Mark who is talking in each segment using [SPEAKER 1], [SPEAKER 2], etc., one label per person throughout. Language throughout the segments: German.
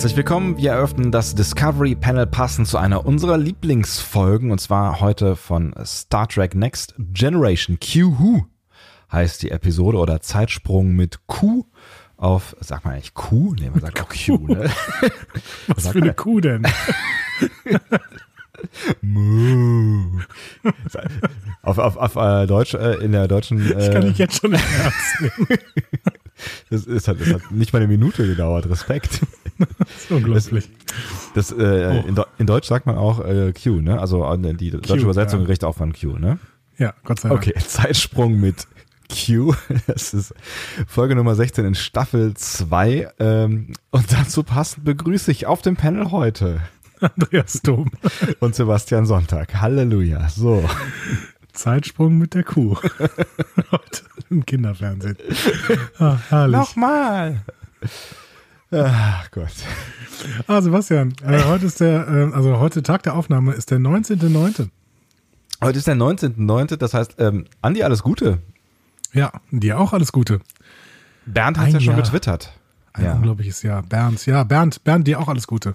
[SPEAKER 1] Herzlich willkommen. Wir eröffnen das Discovery Panel passend zu einer unserer Lieblingsfolgen und zwar heute von Star Trek Next Generation. Q-Who heißt die Episode oder Zeitsprung mit Q auf, sag mal eigentlich Q? Nee, man sagt auch Q, ne?
[SPEAKER 2] Was für eine Kuh denn?
[SPEAKER 1] auf, auf, auf äh, Deutsch, äh, in der deutschen. Äh,
[SPEAKER 2] ich kann dich jetzt schon ernst nehmen.
[SPEAKER 1] Das, ist, das hat nicht mal eine Minute gedauert. Respekt.
[SPEAKER 2] Das ist unglaublich.
[SPEAKER 1] Das, das äh, oh. in, in, Deutsch sagt man auch äh, Q, ne? Also äh, die deutsche Q, Übersetzung ja. richtet auch von Q, ne?
[SPEAKER 2] Ja, Gott sei Dank.
[SPEAKER 1] Okay, Zeitsprung mit Q. Das ist Folge Nummer 16 in Staffel 2. Ähm, und dazu passend begrüße ich auf dem Panel heute
[SPEAKER 2] Andreas Dom
[SPEAKER 1] und Sebastian Sonntag. Halleluja. So.
[SPEAKER 2] Zeitsprung mit der Kuh. Heute im Kinderfernsehen. Ah, herrlich.
[SPEAKER 1] Nochmal. Ach Gott.
[SPEAKER 2] Ah, Sebastian, äh, heute ist der, äh, also heute Tag der Aufnahme ist der 19.9.
[SPEAKER 1] Heute ist der 19.9., das heißt, ähm, Andi, alles Gute.
[SPEAKER 2] Ja, dir auch alles Gute.
[SPEAKER 1] Bernd hat ja schon Jahr. getwittert.
[SPEAKER 2] Ein ja. unglaubliches Jahr. Bernd, ja, Bernd, Bernd, dir auch alles Gute.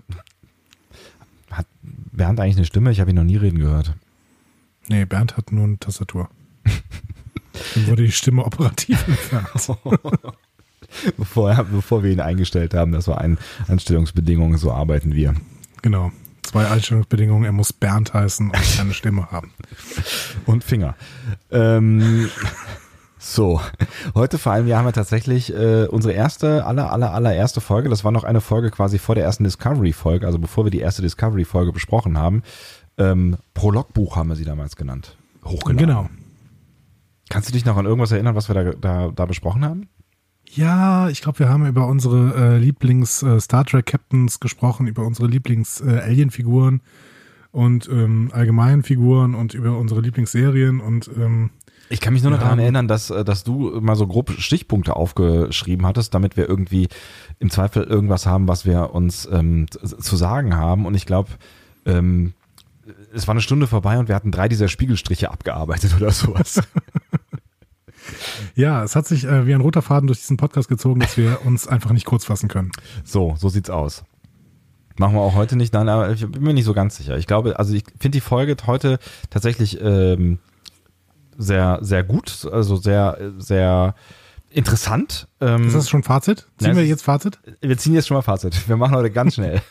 [SPEAKER 1] Hat Bernd eigentlich eine Stimme? Ich habe ihn noch nie reden gehört.
[SPEAKER 2] Nee, Bernd hat nur eine Tastatur. Dann wurde die Stimme operativ entfernt.
[SPEAKER 1] bevor, bevor wir ihn eingestellt haben, das war ein Anstellungsbedingung, so arbeiten wir.
[SPEAKER 2] Genau. Zwei Einstellungsbedingungen, er muss Bernd heißen und keine Stimme haben.
[SPEAKER 1] Und Finger. Ähm, so, heute vor allem, wir haben ja tatsächlich äh, unsere erste, aller, aller, allererste Folge. Das war noch eine Folge quasi vor der ersten Discovery-Folge, also bevor wir die erste Discovery-Folge besprochen haben. Ähm, Prologbuch haben wir sie damals genannt. Hochgeladen.
[SPEAKER 2] Genau.
[SPEAKER 1] Kannst du dich noch an irgendwas erinnern, was wir da, da, da besprochen haben?
[SPEAKER 2] Ja, ich glaube, wir haben über unsere äh, Lieblings-Star äh, Trek-Captains gesprochen, über unsere Lieblings-Alien-Figuren äh, und ähm, allgemeinen Figuren und über unsere Lieblingsserien und ähm,
[SPEAKER 1] ich kann mich nur noch daran erinnern, dass, äh, dass du mal so grob Stichpunkte aufgeschrieben hattest, damit wir irgendwie im Zweifel irgendwas haben, was wir uns ähm, zu sagen haben. Und ich glaube, ähm, es war eine Stunde vorbei und wir hatten drei dieser Spiegelstriche abgearbeitet oder sowas.
[SPEAKER 2] ja, es hat sich äh, wie ein roter Faden durch diesen Podcast gezogen, dass wir uns einfach nicht kurz fassen können.
[SPEAKER 1] So, so sieht's aus. Machen wir auch heute nicht, nein, aber ich bin mir nicht so ganz sicher. Ich glaube, also ich finde die Folge heute tatsächlich ähm, sehr, sehr gut, also sehr, sehr interessant.
[SPEAKER 2] Ähm, ist das schon Fazit? Ziehen nein, wir jetzt Fazit?
[SPEAKER 1] Wir ziehen jetzt schon mal Fazit. Wir machen heute ganz schnell.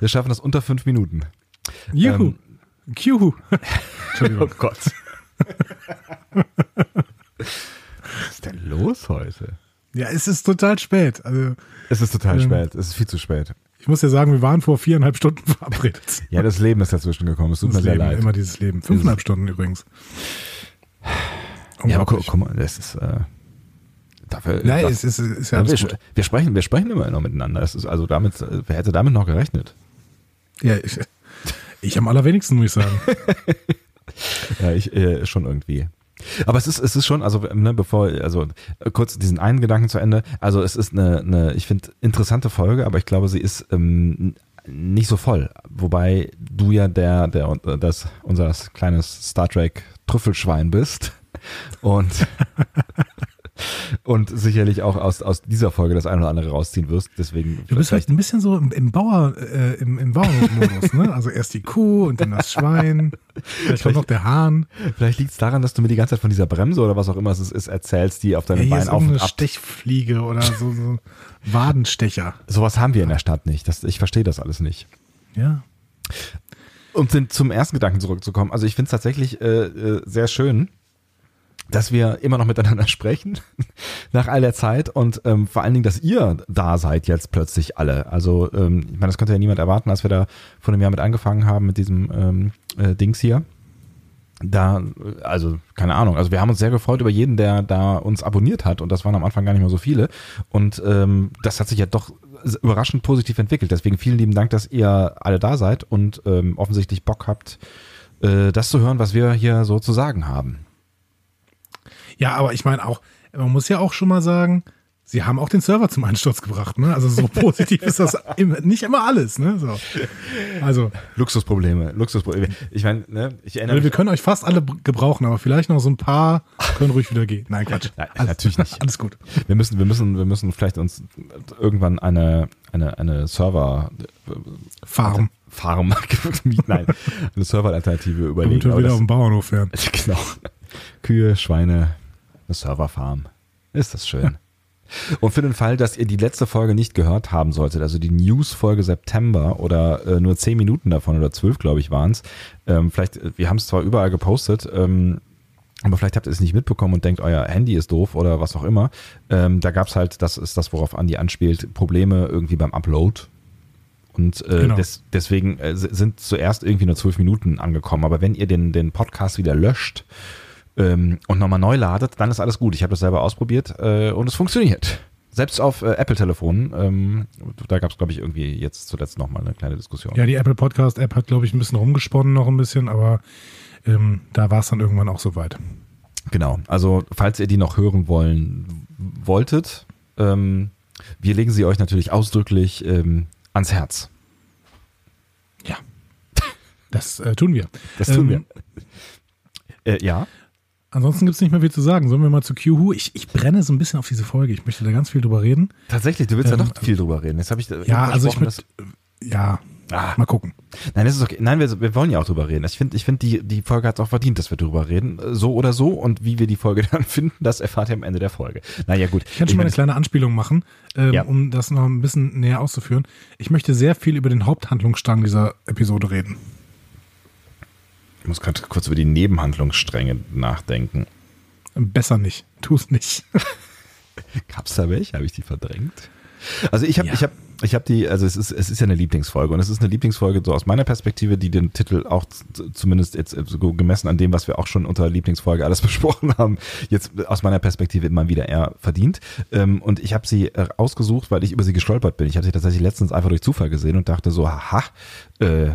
[SPEAKER 1] wir schaffen das unter fünf Minuten.
[SPEAKER 2] Juhu. Ähm, Juhu.
[SPEAKER 1] Entschuldigung. Oh Gott. Was ist denn los heute?
[SPEAKER 2] Ja, es ist total spät. Also,
[SPEAKER 1] es ist total ähm, spät. Es ist viel zu spät.
[SPEAKER 2] Ich muss ja sagen, wir waren vor viereinhalb Stunden verabredet.
[SPEAKER 1] Ja, das Leben ist dazwischen gekommen. Es tut das mir sehr
[SPEAKER 2] Leben,
[SPEAKER 1] leid.
[SPEAKER 2] Immer dieses Leben. Fünfeinhalb Stunden übrigens.
[SPEAKER 1] Ja, aber guck, guck mal, das ist. Äh, dafür,
[SPEAKER 2] Nein, das, es ist, ist ja
[SPEAKER 1] wir, wir, sprechen, wir sprechen immer noch miteinander. Es ist also damit, wer hätte damit noch gerechnet?
[SPEAKER 2] Ja, ich, ich am allerwenigsten, muss ich sagen.
[SPEAKER 1] ja, ich äh, schon irgendwie. Aber es ist, es ist schon, also ne, bevor, also kurz diesen einen Gedanken zu Ende. Also es ist eine, eine ich finde, interessante Folge, aber ich glaube, sie ist ähm, nicht so voll. Wobei du ja der, der, das, unser kleines Star Trek Trüffelschwein bist. Und und sicherlich auch aus, aus dieser Folge das eine oder andere rausziehen wirst. Deswegen
[SPEAKER 2] du bist vielleicht ein bisschen so im, im Bauer, äh, im, im Bauernmodus, ne? Also erst die Kuh und dann das Schwein, vielleicht kommt noch der Hahn.
[SPEAKER 1] Vielleicht liegt es daran, dass du mir die ganze Zeit von dieser Bremse oder was auch immer es ist, erzählst, die auf deinem ja, Bein
[SPEAKER 2] auf und ab. Stechfliege oder so, so Wadenstecher.
[SPEAKER 1] Sowas haben wir in der Stadt nicht. Das, ich verstehe das alles nicht.
[SPEAKER 2] Ja.
[SPEAKER 1] Und zum ersten Gedanken zurückzukommen. Also ich finde es tatsächlich äh, äh, sehr schön, dass wir immer noch miteinander sprechen nach all der Zeit und ähm, vor allen Dingen, dass ihr da seid jetzt plötzlich alle. Also ähm, ich meine, das konnte ja niemand erwarten, als wir da vor einem Jahr mit angefangen haben mit diesem ähm, äh, Dings hier. Da, also keine Ahnung, also wir haben uns sehr gefreut über jeden, der da uns abonniert hat und das waren am Anfang gar nicht mehr so viele und ähm, das hat sich ja doch überraschend positiv entwickelt. Deswegen vielen lieben Dank, dass ihr alle da seid und ähm, offensichtlich Bock habt, äh, das zu hören, was wir hier so zu sagen haben.
[SPEAKER 2] Ja, aber ich meine auch, man muss ja auch schon mal sagen, sie haben auch den Server zum Einsturz gebracht. Ne? Also so positiv ist das nicht immer alles. Ne? So.
[SPEAKER 1] Also Luxusprobleme, Luxusprobleme. Ich meine, ne, ich erinnere
[SPEAKER 2] mich. Wir können euch fast alle gebrauchen, aber vielleicht noch so ein paar können ruhig wieder gehen. Nein, Quatsch.
[SPEAKER 1] Nein, natürlich nicht.
[SPEAKER 2] Alles gut.
[SPEAKER 1] Wir müssen, wir müssen, wir müssen vielleicht uns irgendwann eine, eine, eine Server
[SPEAKER 2] Farm.
[SPEAKER 1] Farm, nein, eine Server-Alternative überlegen.
[SPEAKER 2] Damit wir wieder
[SPEAKER 1] das-
[SPEAKER 2] auf dem Bauernhof werden.
[SPEAKER 1] Genau. Kühe, Schweine, eine Serverfarm. Ist das schön. Und für den Fall, dass ihr die letzte Folge nicht gehört haben solltet, also die News-Folge September oder äh, nur 10 Minuten davon oder 12, glaube ich, waren es, ähm, vielleicht, äh, wir haben es zwar überall gepostet, ähm, aber vielleicht habt ihr es nicht mitbekommen und denkt, euer Handy ist doof oder was auch immer. Ähm, da gab es halt, das ist das, worauf Andi anspielt, Probleme irgendwie beim Upload. Und äh,
[SPEAKER 2] Genau.
[SPEAKER 1] des, deswegen äh, sind zuerst irgendwie nur zwölf Minuten angekommen. Aber wenn ihr den, den Podcast wieder löscht ähm, und nochmal neu ladet, dann ist alles gut. Ich habe das selber ausprobiert äh, und es funktioniert. Selbst auf äh, Apple-Telefonen. Ähm, da gab es, glaube ich, irgendwie jetzt zuletzt nochmal eine kleine Diskussion.
[SPEAKER 2] Ja, die Apple Podcast App hat, glaube ich, ein bisschen rumgesponnen noch ein bisschen, aber ähm, da war es dann irgendwann auch soweit.
[SPEAKER 1] Genau. Also, falls ihr die noch hören wollen wolltet, ähm, wir legen sie euch natürlich ausdrücklich ähm, ans Herz.
[SPEAKER 2] Ja. Das äh, tun wir.
[SPEAKER 1] Das tun
[SPEAKER 2] Ähm,
[SPEAKER 1] wir. Äh, ja.
[SPEAKER 2] Ansonsten gibt es nicht mehr viel zu sagen. Sollen wir mal zu Q-Who? Ich, ich brenne so ein bisschen auf diese Folge. Ich möchte da ganz viel drüber reden.
[SPEAKER 1] Tatsächlich, du willst
[SPEAKER 2] Ähm,
[SPEAKER 1] ja doch viel drüber reden. Jetzt habe ich
[SPEAKER 2] Ja, also ich
[SPEAKER 1] versprochen,
[SPEAKER 2] möchte. Ja,
[SPEAKER 1] Ah.
[SPEAKER 2] mal gucken.
[SPEAKER 1] Nein, das ist okay. Nein, wir, wir wollen ja auch drüber reden. Ich finde, ich finde, die, die Folge hat es auch verdient, dass wir drüber reden. So oder so. Und wie wir die Folge dann finden, das erfahrt ihr am Ende der Folge. Naja, gut.
[SPEAKER 2] Ich kann schon mal eine kleine Anspielung machen, ähm,
[SPEAKER 1] Ja.
[SPEAKER 2] um das noch ein bisschen näher auszuführen. Ich möchte sehr viel über den Haupthandlungsstrang dieser Episode reden.
[SPEAKER 1] Ich muss gerade kurz über die Nebenhandlungsstränge nachdenken.
[SPEAKER 2] Besser nicht. Tu es nicht.
[SPEAKER 1] Gab's da welche? Habe ich die verdrängt? Also ich habe,
[SPEAKER 2] Ja.
[SPEAKER 1] ich habe, ich habe die, also es ist, es ist ja eine Lieblingsfolge und es ist eine Lieblingsfolge so aus meiner Perspektive, die den Titel auch zumindest jetzt äh, so gemessen an dem, was wir auch schon unter Lieblingsfolge alles besprochen haben, jetzt aus meiner Perspektive immer wieder eher verdient. Ähm, Und ich habe sie äh, ausgesucht, weil ich über sie gestolpert bin. Ich habe sie tatsächlich letztens einfach durch Zufall gesehen und dachte so, haha, äh,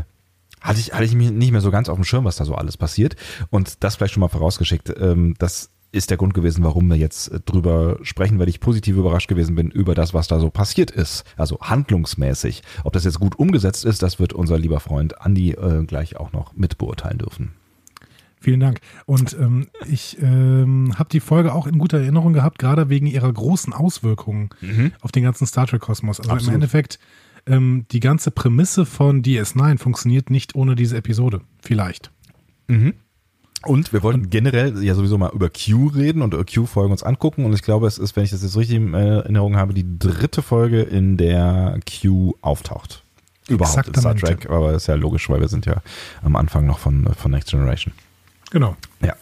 [SPEAKER 1] hatte ich, hatte ich mich nicht mehr so ganz auf dem Schirm, was da so alles passiert. Und das vielleicht schon mal vorausgeschickt. Ähm, das ist der Grund gewesen, warum wir jetzt äh, drüber sprechen, weil ich positiv überrascht gewesen bin über das, was da so passiert ist. Also handlungsmäßig. Ob das jetzt gut umgesetzt ist, das wird unser lieber Freund Andi äh, gleich auch noch mit beurteilen dürfen.
[SPEAKER 2] Vielen Dank. Und ähm, ich ähm, habe die Folge auch in guter Erinnerung gehabt, gerade wegen ihrer großen Auswirkungen auf den ganzen Star Trek-Kosmos. Also
[SPEAKER 1] Absolut.
[SPEAKER 2] im Endeffekt, ähm, die ganze Prämisse von DS9 funktioniert nicht ohne diese Episode. Vielleicht.
[SPEAKER 1] Und wir wollten generell ja sowieso mal über Q reden und Q-Folgen uns angucken. Und ich glaube, es ist, wenn ich das jetzt richtig in Erinnerung habe, die dritte Folge, in der Q auftaucht. Überhaupt in Star. Trek, aber ist ja logisch, weil wir sind ja am Anfang noch von, von Next Generation.
[SPEAKER 2] Genau.
[SPEAKER 1] Ja.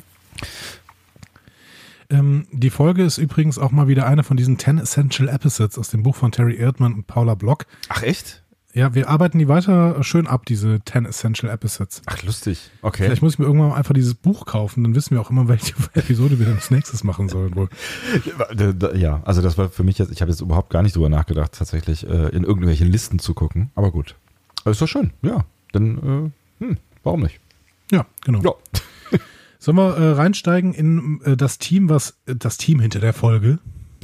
[SPEAKER 2] Ähm, die Folge ist übrigens auch mal wieder eine von diesen 10 Essential Episodes aus dem Buch von Terry Erdmann und Paula Block.
[SPEAKER 1] Ach echt?
[SPEAKER 2] Ja, wir arbeiten die weiter schön ab, diese 10 Essential Episodes.
[SPEAKER 1] Ach lustig. Okay.
[SPEAKER 2] Vielleicht muss ich mir irgendwann mal einfach dieses Buch kaufen, dann wissen wir auch immer, welche Episode wir dann als nächstes machen sollen wohl.
[SPEAKER 1] Ja, also das war für mich jetzt, ich habe jetzt überhaupt gar nicht drüber nachgedacht, tatsächlich äh, in irgendwelche Listen zu gucken. Aber gut. Aber ist doch schön, ja. Dann, äh, hm, warum nicht?
[SPEAKER 2] Ja, genau.
[SPEAKER 1] Ja.
[SPEAKER 2] Sollen wir äh, reinsteigen in äh, das Team, was äh, das Team hinter der Folge?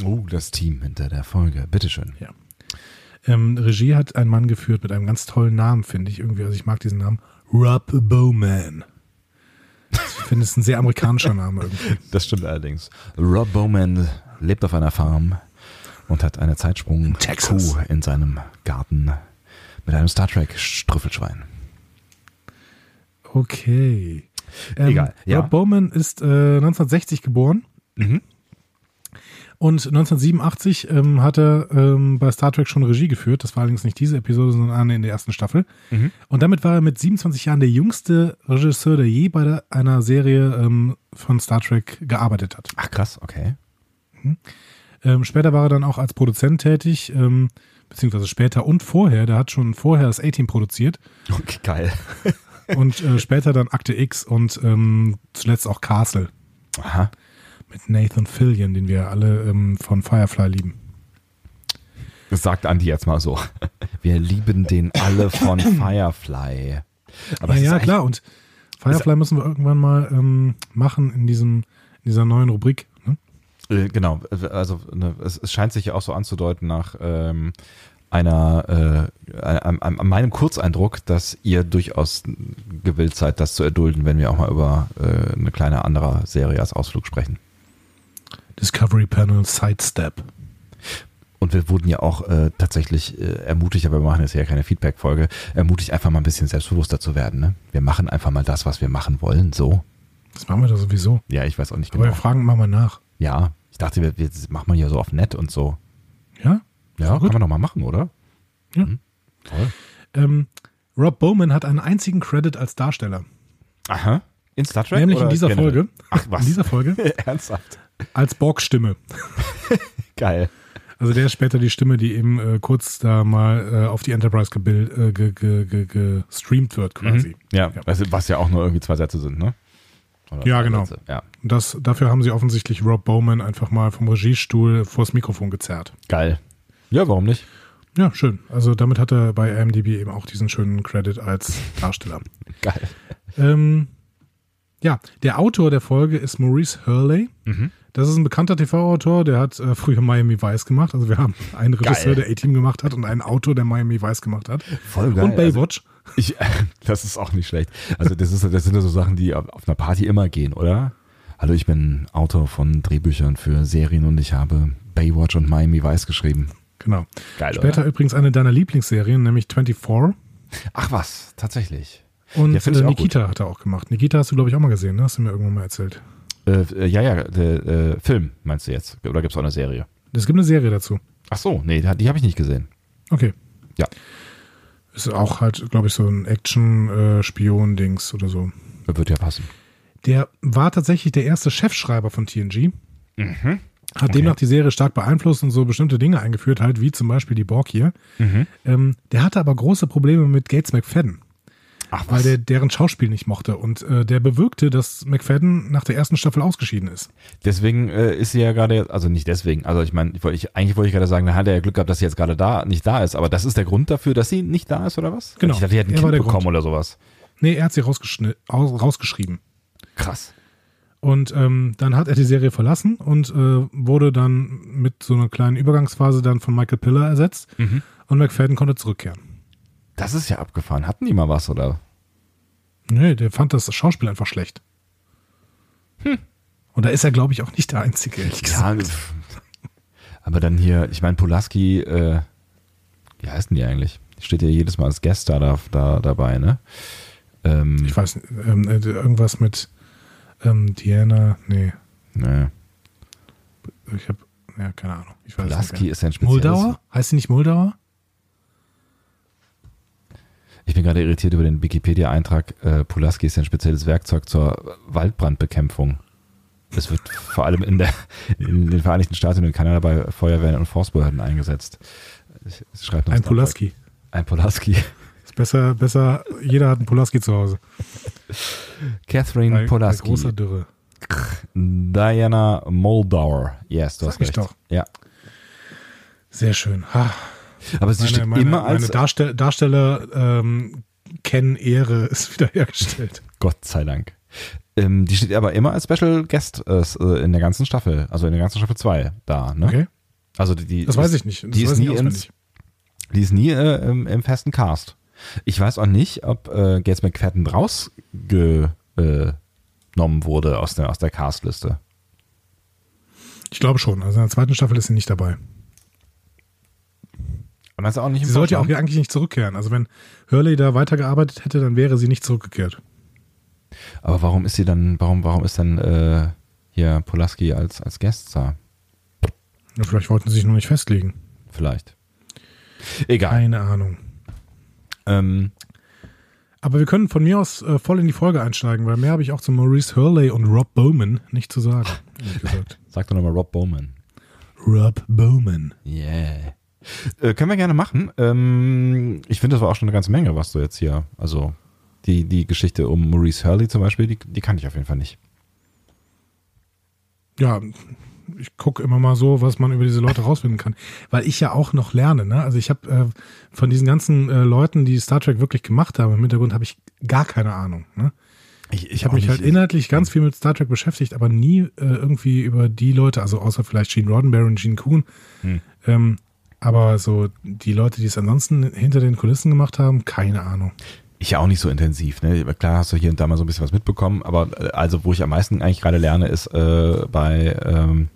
[SPEAKER 1] Oh, das Team hinter der Folge. Bitteschön.
[SPEAKER 2] Ja. Ähm, Regie hat ein Mann geführt mit einem ganz tollen Namen, finde ich irgendwie. Also ich mag diesen Namen. Rob Bowman. Ich finde es ein sehr amerikanischer Name irgendwie.
[SPEAKER 1] Das stimmt allerdings. Rob Bowman lebt auf einer Farm und hat eine Zeitsprung
[SPEAKER 2] Texas.
[SPEAKER 1] Kuh in seinem Garten mit einem Star Trek Strüffelschwein.
[SPEAKER 2] Okay. Ähm,
[SPEAKER 1] Egal, ja.
[SPEAKER 2] Rob Bowman ist äh, 1960 geboren.
[SPEAKER 1] Mhm.
[SPEAKER 2] Und 1987 ähm, hat er ähm, bei Star Trek schon Regie geführt. Das war allerdings nicht diese Episode, sondern eine in der ersten Staffel.
[SPEAKER 1] Mhm.
[SPEAKER 2] Und damit war er mit 27 Jahren der jüngste Regisseur, der je bei der, einer Serie ähm, von Star Trek gearbeitet hat.
[SPEAKER 1] Ach krass, okay.
[SPEAKER 2] Ähm, später war er dann auch als Produzent tätig, ähm, beziehungsweise später und vorher. Der hat schon vorher das A-Team produziert
[SPEAKER 1] Okay, geil.
[SPEAKER 2] und äh, später dann Akte X und ähm, zuletzt auch Castle
[SPEAKER 1] Aha.
[SPEAKER 2] mit Nathan Fillion, den wir alle ähm, von Firefly lieben.
[SPEAKER 1] Das sagt Andi jetzt mal so. Wir lieben den alle von Firefly. Aber es
[SPEAKER 2] ja,
[SPEAKER 1] ist
[SPEAKER 2] ja, klar. Und Firefly müssen wir irgendwann mal ähm, machen in diesem in dieser neuen Rubrik. Ne?
[SPEAKER 1] Äh, Genau, also ne, es, es scheint sich ja auch so anzudeuten nach ähm, einer, äh, an, an, meinem Kurzeindruck, dass ihr durchaus gewillt seid, das zu erdulden, wenn wir auch mal über äh, eine kleine andere Serie als Ausflug sprechen.
[SPEAKER 2] Discovery Panel Sidestep.
[SPEAKER 1] Und wir wurden ja auch äh, tatsächlich äh, ermutigt, aber wir machen jetzt ja keine Feedback-Folge, ermutigt einfach mal ein bisschen selbstbewusster zu werden. Ne? Wir machen einfach mal das, was wir machen wollen, so.
[SPEAKER 2] Das machen wir doch sowieso.
[SPEAKER 1] Ja, ich weiß auch nicht
[SPEAKER 2] Aber
[SPEAKER 1] genau.
[SPEAKER 2] wir fragen mal nach.
[SPEAKER 1] Ja, ich dachte, wir, wir machen mal hier so auf nett und so.
[SPEAKER 2] Ja?
[SPEAKER 1] Ja,
[SPEAKER 2] gut.
[SPEAKER 1] kann man doch mal machen, oder?
[SPEAKER 2] Ja.
[SPEAKER 1] Mhm. Toll.
[SPEAKER 2] Ähm, Rob Bowman hat einen einzigen Credit als Darsteller.
[SPEAKER 1] Aha. In Star Trek?
[SPEAKER 2] nämlich in dieser
[SPEAKER 1] generell?
[SPEAKER 2] Folge.
[SPEAKER 1] Ach, was?
[SPEAKER 2] In dieser Folge
[SPEAKER 1] Ernsthaft?
[SPEAKER 2] als Borg-Stimme.
[SPEAKER 1] Geil.
[SPEAKER 2] Also der ist später die Stimme, die eben äh, kurz da mal äh, auf die Enterprise gebild, äh, ge, ge, ge, gestreamt wird quasi.
[SPEAKER 1] Mhm. Ja,
[SPEAKER 2] Ja.
[SPEAKER 1] Was, was ja auch nur irgendwie zwei Sätze sind, ne? Oder
[SPEAKER 2] Ja, genau.
[SPEAKER 1] Sätze. Ja,
[SPEAKER 2] Und das, dafür haben sie offensichtlich Rob Bowman einfach mal vom Regiestuhl vors Mikrofon gezerrt.
[SPEAKER 1] geil. Ja, warum nicht?
[SPEAKER 2] Ja, schön. Also damit hat er bei IMDb eben auch diesen schönen Credit als Darsteller.
[SPEAKER 1] Geil.
[SPEAKER 2] ähm, ja, der Autor der Folge ist Maurice Hurley.
[SPEAKER 1] Mhm.
[SPEAKER 2] Das ist ein bekannter TV-Autor, der hat äh, früher Miami Vice gemacht. Also wir haben einen Regisseur,
[SPEAKER 1] Geil.
[SPEAKER 2] der A-Team gemacht hat und einen Autor, der Miami Vice gemacht hat.
[SPEAKER 1] Voll geil.
[SPEAKER 2] Und Baywatch.
[SPEAKER 1] Also, ich, das ist auch nicht schlecht. Also das, ist, das sind ja so Sachen, die auf, auf einer Party immer gehen, oder? Hallo, ich bin Autor von Drehbüchern für Serien und ich habe Baywatch und Miami Vice geschrieben.
[SPEAKER 2] Genau.
[SPEAKER 1] Geil,
[SPEAKER 2] Später
[SPEAKER 1] oder?
[SPEAKER 2] übrigens eine deiner Lieblingsserien, nämlich 24.
[SPEAKER 1] Ach was, tatsächlich.
[SPEAKER 2] Und
[SPEAKER 1] Ja,
[SPEAKER 2] äh, Nikita hat er auch gemacht. Nikita hast du, glaube ich, auch mal gesehen, ne? Hast du mir irgendwann mal erzählt.
[SPEAKER 1] Äh, äh, ja, ja, der äh, Film meinst du jetzt? Oder gibt es auch eine Serie?
[SPEAKER 2] Es gibt eine Serie dazu.
[SPEAKER 1] Ach so, nee, die, die habe ich nicht gesehen.
[SPEAKER 2] Okay.
[SPEAKER 1] Ja.
[SPEAKER 2] Ist auch halt, glaube ich, so ein Action-Spion-Dings oder so.
[SPEAKER 1] Wird ja passen.
[SPEAKER 2] Der war tatsächlich der erste Chefschreiber von TNG.
[SPEAKER 1] Mhm.
[SPEAKER 2] Hat demnach die Serie stark beeinflusst und so bestimmte Dinge eingeführt, halt wie zum Beispiel die Borg hier.
[SPEAKER 1] Mhm.
[SPEAKER 2] Ähm, der hatte aber große Probleme mit Gates McFadden,
[SPEAKER 1] Ach
[SPEAKER 2] weil der deren Schauspiel nicht mochte. Und äh, der bewirkte, dass McFadden nach der ersten Staffel ausgeschieden ist.
[SPEAKER 1] Deswegen äh, ist sie ja gerade, also nicht deswegen, also ich meine, ich, eigentlich wollte ich gerade sagen, da hat er ja Glück gehabt, dass sie jetzt gerade da nicht da ist, aber das ist der Grund dafür, dass sie nicht da ist, oder was?
[SPEAKER 2] Genau.
[SPEAKER 1] Ich dachte, die hätten ein
[SPEAKER 2] Er
[SPEAKER 1] Kind bekommen
[SPEAKER 2] Grund.
[SPEAKER 1] oder sowas.
[SPEAKER 2] Nee, er hat sie aus- rausgeschrieben.
[SPEAKER 1] Krass.
[SPEAKER 2] Und ähm, dann hat er die Serie verlassen und äh, wurde dann mit so einer kleinen Übergangsphase dann von Michael Piller ersetzt.
[SPEAKER 1] Mhm.
[SPEAKER 2] Und McFadden konnte zurückkehren.
[SPEAKER 1] Das ist ja abgefahren. Hatten die mal was, oder?
[SPEAKER 2] Nee, der fand das Schauspiel einfach schlecht. Und da ist er, glaube ich, auch nicht der Einzige, ehrlich
[SPEAKER 1] Ja,
[SPEAKER 2] gesagt.
[SPEAKER 1] pf. aber dann hier, ich meine, Pulaski, äh, wie heißt denn die eigentlich? Die steht ja jedes Mal als Guest da, da, da dabei, ne? Ähm,
[SPEAKER 2] Ich weiß nicht, ähm, äh, irgendwas mit ähm, Diana, nee,
[SPEAKER 1] ne.
[SPEAKER 2] ich habe, ja, keine Ahnung. Ich weiß
[SPEAKER 1] Pulaski
[SPEAKER 2] nicht
[SPEAKER 1] ist ein spezielles...
[SPEAKER 2] Moldauer? Heißt sie nicht Moldauer?
[SPEAKER 1] Ich bin gerade irritiert über den Wikipedia-Eintrag. Äh, Pulaski ist ein spezielles Werkzeug zur Waldbrandbekämpfung. Es wird vor allem in, der, in den Vereinigten Staaten und in Kanada bei Feuerwehren und Forstbehörden eingesetzt. Ich, noch
[SPEAKER 2] Ein. Pulaski.
[SPEAKER 1] Ein Pulaski.
[SPEAKER 2] Besser, besser, jeder hat einen Pulaski zu Hause.
[SPEAKER 1] Catherine
[SPEAKER 2] Bei, bei
[SPEAKER 1] Pulaski.
[SPEAKER 2] großer Dürre.
[SPEAKER 1] Diana Moldauer. Yes, du
[SPEAKER 2] Sag
[SPEAKER 1] hast recht.
[SPEAKER 2] doch.
[SPEAKER 1] Ja.
[SPEAKER 2] Sehr schön. Ha,
[SPEAKER 1] Aber sie
[SPEAKER 2] meine
[SPEAKER 1] steht
[SPEAKER 2] meine,
[SPEAKER 1] immer als...
[SPEAKER 2] meine Darstell Darsteller ähm, kennen Ehre ist wiederhergestellt.
[SPEAKER 1] Gott sei Dank. Ähm, die steht aber immer als Special Guest äh, in der ganzen Staffel, also in der ganzen Staffel 2 da. Ne?
[SPEAKER 2] Okay?
[SPEAKER 1] Also die,
[SPEAKER 2] Das weiß ich nicht. Das
[SPEAKER 1] die ist nie ins-. Die ist nie äh, im, im festen Cast. Ich weiß auch nicht, ob äh, Gates McFadden rausgenommen äh, wurde aus der, aus der Castliste.
[SPEAKER 2] Ich glaube schon. Also in der zweiten Staffel ist sie nicht dabei.
[SPEAKER 1] Meinst du auch nicht
[SPEAKER 2] Sie sollte ja auch eigentlich nicht zurückkehren. Also wenn Hurley da weitergearbeitet hätte, dann wäre sie nicht zurückgekehrt.
[SPEAKER 1] Aber warum ist sie dann, warum, warum ist dann äh, hier Pulaski als, als Gueststar?
[SPEAKER 2] Ja, vielleicht wollten sie sich noch nicht festlegen.
[SPEAKER 1] Vielleicht. Egal.
[SPEAKER 2] Keine Ahnung.
[SPEAKER 1] Ähm,
[SPEAKER 2] Aber wir können von mir aus äh, voll in die Folge einsteigen, weil mehr habe ich auch zu Maurice Hurley und Rob Bowman nicht zu sagen.
[SPEAKER 1] sag doch nochmal Rob Bowman.
[SPEAKER 2] Rob Bowman.
[SPEAKER 1] Yeah. Äh, können wir gerne machen. Ähm, ich finde, das war auch schon eine ganze Menge, was du jetzt hier, also die, die Geschichte um Maurice Hurley zum Beispiel, die, die kannte ich auf jeden Fall nicht.
[SPEAKER 2] Ja, ich gucke immer mal so, was man über diese Leute rausfinden kann. Weil ich ja auch noch lerne. Ne? Also ich habe äh, von diesen ganzen äh, Leuten, die Star Trek wirklich gemacht haben, im Hintergrund habe ich gar keine Ahnung. Ne?
[SPEAKER 1] Ich,
[SPEAKER 2] Ich habe mich halt inhaltlich ganz viel mit Star Trek beschäftigt, aber nie äh, irgendwie über die Leute, also außer vielleicht Gene Roddenberry und Gene Kuhn.
[SPEAKER 1] Hm.
[SPEAKER 2] Ähm, aber so die Leute, die es ansonsten hinter den Kulissen gemacht haben, keine Ahnung.
[SPEAKER 1] Ich ja auch nicht so intensiv. Ne? Klar hast du hier und da mal so ein bisschen was mitbekommen, aber äh, also wo ich am meisten eigentlich gerade lerne, ist äh, bei ähm,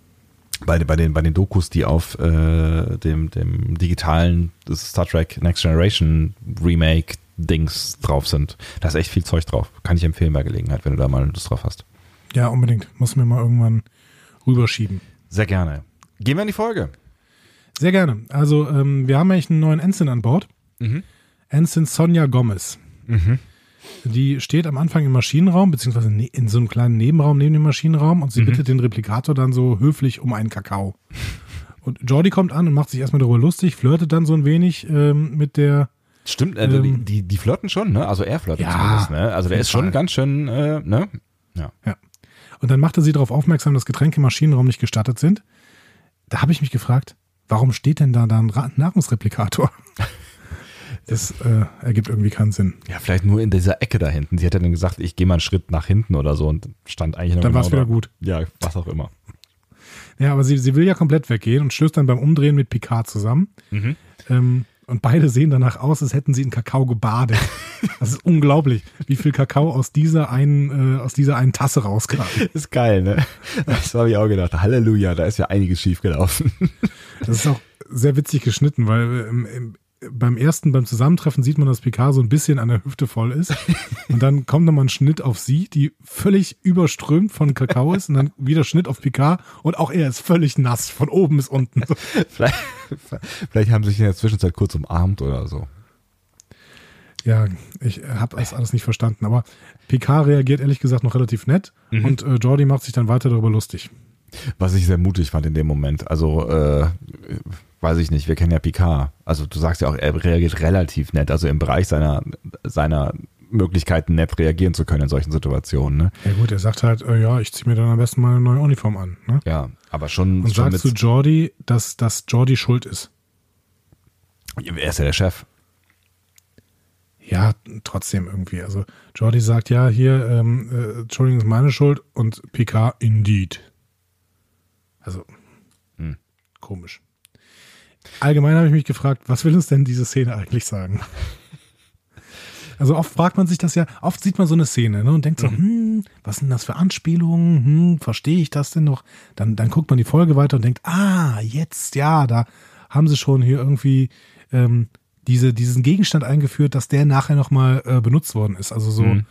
[SPEAKER 1] bei, bei, den, bei den Dokus, die auf äh, dem, dem digitalen Star Trek Next Generation Remake Dings drauf sind. Da ist echt viel Zeug drauf. Kann ich empfehlen bei Gelegenheit, wenn du da mal Lust drauf hast.
[SPEAKER 2] Ja, unbedingt. Muss mir mal irgendwann rüberschieben.
[SPEAKER 1] Sehr gerne. Gehen wir in die Folge.
[SPEAKER 2] Sehr gerne. Also, ähm, wir haben eigentlich einen neuen Ensign an Bord.
[SPEAKER 1] Mhm.
[SPEAKER 2] Ensign Sonja Gomez.
[SPEAKER 1] Mhm.
[SPEAKER 2] Die steht am Anfang im Maschinenraum, beziehungsweise ne- in so einem kleinen Nebenraum neben dem Maschinenraum und sie
[SPEAKER 1] Mhm.
[SPEAKER 2] bittet den Replikator dann so höflich um einen Kakao. Und Jordi kommt an und macht sich erstmal darüber lustig, flirtet dann so ein wenig ähm, mit der.
[SPEAKER 1] Stimmt, äh, die,
[SPEAKER 2] Ähm,
[SPEAKER 1] die, die flirten schon, ne? Also er flirtet
[SPEAKER 2] Ja,
[SPEAKER 1] zumindest, ne? Also der ist schon
[SPEAKER 2] Fall.
[SPEAKER 1] ganz schön, äh, ne? Ja.
[SPEAKER 2] Und dann machte sie darauf aufmerksam, dass Getränke im Maschinenraum nicht gestattet sind. Da habe ich mich gefragt, warum steht denn da, da ein Nahrungsreplikator? Das äh, ergibt irgendwie keinen Sinn.
[SPEAKER 1] Ja, vielleicht nur in dieser Ecke da hinten. Sie ja dann gesagt, ich gehe mal einen Schritt nach hinten oder so und stand eigentlich noch
[SPEAKER 2] Dann
[SPEAKER 1] genau
[SPEAKER 2] war es wieder gut.
[SPEAKER 1] Ja, was auch immer.
[SPEAKER 2] Ja, aber sie, sie will ja komplett weggehen und stößt dann beim Umdrehen mit Picard zusammen.
[SPEAKER 1] Mhm.
[SPEAKER 2] Ähm, und beide sehen danach aus, als hätten sie in Kakao gebadet. Das ist unglaublich, wie viel Kakao aus dieser einen, äh, aus dieser einen Tasse rauskam.
[SPEAKER 1] Ist geil, ne? Das habe ich auch gedacht. Halleluja, da ist ja einiges schief gelaufen.
[SPEAKER 2] Das ist auch sehr witzig geschnitten, weil ähm, im, beim ersten, beim Zusammentreffen sieht man, dass Picard so ein bisschen an der Hüfte voll ist. Und dann kommt nochmal ein Schnitt auf sie, die völlig überströmt von Kakao ist. Und dann wieder Schnitt auf Picard. Und auch er ist völlig nass, von oben bis unten.
[SPEAKER 1] vielleicht, vielleicht haben sie sich in der Zwischenzeit kurz umarmt oder so.
[SPEAKER 2] Ja, ich habe das alles nicht verstanden. Aber Picard reagiert ehrlich gesagt noch relativ nett. Und äh, Jordi macht sich dann weiter darüber lustig.
[SPEAKER 1] Was ich sehr mutig fand in dem Moment. Also, äh, weiß ich nicht, wir kennen ja Picard. Also du sagst ja auch, er reagiert relativ nett, also im Bereich seiner, seiner Möglichkeiten nett reagieren zu können in solchen Situationen. Ne?
[SPEAKER 2] Ja gut, er sagt halt, äh, ja, ich ziehe mir dann am besten mal eine neue Uniform an. Ne?
[SPEAKER 1] Ja, aber schon,
[SPEAKER 2] Und
[SPEAKER 1] schon
[SPEAKER 2] sagt zu Jordi, dass, dass Jordi schuld ist.
[SPEAKER 1] er ist ja der Chef.
[SPEAKER 2] Ja, trotzdem irgendwie. Also Jordi sagt, ja, hier, ähm, äh, Entschuldigung, ist meine Schuld. Und Picard, indeed. Also,
[SPEAKER 1] Hm.
[SPEAKER 2] komisch. Allgemein habe ich mich gefragt, was will uns denn diese Szene eigentlich sagen? Also oft fragt man sich das ja, oft sieht man so eine Szene ne, und denkt so, hm, was sind das für Anspielungen? Hm, verstehe ich das denn noch? Dann, dann guckt man die Folge weiter und denkt, ah, jetzt, ja, da haben sie schon hier irgendwie ähm, diese, diesen Gegenstand eingeführt, dass der nachher nochmal äh, benutzt worden ist. Also so,
[SPEAKER 1] Mhm.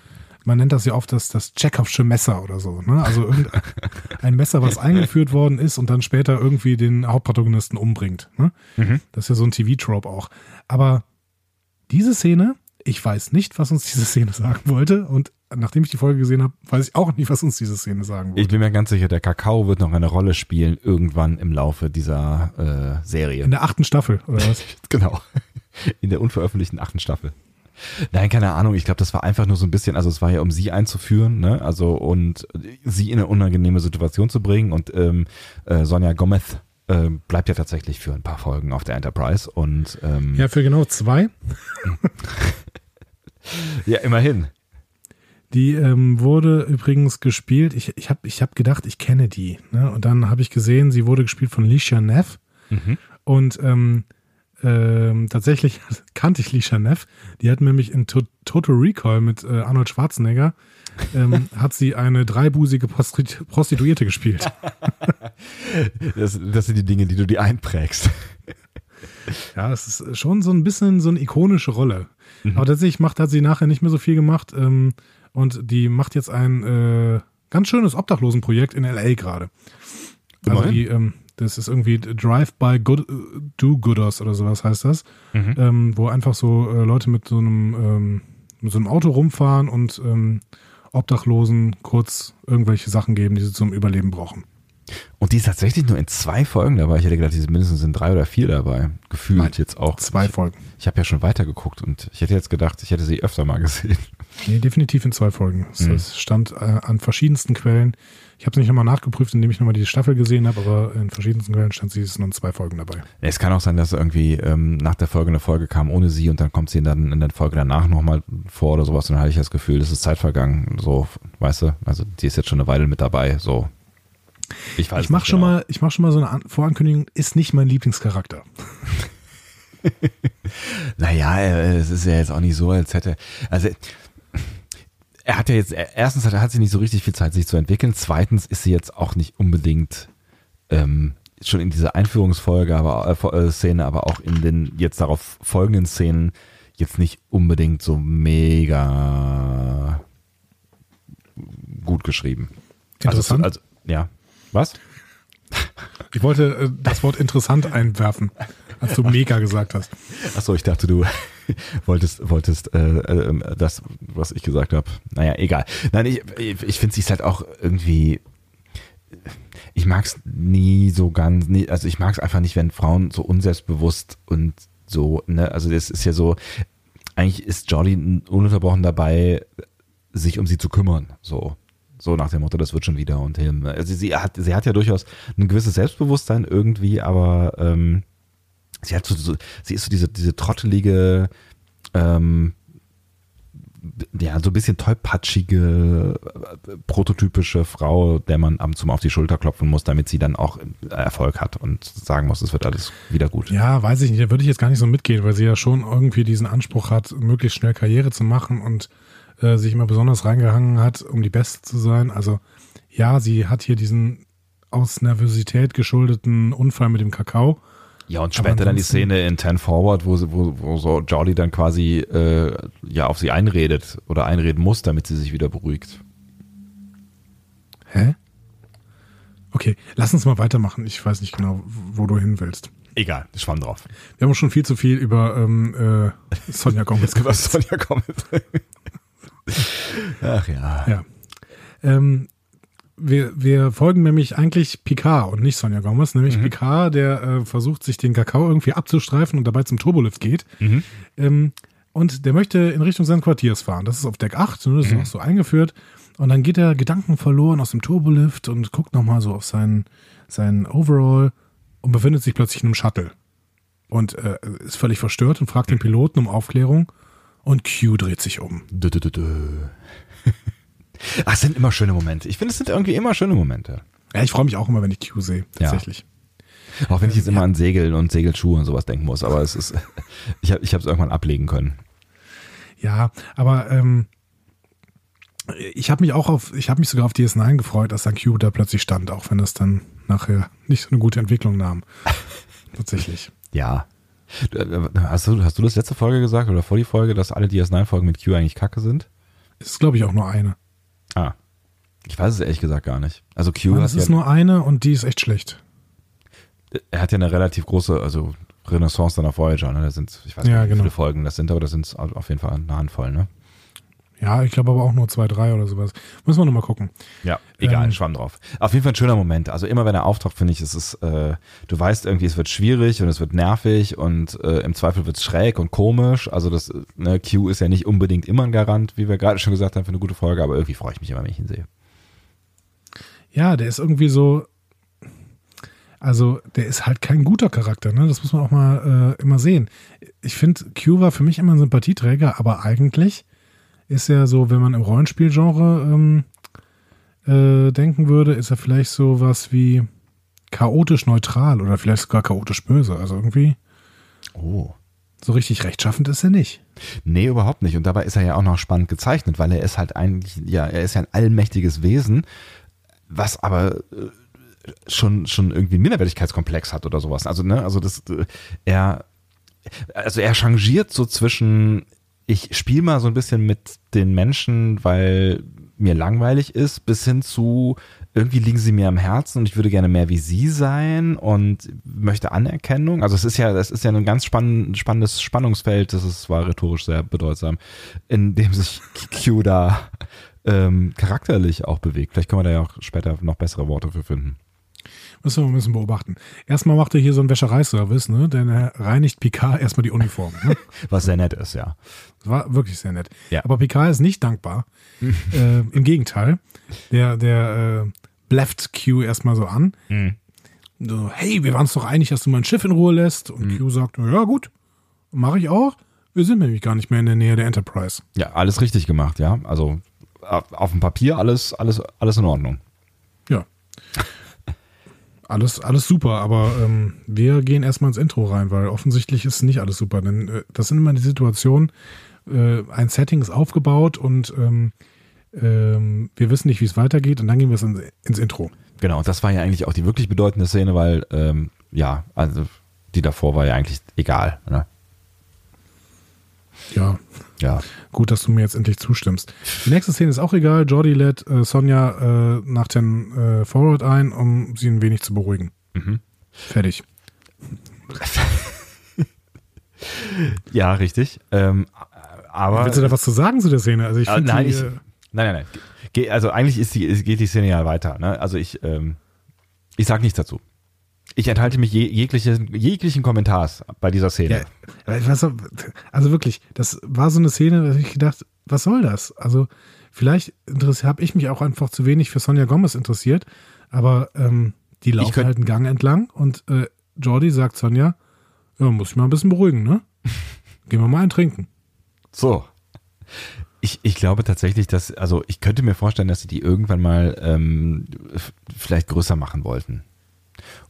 [SPEAKER 2] Man nennt das ja oft das, das Chekhovsche Messer oder so. Ne? Also irgendein Messer, was eingeführt worden ist und dann später irgendwie den Hauptprotagonisten umbringt. Ne?
[SPEAKER 1] Mhm.
[SPEAKER 2] Das ist ja so ein TV-Trope auch. Aber diese Szene, ich weiß nicht, was uns diese Szene sagen wollte. Und nachdem ich die Folge gesehen habe, weiß ich auch nicht, was uns diese Szene sagen
[SPEAKER 1] Ich
[SPEAKER 2] wollte.
[SPEAKER 1] bin mir ganz sicher, der Kakao wird noch eine Rolle spielen irgendwann im Laufe dieser äh, Serie.
[SPEAKER 2] In der achten Staffel, oder was?
[SPEAKER 1] Genau. In der unveröffentlichten achten Staffel. Nein, keine Ahnung. Ich glaube, das war einfach nur so ein bisschen, also es war ja, um sie einzuführen, ne? Also und sie in eine unangenehme Situation zu bringen. Und ähm, äh, Sonja Gomez äh, bleibt ja tatsächlich für ein paar Folgen auf der Enterprise. Und ähm,
[SPEAKER 2] Ja, für genau zwei.
[SPEAKER 1] ja, immerhin.
[SPEAKER 2] Die ähm, wurde übrigens gespielt. Ich, ich habe ich hab gedacht, ich kenne die. Ne? Und dann habe ich gesehen, sie wurde gespielt von Lisha Neff.
[SPEAKER 1] Mhm.
[SPEAKER 2] Und ähm, ähm, tatsächlich kannte ich Lisha Neff. Die hat nämlich in to Total Recall mit äh, Arnold Schwarzenegger ähm, hat sie eine dreibusige Prostitu Prostituierte gespielt.
[SPEAKER 1] Das, das sind die Dinge, die du dir einprägst.
[SPEAKER 2] Ja, es ist schon so ein bisschen so eine ikonische Rolle.
[SPEAKER 1] Mhm.
[SPEAKER 2] Aber tatsächlich macht, hat sie nachher nicht mehr so viel gemacht. Ähm, und die macht jetzt ein äh, ganz schönes Obdachlosenprojekt in L.A. gerade. Also die, ähm, das ist irgendwie Drive-by Good, Do-Gooders oder sowas heißt das.
[SPEAKER 1] Mhm.
[SPEAKER 2] Ähm, wo einfach so äh, Leute mit so einem ähm, mit so einem Auto rumfahren und ähm, Obdachlosen kurz irgendwelche Sachen geben, die sie zum Überleben brauchen.
[SPEAKER 1] Und die ist tatsächlich nur in zwei Folgen dabei. Ich hätte gedacht, die sind mindestens in drei oder vier dabei. Gefühlt
[SPEAKER 2] Nein,
[SPEAKER 1] jetzt auch.
[SPEAKER 2] Zwei
[SPEAKER 1] Ich,
[SPEAKER 2] Folgen.
[SPEAKER 1] ich habe ja schon weitergeguckt und ich hätte jetzt gedacht, ich hätte sie öfter mal gesehen.
[SPEAKER 2] Nee, definitiv in zwei Folgen. Es,
[SPEAKER 1] Mhm.
[SPEAKER 2] es stand äh, an verschiedensten Quellen. Ich habe es nicht nochmal nachgeprüft, indem ich nochmal die Staffel gesehen habe, aber in verschiedensten Quellen stand sie es nur in zwei Folgen dabei.
[SPEAKER 1] Es kann auch sein, dass irgendwie ähm, nach der Folge eine Folge kam ohne sie und dann kommt sie dann in der Folge danach nochmal vor oder sowas und dann hatte ich das Gefühl, es ist Zeit vergangen. So, weißt du, also die ist jetzt schon eine Weile mit dabei. So. Ich weiß
[SPEAKER 2] Ich mache schon
[SPEAKER 1] genau.
[SPEAKER 2] mal, ich mache schon mal so eine An Vorankündigung. Ist nicht mein Lieblingscharakter.
[SPEAKER 1] Naja, äh, es ist ja jetzt auch nicht so, als hätte. Also er hat ja jetzt, erstens hat, hat sie nicht so richtig viel Zeit, sich zu entwickeln. Zweitens ist sie jetzt auch nicht unbedingt ähm, schon in dieser Einführungsfolge, aber äh, äh, Szene, aber auch in den jetzt darauf folgenden Szenen jetzt nicht unbedingt so mega gut geschrieben.
[SPEAKER 2] Interessant.
[SPEAKER 1] Also, also ja. Was?
[SPEAKER 2] Ich wollte äh, das Wort interessant einwerfen, als du mega gesagt hast.
[SPEAKER 1] Achso, ich dachte, du wolltest, wolltest äh, äh, das, was ich gesagt habe. Naja, egal. Nein, ich, ich finde es halt auch irgendwie. Ich mag es nie so ganz, nie, also ich mag es einfach nicht, wenn Frauen so unselbstbewusst und so, ne, also das ist ja so, eigentlich ist Jolly ununterbrochen dabei, sich um sie zu kümmern, so. So nach dem Motto, das wird schon wieder und hin. Also sie hat, sie hat ja durchaus ein gewisses Selbstbewusstsein irgendwie, aber ähm, sie hat so, so, sie ist so diese, diese trottelige, ähm, ja, so ein bisschen tollpatschige, äh, prototypische Frau, der man ab und zu mal auf die Schulter klopfen muss, damit sie dann auch Erfolg hat und sagen muss, es wird alles wieder gut.
[SPEAKER 2] Ja, weiß ich nicht. Da würde ich jetzt gar nicht so mitgehen, weil sie ja schon irgendwie diesen Anspruch hat, möglichst schnell Karriere zu machen und äh, sich immer besonders reingehangen hat, um die Beste zu sein. Also ja, sie hat hier diesen aus Nervosität geschuldeten Unfall mit dem Kakao.
[SPEAKER 1] Ja, und später dann die Szene in Ten Forward, wo, wo, wo so Jolly dann quasi äh, ja auf sie einredet oder einreden muss, damit sie sich wieder beruhigt.
[SPEAKER 2] Hä? Okay, lass uns mal weitermachen. Ich weiß nicht genau, wo du hin willst.
[SPEAKER 1] Egal, ich schwamm drauf.
[SPEAKER 2] Wir haben schon viel zu viel über ähm, äh, Sonja Gomez
[SPEAKER 1] geredet. Sonja Gomez. Ach ja.
[SPEAKER 2] Ja. Ähm, wir, wir folgen nämlich eigentlich Picard und nicht Sonja Gomez, nämlich mhm. Picard, der äh, versucht, sich den Kakao irgendwie abzustreifen und dabei zum Turbolift geht. Mhm. Ähm, und der möchte in Richtung seines Quartiers fahren. Das ist auf Deck 8, ne, das ist mhm. auch so eingeführt. Und dann geht er Gedanken verloren aus dem Turbolift und guckt nochmal so auf seinen, seinen Overall und befindet sich plötzlich in einem Shuttle. Und äh, ist völlig verstört und fragt den Piloten um Aufklärung. Und Q dreht sich um.
[SPEAKER 1] Dö, dö, dö, Ach, es sind immer schöne Momente. Ich finde, es sind irgendwie immer schöne Momente.
[SPEAKER 2] Ja, ich freue mich auch immer, wenn ich Q sehe, tatsächlich.
[SPEAKER 1] Ja. Auch wenn ich jetzt immer an Segeln und Segelschuhe und sowas denken muss, aber es ist, ich habe es irgendwann ablegen können.
[SPEAKER 2] Ja, aber ähm, ich habe mich auch auf, ich habe mich sogar auf DS9 gefreut, dass dann Q da plötzlich stand, auch wenn das dann nachher nicht so eine gute Entwicklung nahm. Tatsächlich.
[SPEAKER 1] Ja. Äh, hast du, hast du das letzte Folge gesagt oder vor die Folge, dass alle DS9-Folgen mit Q eigentlich kacke sind?
[SPEAKER 2] Ist, glaube ich, auch nur eine.
[SPEAKER 1] Ah. Ich weiß es ehrlich gesagt gar nicht. Also Q
[SPEAKER 2] Es ist ja, nur eine und die ist echt schlecht.
[SPEAKER 1] Er hat ja eine relativ große, also Renaissance dann auf Voyager, ne? Da sind, ich weiß nicht, ja, wie genau. viele Folgen das sind, aber das sind auf jeden Fall eine Handvoll, ne?
[SPEAKER 2] Ja, ich glaube aber auch nur zwei, drei oder sowas. Müssen wir nochmal gucken.
[SPEAKER 1] Ja, egal, ähm, schwamm drauf. Auf jeden Fall ein schöner Moment. Also immer wenn er auftaucht, finde ich, es ist, äh, du weißt irgendwie, es wird schwierig und es wird nervig und äh, im Zweifel wird es schräg und komisch. Also das, ne, Q ist ja nicht unbedingt immer ein Garant, wie wir gerade schon gesagt haben, für eine gute Folge, aber irgendwie freue ich mich immer, wenn ich ihn sehe.
[SPEAKER 2] Ja, der ist irgendwie so, also der ist halt kein guter Charakter, ne? Das muss man auch mal äh, immer sehen. Ich finde, Q war für mich immer ein Sympathieträger, aber eigentlich ist ja so, wenn man im Rollenspielgenre ähm, äh, denken würde, ist er vielleicht so was wie chaotisch neutral oder vielleicht sogar chaotisch böse. Also irgendwie.
[SPEAKER 1] Oh.
[SPEAKER 2] So richtig rechtschaffend ist er nicht.
[SPEAKER 1] Nee, überhaupt nicht. Und dabei ist er ja auch noch spannend gezeichnet, weil er ist halt eigentlich, ja, er ist ja ein allmächtiges Wesen, was aber äh, schon, schon irgendwie einen Minderwertigkeitskomplex hat oder sowas. Also, ne, also das, äh, er, also er changiert so zwischen, ich spiele mal so ein bisschen mit den Menschen, weil mir langweilig ist, bis hin zu irgendwie liegen sie mir am Herzen und ich würde gerne mehr wie sie sein und möchte Anerkennung. Also es ist ja, das ist ja ein ganz spann spannendes Spannungsfeld, das ist, war rhetorisch sehr bedeutsam, in dem sich Q da ähm, charakterlich auch bewegt. Vielleicht können wir da ja auch später noch bessere Worte für finden.
[SPEAKER 2] Müssen wir mal ein bisschen beobachten. Erstmal macht er hier so einen Wäschereiservice, ne? Denn er reinigt Picard erstmal die Uniform. Ne?
[SPEAKER 1] Was sehr nett ist, ja.
[SPEAKER 2] Das war wirklich sehr nett. Ja. Aber Picard ist nicht dankbar. äh, Im Gegenteil. Der, der äh, blefft Q erstmal so an. Mhm. So, hey, wir waren uns doch einig, dass du mein Schiff in Ruhe lässt. Und mhm. Q sagt, ja gut, mache ich auch. Wir sind nämlich gar nicht mehr in der Nähe der Enterprise.
[SPEAKER 1] Ja, alles richtig gemacht, ja. Also auf dem Papier alles, alles, alles in Ordnung.
[SPEAKER 2] Ja alles, alles super, aber ähm, wir gehen erstmal ins Intro rein, weil offensichtlich ist nicht alles super. Denn äh, das sind immer die Situationen, äh, ein Setting ist aufgebaut und ähm, ähm, wir wissen nicht, wie es weitergeht und dann gehen wir ins, ins Intro.
[SPEAKER 1] Genau, und das war ja eigentlich auch die wirklich bedeutende Szene, weil, ähm, ja, also die davor war ja eigentlich egal. Ne?
[SPEAKER 2] Ja,
[SPEAKER 1] Ja.
[SPEAKER 2] gut, dass du mir jetzt endlich zustimmst. Die nächste Szene ist auch egal. Jordi lädt äh, Sonja äh, nach dem äh, Forward ein, um sie ein wenig zu beruhigen.
[SPEAKER 1] Mhm.
[SPEAKER 2] Fertig.
[SPEAKER 1] Ja, richtig. Ähm, aber.
[SPEAKER 2] Willst du da was zu sagen zu der Szene? Also ich finde
[SPEAKER 1] nein,
[SPEAKER 2] die,
[SPEAKER 1] ich,
[SPEAKER 2] äh,
[SPEAKER 1] nein, nein, nein. Ge- Also eigentlich ist die, geht die Szene ja weiter. Ne? Also ich, ähm, ich sag nichts dazu. Ich enthalte mich je, jeglichen, jeglichen Kommentars bei dieser Szene.
[SPEAKER 2] Ja, was, also wirklich, das war so eine Szene, da habe ich gedacht, was soll das? Also vielleicht habe ich mich auch einfach zu wenig für Sonja Gomez interessiert, aber ähm, die laufen halt einen Gang entlang und äh, Jordi sagt Sonja, ja, muss ich mal ein bisschen beruhigen, ne? Gehen wir mal einen trinken.
[SPEAKER 1] So. Ich, ich glaube tatsächlich, dass, also ich könnte mir vorstellen, dass sie die irgendwann mal ähm, vielleicht größer machen wollten.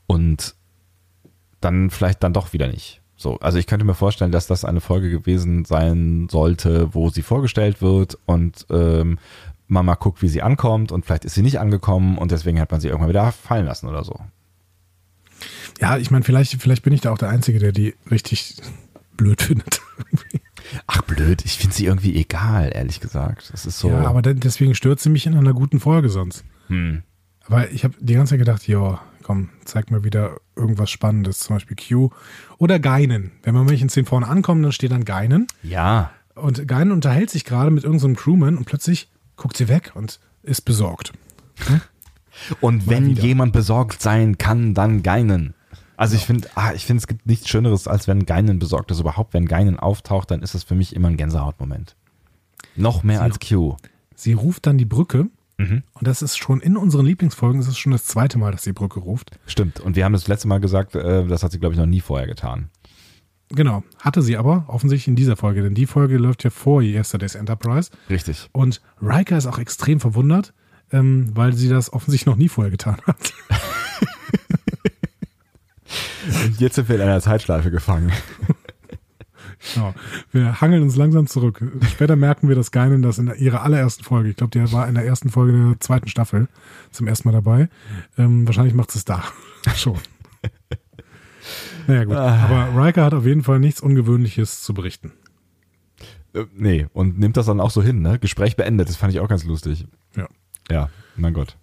[SPEAKER 1] Und dann vielleicht dann doch wieder nicht. So, also ich könnte mir vorstellen, dass das eine Folge gewesen sein sollte, wo sie vorgestellt wird und ähm, man mal guckt, wie sie ankommt und vielleicht ist sie nicht angekommen und deswegen hat man sie irgendwann wieder fallen lassen oder so.
[SPEAKER 2] Ja, ich meine, vielleicht, vielleicht bin ich da auch der Einzige, der die richtig blöd findet.
[SPEAKER 1] Ach blöd, ich finde sie irgendwie egal, ehrlich gesagt. Das ist so.
[SPEAKER 2] Ja, aber de- deswegen stört sie mich in einer guten Folge sonst.
[SPEAKER 1] hm.
[SPEAKER 2] Aber ich habe die ganze Zeit gedacht, ja, komm, zeig mir wieder irgendwas Spannendes, zum Beispiel Q oder Geinen. Wenn man in 10 vorne ankommt, dann steht dann Geinen
[SPEAKER 1] Ja,
[SPEAKER 2] und Geinen unterhält sich gerade mit irgendeinem Crewman und plötzlich guckt sie weg und ist besorgt.
[SPEAKER 1] Und
[SPEAKER 2] Mal
[SPEAKER 1] wenn
[SPEAKER 2] wieder.
[SPEAKER 1] jemand besorgt sein kann, dann Geinen. Also ich finde, ah, ich finde, es gibt nichts Schöneres, als wenn Geinen besorgt ist. Überhaupt, wenn Geinen auftaucht, dann ist es für mich immer ein Gänsehautmoment. Noch mehr
[SPEAKER 2] Sie-
[SPEAKER 1] als Q.
[SPEAKER 2] Sie ruft dann die Brücke
[SPEAKER 1] Mhm.
[SPEAKER 2] und das ist schon in unseren Lieblingsfolgen, das ist schon das zweite Mal, dass die Brücke ruft.
[SPEAKER 1] Stimmt. Und wir haben das letzte Mal gesagt, äh, das hat sie, glaube ich, noch nie vorher getan.
[SPEAKER 2] Genau, hatte sie aber offensichtlich in dieser Folge, denn die Folge läuft ja vor Yesterday's Enterprise
[SPEAKER 1] Richtig.
[SPEAKER 2] und Riker ist auch extrem verwundert, ähm, weil sie das offensichtlich noch nie vorher getan hat.
[SPEAKER 1] Und jetzt sind wir in einer Zeitschleife gefangen.
[SPEAKER 2] Genau. Wir hangeln uns langsam zurück. Später merken wir, dass Geinen das in ihrer allerersten Folge, ich glaube, der war in der ersten Folge der zweiten Staffel zum ersten Mal dabei. Ähm, wahrscheinlich macht es da schon. Naja, gut. Aber Riker hat auf jeden Fall nichts Ungewöhnliches zu berichten.
[SPEAKER 1] Äh, nee, und nimmt das dann auch so hin, ne? Gespräch beendet, das fand ich auch ganz lustig.
[SPEAKER 2] Ja.
[SPEAKER 1] Ja, mein Gott.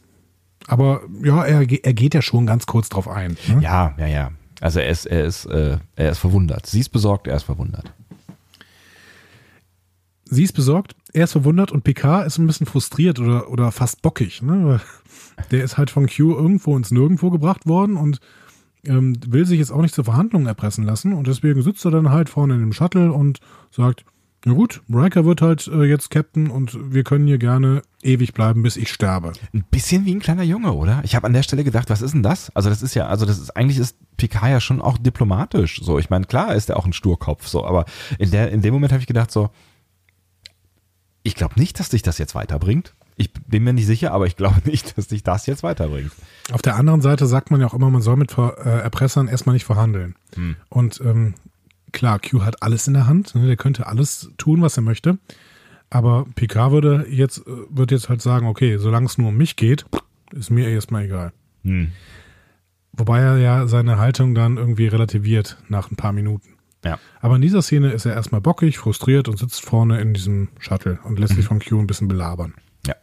[SPEAKER 2] Aber ja, er, er geht ja schon ganz kurz drauf ein. Ne?
[SPEAKER 1] Ja, ja, ja. Also er ist, er ist, äh, er ist verwundert. Sie ist besorgt, er ist verwundert.
[SPEAKER 2] Sie ist besorgt, er ist verwundert und Picard ist ein bisschen frustriert oder, oder fast bockig. Ne? Der ist halt von Q irgendwo ins Nirgendwo gebracht worden und ähm, will sich jetzt auch nicht zur Verhandlung erpressen lassen. Und deswegen sitzt er dann halt vorne in dem Shuttle und sagt, na gut, Riker wird halt äh, jetzt Captain und wir können hier gerne ewig bleiben, bis ich sterbe.
[SPEAKER 1] Ein bisschen wie ein kleiner Junge, oder? Ich habe an der Stelle gedacht, was ist denn das? Also das ist ja, also das ist eigentlich ist Picard ja schon auch diplomatisch. So, ich meine, klar ist er auch ein Sturkopf, so, aber in der, in dem Moment habe ich gedacht so, ich glaube nicht, dass dich das jetzt weiterbringt. Ich bin mir nicht sicher, aber ich glaube nicht, dass dich das jetzt weiterbringt.
[SPEAKER 2] Auf der anderen Seite sagt man ja auch immer, man soll mit Ver äh, Erpressern erstmal nicht verhandeln. Und ähm, klar, Q hat alles in der Hand, ne? der könnte alles tun, was er möchte. Aber Picard würde jetzt, äh, wird jetzt halt sagen, okay, solange es nur um mich geht, ist mir erstmal egal.
[SPEAKER 1] Hm.
[SPEAKER 2] Wobei er ja seine Haltung dann irgendwie relativiert nach ein paar Minuten.
[SPEAKER 1] Ja.
[SPEAKER 2] Aber in dieser Szene ist er erstmal bockig, frustriert und sitzt vorne in diesem Shuttle und lässt sich von Q ein bisschen belabern.
[SPEAKER 1] Ja.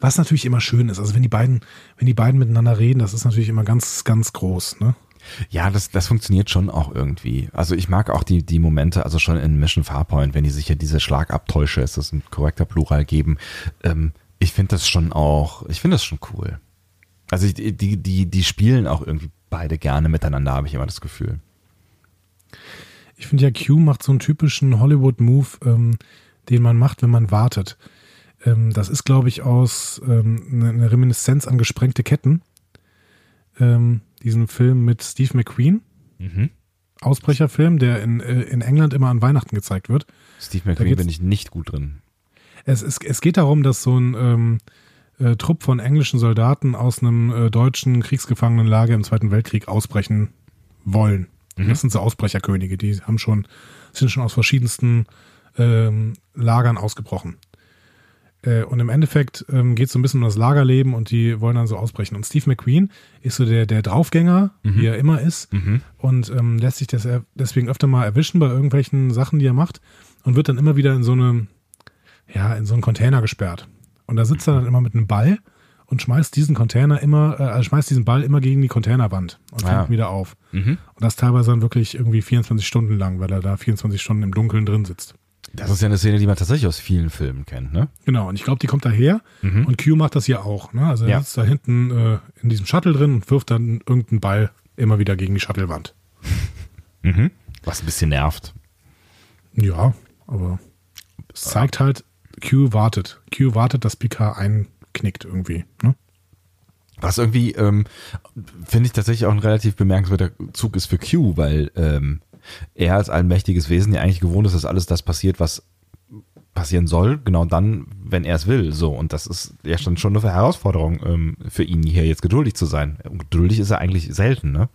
[SPEAKER 2] Was natürlich immer schön ist. Also wenn die beiden, wenn die beiden miteinander reden, das ist natürlich immer ganz, ganz groß, ne?
[SPEAKER 1] Ja, das, das funktioniert schon auch irgendwie. Also ich mag auch die, die Momente, also schon in Mission Farpoint, wenn die sich ja diese Schlagabtäusche, ist das ein korrekter Plural geben. Ähm, ich finde das schon auch, ich finde das schon cool. Also ich, die, die, die spielen auch irgendwie beide gerne miteinander, habe ich immer das Gefühl.
[SPEAKER 2] Ich finde ja, Q macht so einen typischen Hollywood-Move, ähm, den man macht, wenn man wartet. Ähm, das ist, glaube ich, aus ähm, eine eine Reminiszenz an gesprengte Ketten. Ähm, diesen Film mit Steve McQueen,
[SPEAKER 1] Mhm.
[SPEAKER 2] Ausbrecherfilm, der in, äh, in England immer an Weihnachten gezeigt wird.
[SPEAKER 1] Steve McQueen bin ich nicht gut drin.
[SPEAKER 2] Es, es, es geht darum, dass so ein ähm, äh, Trupp von englischen Soldaten aus einem äh, deutschen Kriegsgefangenenlager im Zweiten Weltkrieg ausbrechen wollen.
[SPEAKER 1] Mhm.
[SPEAKER 2] Das sind so Ausbrecherkönige, die haben schon, sind schon aus verschiedensten ähm, Lagern ausgebrochen. Äh, und im Endeffekt ähm, geht es so ein bisschen um das Lagerleben und die wollen dann so ausbrechen. Und Steve McQueen ist so der, der Draufgänger, wie er immer ist, und ähm, lässt sich das er- deswegen öfter mal erwischen bei irgendwelchen Sachen, die er macht und wird dann immer wieder in so eine, ja, in so einen Container gesperrt. Und da sitzt er dann immer mit einem Ball und schmeißt diesen Container immer, äh, also schmeißt diesen Ball immer gegen die Containerwand und fängt
[SPEAKER 1] Ah.
[SPEAKER 2] ihn wieder auf.
[SPEAKER 1] Mhm.
[SPEAKER 2] Und das teilweise dann wirklich irgendwie 24 Stunden lang, weil er da 24 Stunden im Dunkeln drin sitzt.
[SPEAKER 1] Das ist ja eine Szene, die man tatsächlich aus vielen Filmen kennt, ne?
[SPEAKER 2] Genau, und ich glaube, die kommt daher und Q macht das hier auch. Ne? Also er
[SPEAKER 1] Ja.
[SPEAKER 2] sitzt da hinten äh, in diesem Shuttle drin und wirft dann irgendeinen Ball immer wieder gegen die Shuttlewand.
[SPEAKER 1] Mhm. Was ein bisschen nervt.
[SPEAKER 2] Ja, aber es zeigt halt, Q wartet. Q wartet, dass Picard einknickt irgendwie. Ne?
[SPEAKER 1] Was irgendwie, ähm, finde ich tatsächlich auch ein relativ bemerkenswerter Zug ist für Q, weil ähm, er als allmächtiges Wesen ja eigentlich gewohnt ist, dass alles das passiert, was passieren soll, genau dann, wenn er es will. So, und das ist ja schon, schon eine Herausforderung ähm, für ihn, hier jetzt geduldig zu sein. Und geduldig ist er eigentlich selten, ne?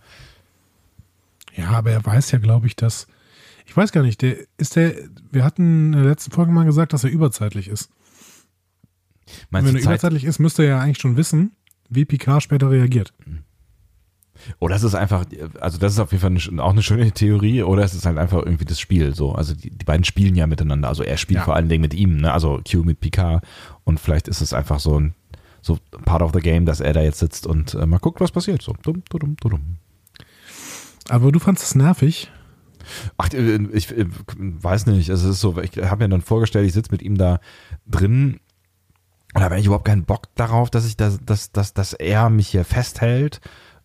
[SPEAKER 2] Ja, aber er weiß ja, glaube ich, dass. Ich weiß gar nicht, der ist der. Wir hatten in der letzten Folge mal gesagt, dass er überzeitlich ist.
[SPEAKER 1] Meinst
[SPEAKER 2] Wenn er
[SPEAKER 1] Zeit,
[SPEAKER 2] überzeitlich ist, müsste er ja eigentlich schon wissen, wie Picard später reagiert.
[SPEAKER 1] Oder ist es einfach, also das ist auf jeden Fall eine, auch eine schöne Theorie, oder ist es halt einfach irgendwie das Spiel so. Also die, die beiden spielen ja miteinander. Also er spielt
[SPEAKER 2] Ja.
[SPEAKER 1] vor allen Dingen mit ihm, ne? Also Q mit Picard und vielleicht ist es einfach so ein so part of the game, dass er da jetzt sitzt und äh, mal guckt, was passiert. So dumm, dumm, dumm, dumm.
[SPEAKER 2] Aber du fandst es nervig.
[SPEAKER 1] Ach, äh, ich äh, weiß nicht. Also es ist so, ich habe mir dann vorgestellt, ich sitze mit ihm da drin und habe eigentlich überhaupt keinen Bock darauf, dass ich das, dass, dass, dass er mich hier festhält.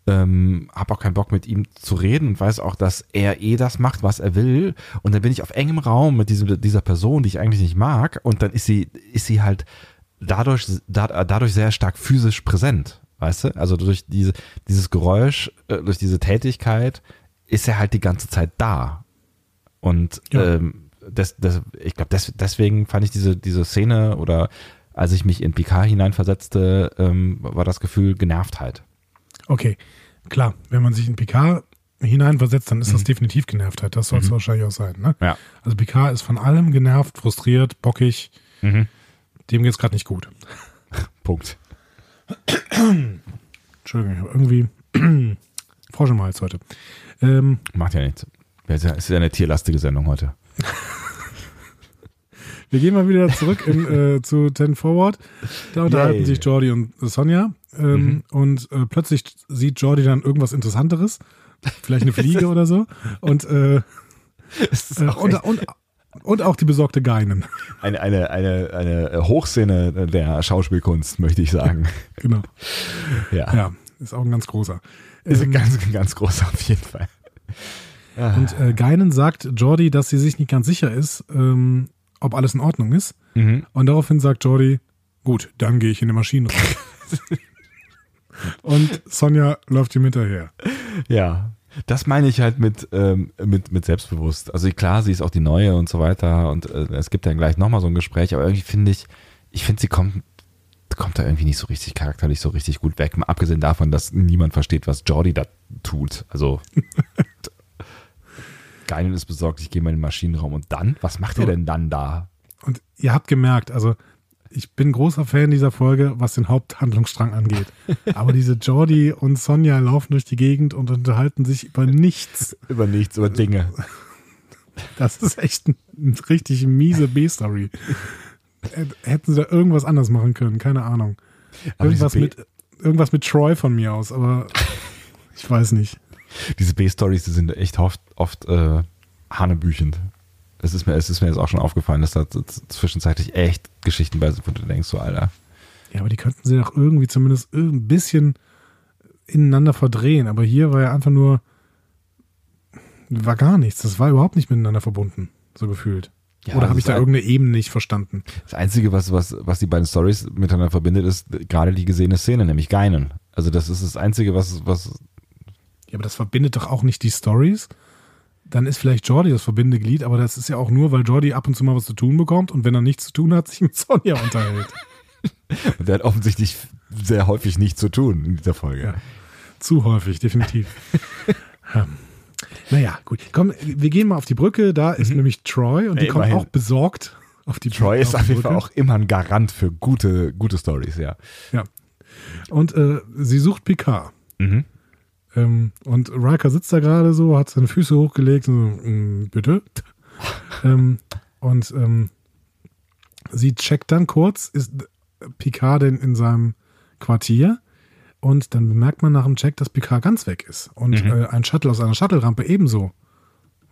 [SPEAKER 1] Ähm, habe auch keinen Bock mit ihm zu reden und weiß auch, dass er eh das macht, was er will. Und dann bin ich auf engem Raum mit diesem, dieser Person, die ich eigentlich nicht mag. Und dann ist sie, ist sie halt dadurch, da, dadurch sehr stark physisch präsent. Weißt du? Also durch diese, dieses Geräusch, äh, durch diese Tätigkeit ist er halt die ganze Zeit da. Und
[SPEAKER 2] Ja.
[SPEAKER 1] ähm, das, das, ich glaube, des, deswegen fand ich diese, diese Szene oder als ich mich in Picard hineinversetzte, ähm, war das Gefühl Genervtheit.
[SPEAKER 2] Okay, klar, wenn man sich in Picard hineinversetzt, dann ist das definitiv Genervtheit. Das soll es wahrscheinlich auch sein. Ne?
[SPEAKER 1] Ja.
[SPEAKER 2] Also Picard ist von allem genervt, frustriert, bockig.
[SPEAKER 1] Mhm.
[SPEAKER 2] Dem geht es gerade nicht gut.
[SPEAKER 1] Punkt.
[SPEAKER 2] Entschuldigung, ich habe irgendwie Frosch im Hals heute. Ähm,
[SPEAKER 1] Macht ja nichts. Es ist ja- es ist ja eine tierlastige Sendung heute.
[SPEAKER 2] wir gehen mal wieder zurück in, äh, zu Ten Forward. Da unterhalten
[SPEAKER 1] Yay.
[SPEAKER 2] sich Jordi und Sonja. Ähm, Und äh, plötzlich sieht Jordi dann irgendwas Interessanteres. Vielleicht eine Fliege oder so. Und, äh, äh, und, und, und auch die besorgte Geinen.
[SPEAKER 1] eine, eine, eine, eine Hochszene der Schauspielkunst, möchte ich sagen.
[SPEAKER 2] Genau.
[SPEAKER 1] ja.
[SPEAKER 2] Ja, ist auch ein ganz großer.
[SPEAKER 1] Ist
[SPEAKER 2] Ähm,
[SPEAKER 1] ein ganz, ganz groß auf jeden Fall.
[SPEAKER 2] Und äh, Geinen sagt Jordi, dass sie sich nicht ganz sicher ist, ähm, ob alles in Ordnung ist.
[SPEAKER 1] Mhm.
[SPEAKER 2] Und daraufhin sagt Jordi, gut, dann gehe ich in den Maschinenraum. Und Sonja läuft ihm hinterher.
[SPEAKER 1] Ja. Das meine ich halt mit, ähm, mit, mit selbstbewusst. Also klar, sie ist auch die Neue und so weiter und äh, es gibt dann gleich nochmal so ein Gespräch, aber irgendwie finde ich, ich finde, sie kommt, kommt da irgendwie nicht so richtig charakterlich so richtig gut weg. Mal abgesehen davon, dass niemand versteht, was Jordi da tut. Also Geinen ist besorgt, ich gehe mal in den Maschinenraum und dann? Was macht er denn dann da?
[SPEAKER 2] Und ihr habt gemerkt, also ich bin großer Fan dieser Folge, was den Haupthandlungsstrang angeht. Aber diese Jordi und Sonja laufen durch die Gegend und unterhalten sich über nichts.
[SPEAKER 1] Über nichts, über Dinge.
[SPEAKER 2] Das ist echt ein, ein richtig miese B-Story. Hätten sie da irgendwas anders machen können, keine Ahnung. Irgendwas mit, irgendwas mit Troy von mir aus, aber ich weiß nicht.
[SPEAKER 1] Diese B-Stories, die sind echt oft, oft äh, hanebüchend. Es ist, mir, es ist mir jetzt auch schon aufgefallen, dass da zwischenzeitlich echt Geschichten bei sind, wo du denkst, so, Alter.
[SPEAKER 2] Ja, aber die könnten sie doch irgendwie zumindest ein bisschen ineinander verdrehen. Aber hier war ja einfach nur, war gar nichts. Das war überhaupt nicht miteinander verbunden, so gefühlt.
[SPEAKER 1] Ja,
[SPEAKER 2] Oder habe ich da
[SPEAKER 1] ein-
[SPEAKER 2] irgendeine Ebene nicht verstanden?
[SPEAKER 1] Das Einzige, was, was, was die beiden Stories miteinander verbindet, ist gerade die gesehene Szene, nämlich Geinen. Also das ist das Einzige, was, was
[SPEAKER 2] Ja, aber das verbindet doch auch nicht die Stories. Dann ist vielleicht Jordi das verbindende Glied, aber das ist ja auch nur, weil Jordi ab und zu mal was zu tun bekommt und wenn er nichts zu tun hat, sich mit Sonja unterhält.
[SPEAKER 1] Und der hat offensichtlich sehr häufig nichts zu tun in dieser Folge.
[SPEAKER 2] Ja. Zu häufig, definitiv. ja. Naja, gut. Komm, wir gehen mal auf die Brücke. Da ist nämlich Troy und die
[SPEAKER 1] Ey,
[SPEAKER 2] kommt auch besorgt auf die
[SPEAKER 1] Troy ist
[SPEAKER 2] auf
[SPEAKER 1] auf
[SPEAKER 2] die
[SPEAKER 1] jeden Fall
[SPEAKER 2] Brücke.
[SPEAKER 1] auch immer ein Garant für gute, gute Stories, ja.
[SPEAKER 2] Ja. Und äh, sie sucht Picard.
[SPEAKER 1] Mhm.
[SPEAKER 2] Ähm, und Riker sitzt da gerade so, hat seine Füße hochgelegt, so, mm, bitte. ähm, und ähm, sie checkt dann kurz, ist Picard denn in seinem Quartier? Und dann bemerkt man nach dem Check, dass Picard ganz weg ist. Und
[SPEAKER 1] Mhm.
[SPEAKER 2] äh, ein Shuttle aus einer Shuttle-Rampe ebenso.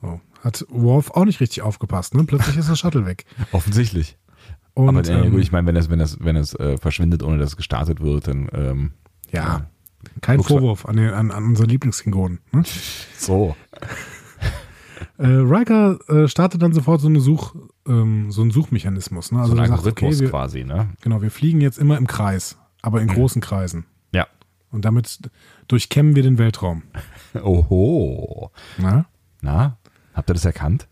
[SPEAKER 2] So. Hat Worf auch nicht richtig aufgepasst, ne? Plötzlich ist das Shuttle weg.
[SPEAKER 1] Offensichtlich.
[SPEAKER 2] Und,
[SPEAKER 1] Aber äh,
[SPEAKER 2] ähm,
[SPEAKER 1] ich meine, wenn es, wenn es, wenn es äh, verschwindet, ohne dass es gestartet wird, dann ähm,
[SPEAKER 2] ja, kein
[SPEAKER 1] Guck's-
[SPEAKER 2] Vorwurf an, den, an, an unsere Lieblingsfingonen. Ne?
[SPEAKER 1] so.
[SPEAKER 2] Äh, Riker äh, startet dann sofort so, eine Such, ähm, so einen Suchmechanismus. Ne? Also
[SPEAKER 1] so ein
[SPEAKER 2] er sagt,
[SPEAKER 1] Algorithmus
[SPEAKER 2] okay,
[SPEAKER 1] quasi, ne?
[SPEAKER 2] genau, wir fliegen jetzt immer im Kreis, aber in großen Kreisen.
[SPEAKER 1] Ja.
[SPEAKER 2] Und damit durchkämmen wir den Weltraum.
[SPEAKER 1] Oho.
[SPEAKER 2] Na?
[SPEAKER 1] Na, habt ihr das erkannt?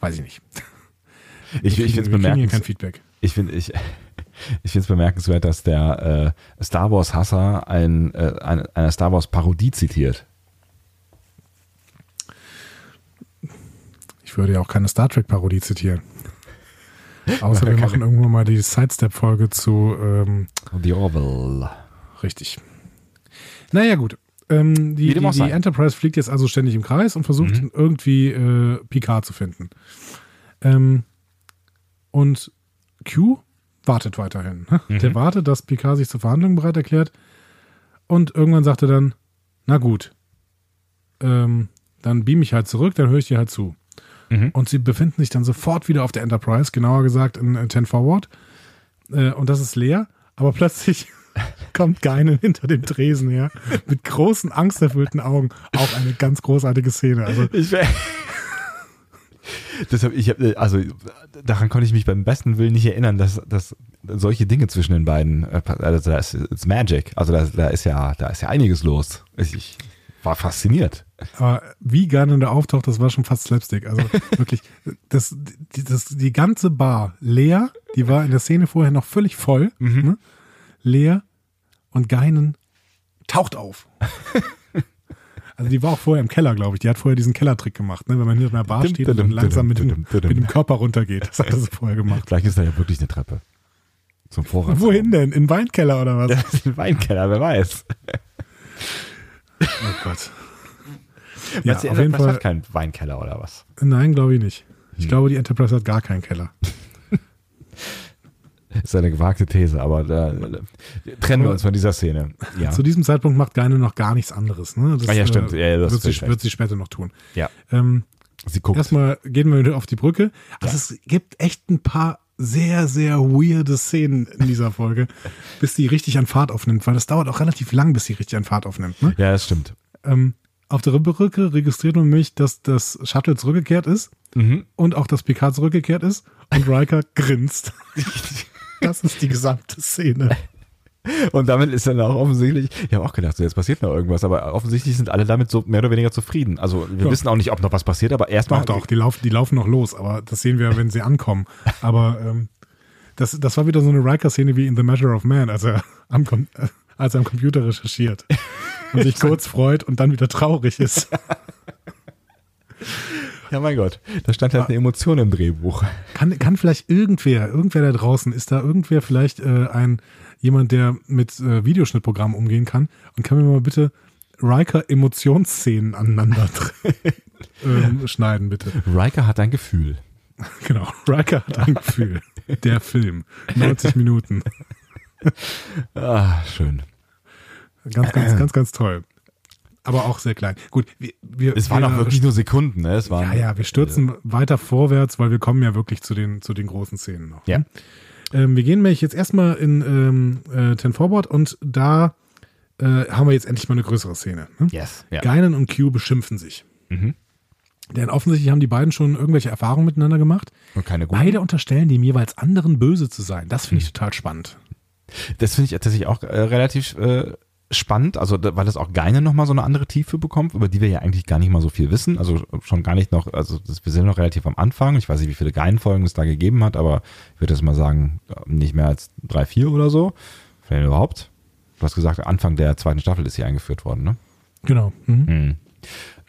[SPEAKER 2] Weiß ich nicht.
[SPEAKER 1] Ich, ich finde es bemerkenswert.
[SPEAKER 2] Feedback.
[SPEAKER 1] Ich finde ich, ich finde es bemerkenswert, dass der äh, Star Wars Hasser ein, äh, eine, eine Star Wars Parodie zitiert.
[SPEAKER 2] Ich würde ja auch keine Star Trek-Parodie zitieren. Außer wir machen irgendwann mal die Sidestep-Folge zu ähm,
[SPEAKER 1] The Orville.
[SPEAKER 2] richtig. Naja, gut. Ähm, die, die, die. Enterprise fliegt jetzt also ständig im Kreis und versucht
[SPEAKER 1] Mhm.
[SPEAKER 2] irgendwie äh, Picard zu finden. Ähm, und Q wartet weiterhin.
[SPEAKER 1] Mhm.
[SPEAKER 2] Der wartet, dass Picard sich zur Verhandlung bereit erklärt. Und irgendwann sagt er dann, na gut, ähm, dann beam ich halt zurück, dann höre ich dir halt zu.
[SPEAKER 1] Mhm.
[SPEAKER 2] Und sie befinden sich dann sofort wieder auf der Enterprise, genauer gesagt in äh, 10 Forward. Äh, und das ist leer, aber plötzlich kommt Geinen hinter dem Tresen her, mit großen, angsterfüllten Augen. Auch eine ganz großartige Szene. Also,
[SPEAKER 1] Ich Deshalb, ich hab, äh, also daran konnte ich mich beim besten Willen nicht erinnern, dass, dass solche Dinge zwischen den beiden, äh, also da ist it's Magic, also da, da ist ja, da ist ja einiges los. Ich, war fasziniert.
[SPEAKER 2] aber wie Geinen da auftaucht, das war schon fast Slapstick. Also wirklich, das, die, das, die ganze Bar leer, die war in der Szene vorher noch völlig voll, ne? leer und Geinen taucht auf. Also die war auch vorher im Keller, glaube ich. Die hat vorher diesen Kellertrick gemacht, ne? wenn man hier in der Bar steht und dann langsam mit dem, mit dem Körper runtergeht. Das hat er so vorher gemacht.
[SPEAKER 1] Vielleicht ist da ja wirklich eine Treppe. Zum Vorrat.
[SPEAKER 2] Wohin denn? In den Weinkeller oder was?
[SPEAKER 1] Ja, ein Weinkeller, wer weiß.
[SPEAKER 2] Oh Gott. Ja,
[SPEAKER 1] Meinst du,
[SPEAKER 2] auf jeden
[SPEAKER 1] Enterprise
[SPEAKER 2] Fall.
[SPEAKER 1] hat keinen Weinkeller oder was?
[SPEAKER 2] Nein, glaube ich nicht. Ich
[SPEAKER 1] Hm.
[SPEAKER 2] glaube, die Enterprise hat gar keinen Keller.
[SPEAKER 1] Ist eine gewagte These, aber da, trennen wir uns von dieser Szene. Ja.
[SPEAKER 2] Zu diesem Zeitpunkt macht Geine noch gar nichts anderes. Ne? Das,
[SPEAKER 1] Ah ja, stimmt. Ja, ja, das
[SPEAKER 2] wird, sie, wird sie später noch tun.
[SPEAKER 1] ja.
[SPEAKER 2] Ähm,
[SPEAKER 1] Sie guckt.
[SPEAKER 2] erstmal gehen wir auf die Brücke. Also es gibt echt ein paar sehr, sehr weirde Szenen in dieser Folge, bis die richtig an Fahrt aufnimmt, weil das dauert auch relativ lang, bis sie richtig an Fahrt aufnimmt. Ne?
[SPEAKER 1] Ja, das stimmt.
[SPEAKER 2] Ähm, auf der Brücke registriert man nämlich, dass das Shuttle zurückgekehrt ist
[SPEAKER 1] Mhm.
[SPEAKER 2] und auch das Picard zurückgekehrt ist und Riker grinst. Das ist die gesamte Szene.
[SPEAKER 1] Und damit ist dann auch offensichtlich, ich habe auch gedacht, so, jetzt passiert noch irgendwas, aber offensichtlich sind alle damit so mehr oder weniger zufrieden. Also wir
[SPEAKER 2] Ja.
[SPEAKER 1] wissen auch nicht, ob noch was passiert, aber erstmal.
[SPEAKER 2] Doch, doch, die laufen, die laufen noch los, aber das sehen wir, wenn sie ankommen. Aber ähm, das, das war wieder so eine Riker-Szene wie in The Measure of Man, als er am, äh, als er am Computer recherchiert und sich kurz freut und dann wieder traurig ist.
[SPEAKER 1] Ja, mein Gott, da stand halt eine Emotion im Drehbuch.
[SPEAKER 2] Kann, kann vielleicht irgendwer, irgendwer da draußen, ist da irgendwer vielleicht äh, ein jemand, der mit äh, Videoschnittprogrammen umgehen kann und kann mir mal bitte Riker Emotionsszenen aneinander ähm, schneiden, bitte.
[SPEAKER 1] Riker hat ein Gefühl.
[SPEAKER 2] Genau, Riker hat ein Gefühl. Der Film. 90 Minuten.
[SPEAKER 1] Ah, schön.
[SPEAKER 2] Ganz, ganz, ganz, ganz toll. Aber auch sehr klein. Gut, wir, wir,
[SPEAKER 1] Es waren
[SPEAKER 2] wir,
[SPEAKER 1] auch wirklich nur Sekunden, ne? Es waren,
[SPEAKER 2] Ja, ja, wir stürzen weiter vorwärts, weil wir kommen ja wirklich zu den, zu den großen Szenen noch.
[SPEAKER 1] Ja.
[SPEAKER 2] Ähm, wir gehen nämlich jetzt erstmal in ähm, äh, Ten Forward und da äh, haben wir jetzt endlich mal eine größere Szene. Ne?
[SPEAKER 1] Yes. Ja.
[SPEAKER 2] Geinen und Q beschimpfen sich.
[SPEAKER 1] Mhm.
[SPEAKER 2] Denn offensichtlich haben die beiden schon irgendwelche Erfahrungen miteinander gemacht.
[SPEAKER 1] Und keine guten.
[SPEAKER 2] Beide unterstellen dem jeweils anderen böse zu sein. Das finde ich total spannend.
[SPEAKER 1] Das finde ich tatsächlich auch äh, relativ äh, spannend, also weil das auch Geine nochmal so eine andere Tiefe bekommt, über die wir ja eigentlich gar nicht mal so viel wissen. Also schon gar nicht noch, also das, wir sind noch relativ am Anfang. Ich weiß nicht, wie viele Geinen-Folgen es da gegeben hat, aber ich würde jetzt mal sagen, nicht mehr als drei, vier oder so. Vielleicht überhaupt. Du hast gesagt, Anfang der zweiten Staffel ist hier eingeführt worden, ne?
[SPEAKER 2] Genau. Mhm.
[SPEAKER 1] Mhm.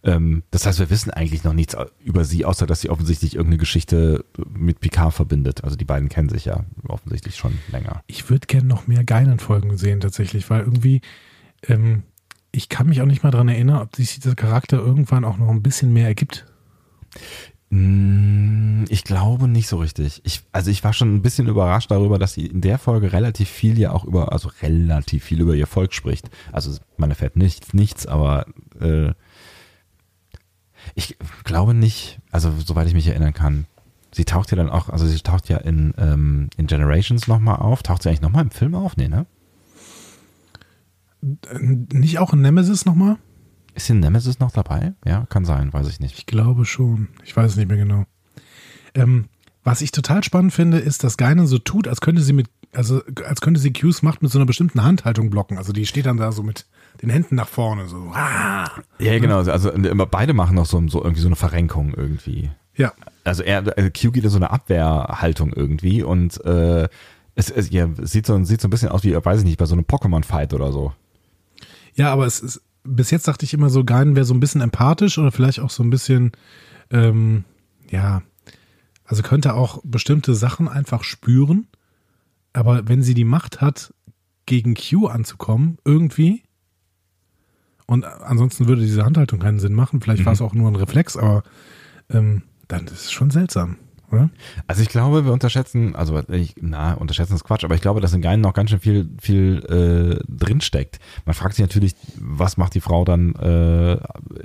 [SPEAKER 1] Ähm, das heißt, wir wissen eigentlich noch nichts über sie, außer dass sie offensichtlich irgendeine Geschichte mit Picard verbindet. Also die beiden kennen sich ja offensichtlich schon länger.
[SPEAKER 2] Ich würde gerne noch mehr Geinen-Folgen sehen tatsächlich, weil irgendwie ähm, ich kann mich auch nicht mal daran erinnern, ob sich dieser Charakter irgendwann auch noch ein bisschen mehr ergibt.
[SPEAKER 1] Mm, ich glaube nicht so richtig. Ich, also ich war schon ein bisschen überrascht darüber, dass sie in der Folge relativ viel ja auch über, also relativ viel über ihr Volk spricht. Also man erfährt nichts, nichts, aber äh, ich glaube nicht, also soweit ich mich erinnern kann. Sie taucht ja dann auch, also sie taucht ja in, ähm, in Generations nochmal auf. Taucht sie eigentlich nochmal im Film auf? Nee, ne?
[SPEAKER 2] Nicht auch in Nemesis nochmal?
[SPEAKER 1] Ist in Nemesis noch dabei? Ja, kann sein, weiß ich nicht.
[SPEAKER 2] Ich glaube schon. Ich weiß es nicht mehr genau. Ähm, was ich total spannend finde, ist, dass Geinen so tut, als könnte sie mit, also als könnte sie Q's Macht mit so einer bestimmten Handhaltung blocken. Also die steht dann da so mit den Händen nach vorne, so. Ah.
[SPEAKER 1] Ja, genau. Also immer beide machen noch so, so irgendwie so eine Verrenkung irgendwie.
[SPEAKER 2] Ja.
[SPEAKER 1] Also er, also Q geht in so eine Abwehrhaltung irgendwie und äh, es, es ja, sieht, so, sieht so ein bisschen aus wie, weiß ich nicht, bei so einem Pokémon-Fight oder so.
[SPEAKER 2] Ja, aber es ist, bis jetzt dachte ich immer so, Geinen wäre so ein bisschen empathisch oder vielleicht auch so ein bisschen, ähm, ja, also könnte auch bestimmte Sachen einfach spüren. Aber wenn sie die Macht hat, gegen Q anzukommen, irgendwie, und ansonsten würde diese Handhaltung keinen Sinn machen, vielleicht mhm. war es auch nur ein Reflex, aber ähm, dann ist es schon seltsam oder?
[SPEAKER 1] Also ich glaube, wir unterschätzen, also ich, na, unterschätzen ist Quatsch, aber ich glaube, dass in Geinen noch ganz schön viel, viel äh, drinsteckt. Man fragt sich natürlich, was macht die Frau dann äh,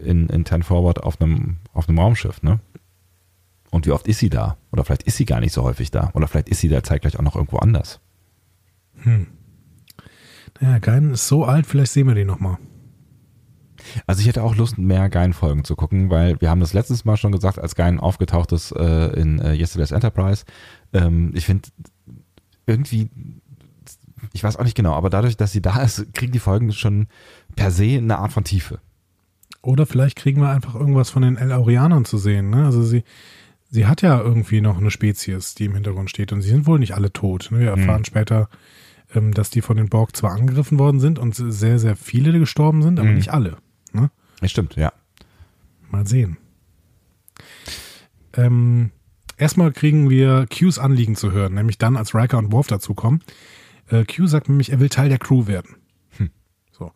[SPEAKER 1] in, in Ten Forward auf einem, auf einem Raumschiff, ne? Und wie oft ist sie da? Oder vielleicht ist sie gar nicht so häufig da. Oder vielleicht ist sie da zeitgleich auch noch irgendwo anders.
[SPEAKER 2] Hm. Naja, Geinen ist so alt, vielleicht sehen wir die nochmal.
[SPEAKER 1] Also ich hätte auch Lust, mehr Gein-Folgen zu gucken, weil wir haben das letztes Mal schon gesagt, als Gein aufgetaucht ist äh, in äh, Yesterday's Enterprise. Ähm, ich finde irgendwie, ich weiß auch nicht genau, aber dadurch, dass sie da ist, kriegen die Folgen schon per se eine Art von Tiefe.
[SPEAKER 2] Oder vielleicht kriegen wir einfach irgendwas von den El-Aurianern zu sehen. Ne? Also sie, sie hat ja irgendwie noch eine Spezies, die im Hintergrund steht und sie sind wohl nicht alle tot. Ne? Wir erfahren hm. später, ähm, dass die von den Borg zwar angegriffen worden sind und sehr, sehr viele gestorben sind, aber hm. nicht alle. Ne?
[SPEAKER 1] Stimmt, ja.
[SPEAKER 2] Mal sehen. Ähm, erstmal kriegen wir Qs Anliegen zu hören, nämlich dann, als Riker und Worf dazukommen. Äh, Q sagt nämlich, er will Teil der Crew werden. Hm. So.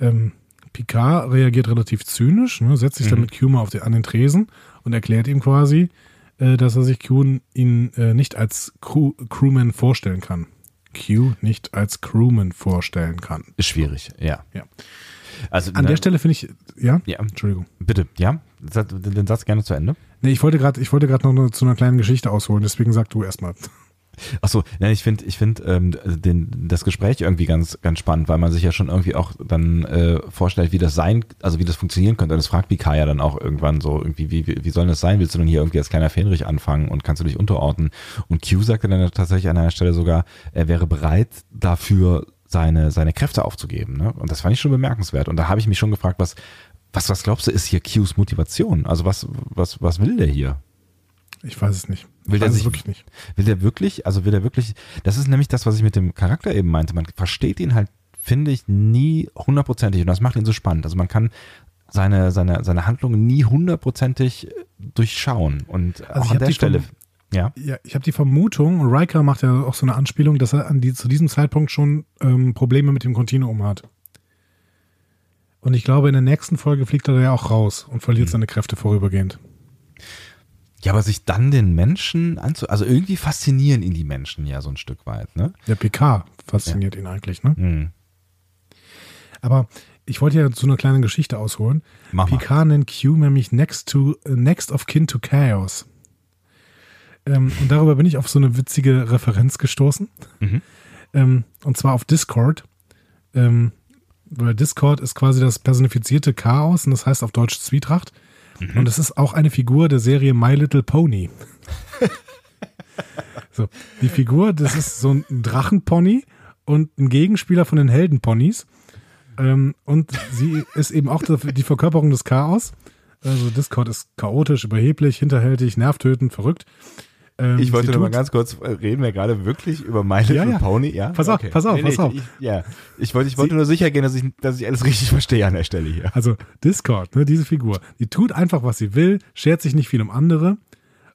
[SPEAKER 2] Ähm, Picard reagiert relativ zynisch, ne, setzt sich mhm. dann mit Q mal auf den, an den Tresen und erklärt ihm quasi, äh, dass er sich Q ihn äh, nicht als Crew, Crewman vorstellen kann. Q nicht als Crewman vorstellen kann.
[SPEAKER 1] Ist schwierig, ja.
[SPEAKER 2] ja. Also, An ne, der Stelle finde ich, ja?
[SPEAKER 1] Ja. Entschuldigung. Bitte, ja? Den Satz gerne zu Ende.
[SPEAKER 2] Nee, ich wollte gerade, ich wollte gerade noch zu einer kleinen Geschichte ausholen, deswegen sag du erstmal.
[SPEAKER 1] Achso, ja, ich finde, ich finde ähm, den, das Gespräch irgendwie ganz, ganz spannend, weil man sich ja schon irgendwie auch dann äh, vorstellt, wie das sein, also wie das funktionieren könnte. Und das fragt Picard ja dann auch irgendwann so, irgendwie, wie, wie, wie soll das sein? Willst du denn hier irgendwie als kleiner Fähnrich anfangen und kannst du dich unterordnen? Und Q sagte dann tatsächlich an einer Stelle sogar, er wäre bereit dafür, seine, seine Kräfte aufzugeben. Ne? Und das fand ich schon bemerkenswert. Und da habe ich mich schon gefragt, was, was, was glaubst du, ist hier Qs Motivation? Also was, was, was will der hier?
[SPEAKER 2] Ich weiß es nicht.
[SPEAKER 1] Will der sich wirklich nicht? Will der wirklich, also will der wirklich, das ist nämlich das, was ich mit dem Charakter eben meinte. Man versteht ihn halt, finde ich, nie hundertprozentig und das macht ihn so spannend. Also man kann seine, seine, seine Handlungen nie hundertprozentig durchschauen und also auch an der Stelle. Ja.
[SPEAKER 2] ja ich habe die Vermutung, Riker macht ja auch so eine Anspielung, dass er an die, zu diesem Zeitpunkt schon ähm, Probleme mit dem Kontinuum hat. Und ich glaube, in der nächsten Folge fliegt er ja auch raus und verliert mhm. seine Kräfte vorübergehend.
[SPEAKER 1] Ja, aber sich dann den Menschen anzu... Also irgendwie faszinieren ihn die Menschen ja so ein Stück weit, ne?
[SPEAKER 2] Der PK fasziniert ja. ihn eigentlich, ne? Mhm. Aber ich wollte ja zu einer kleinen Geschichte ausholen. Mach Picard nennt Q nämlich next, to, next of kin to Chaos. Ähm, und darüber bin ich auf so eine witzige Referenz gestoßen. Mhm. Ähm, und zwar auf Discord. Ähm, weil Discord ist quasi das personifizierte Chaos und das heißt auf Deutsch Zwietracht. Mhm. Und es ist auch eine Figur der Serie My Little Pony. so, die Figur, das ist so ein Drachenpony und ein Gegenspieler von den Heldenponys. Ähm, und sie ist eben auch die Verkörperung des Chaos. Also Discord ist chaotisch, überheblich, hinterhältig, nervtötend, verrückt. Ähm,
[SPEAKER 1] Ich wollte nur mal ganz kurz, äh, reden wir gerade wirklich über My Little
[SPEAKER 2] Ja, ja.
[SPEAKER 1] Pony? Ja.
[SPEAKER 2] Pass auf, pass auf, pass
[SPEAKER 1] ich,
[SPEAKER 2] auf.
[SPEAKER 1] Ich, ja, ich wollte, ich wollte nur sicher gehen, dass ich, dass ich alles richtig verstehe an der Stelle hier.
[SPEAKER 2] Also Discord, ne, diese Figur, die tut einfach, was sie will, schert sich nicht viel um andere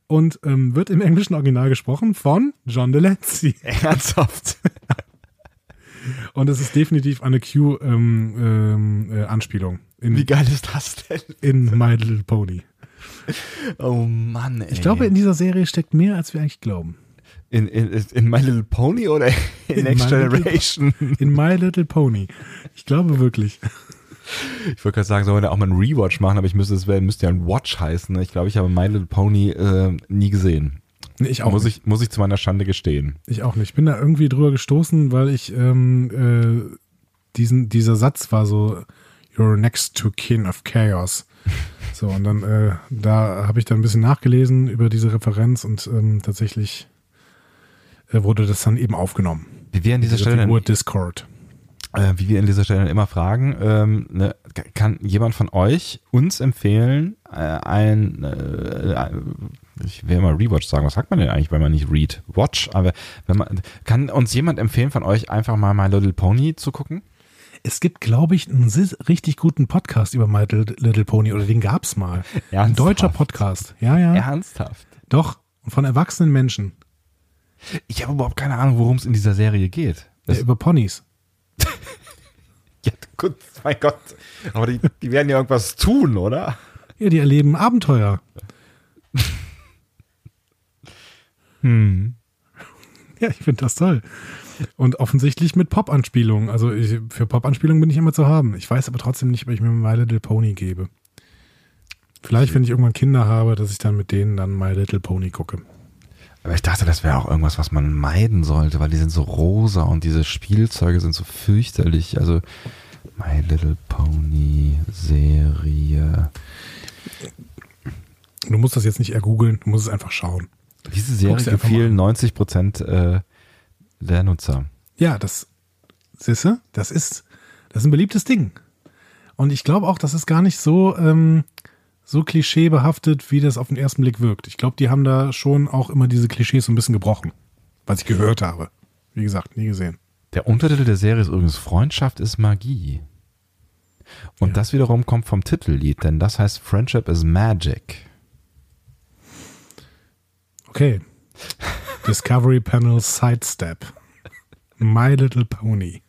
[SPEAKER 2] und ähm, wird im englischen Original gesprochen von John Delancey.
[SPEAKER 1] Ernsthaft.
[SPEAKER 2] Und es ist definitiv eine Q-Anspielung ähm, äh, Anspielung in,
[SPEAKER 1] Wie geil ist das denn?
[SPEAKER 2] in My Little Pony.
[SPEAKER 1] Oh Mann, ey.
[SPEAKER 2] Ich glaube, in dieser Serie steckt mehr, als wir eigentlich glauben.
[SPEAKER 1] in, in, in My Little Pony oder in,
[SPEAKER 2] In
[SPEAKER 1] Next
[SPEAKER 2] My Little-
[SPEAKER 1] Generation?
[SPEAKER 2] In My Little Pony. Ich glaube wirklich.
[SPEAKER 1] Ich wollte gerade sagen, sollen wir da auch mal einen Rewatch machen, aber ich müsste, es müsste ja ein Watch heißen. Ich glaube, ich habe My Little Pony äh, nie gesehen.
[SPEAKER 2] Nee, ich auch
[SPEAKER 1] muss,
[SPEAKER 2] nicht.
[SPEAKER 1] ich, muss ich zu meiner Schande gestehen.
[SPEAKER 2] Ich auch nicht. Ich bin da irgendwie drüber gestoßen, weil ich ähm, äh, diesen, dieser Satz war so, You're next to kin of chaos. So, und dann, äh, da habe ich dann ein bisschen nachgelesen über diese Referenz und ähm, tatsächlich äh, wurde das dann eben aufgenommen.
[SPEAKER 1] Wie wir an dieser
[SPEAKER 2] Diese
[SPEAKER 1] Stelle,
[SPEAKER 2] Figur Discord.
[SPEAKER 1] äh, wie wir an dieser Stelle immer fragen, ähm, ne, kann jemand von euch uns empfehlen, äh, ein, äh, ich will immer Rewatch sagen, was sagt man denn eigentlich, wenn man nicht Read? Watch, aber wenn man, kann uns jemand empfehlen von euch einfach mal My Little Pony zu gucken?
[SPEAKER 2] Es gibt, glaube ich, einen richtig guten Podcast über My Little, Pony oder den gab's mal. Ein
[SPEAKER 1] Ernsthaft?
[SPEAKER 2] deutscher Podcast. Ja, ja.
[SPEAKER 1] Ernsthaft?
[SPEAKER 2] Doch. Von erwachsenen Menschen.
[SPEAKER 1] Ich habe überhaupt keine Ahnung, worum es in dieser Serie geht.
[SPEAKER 2] Ja, über Ponys.
[SPEAKER 1] ja, gut, mein Gott. Aber die, die werden ja irgendwas tun, oder?
[SPEAKER 2] Ja, die erleben Abenteuer.
[SPEAKER 1] Hm.
[SPEAKER 2] Ja, ich finde das toll. Und offensichtlich mit Pop-Anspielungen. Also ich, für Pop-Anspielungen bin ich immer zu haben. Ich weiß aber trotzdem nicht, ob ich mir My Little Pony gebe. Vielleicht, wenn ich irgendwann Kinder habe, dass ich dann mit denen dann My Little Pony gucke.
[SPEAKER 1] Aber ich dachte, das wäre auch irgendwas, was man meiden sollte, weil die sind so rosa und diese Spielzeuge sind so fürchterlich. Also My Little Pony Serie.
[SPEAKER 2] Du musst das jetzt nicht ergoogeln, du musst es einfach schauen.
[SPEAKER 1] Diese Serie gefiel 90 Prozent äh, der Nutzer.
[SPEAKER 2] Ja, das, siehste, das ist, das ist ein beliebtes Ding. Und ich glaube auch, das ist gar nicht so, ähm, so klischeebehaftet, wie das auf den ersten Blick wirkt. Ich glaube, die haben da schon auch immer diese Klischees so ein bisschen gebrochen, was ich gehört habe. Wie gesagt, nie gesehen.
[SPEAKER 1] Der Untertitel der Serie ist übrigens Freundschaft ist Magie. Und
[SPEAKER 2] Ja.
[SPEAKER 1] das wiederum kommt vom Titellied, denn das heißt Friendship is Magic.
[SPEAKER 2] Okay. Discovery Panel Sidestep. My Little Pony.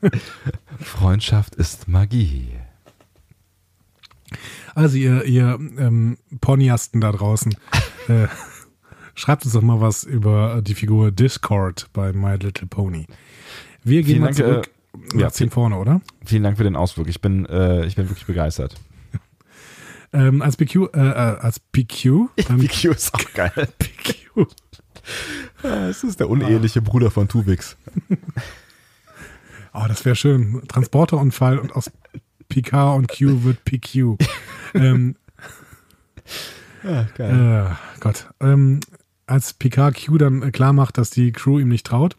[SPEAKER 1] Freundschaft ist Magie.
[SPEAKER 2] Also ihr, ihr ähm, Ponyasten da draußen, äh, schreibt uns doch mal was über die Figur Discord bei My Little Pony. Wir gehen
[SPEAKER 1] Vielen
[SPEAKER 2] mal
[SPEAKER 1] Dank,
[SPEAKER 2] zurück
[SPEAKER 1] äh, ja,
[SPEAKER 2] nach 10 vorne, oder?
[SPEAKER 1] Vielen Dank für den Ausflug. Ich bin, äh, ich bin wirklich begeistert.
[SPEAKER 2] Ähm, als PQ, äh, äh, als PQ, dann
[SPEAKER 1] PQ ist auch geil.
[SPEAKER 2] PQ.
[SPEAKER 1] Es ist der uneheliche Bruder von Tuvix.
[SPEAKER 2] Oh, das wäre schön. Transporterunfall und aus PK und Q wird PQ. ähm,
[SPEAKER 1] Ja, geil.
[SPEAKER 2] Äh, Gott. Ähm, als Picard Q dann äh, klar macht, dass die Crew ihm nicht traut.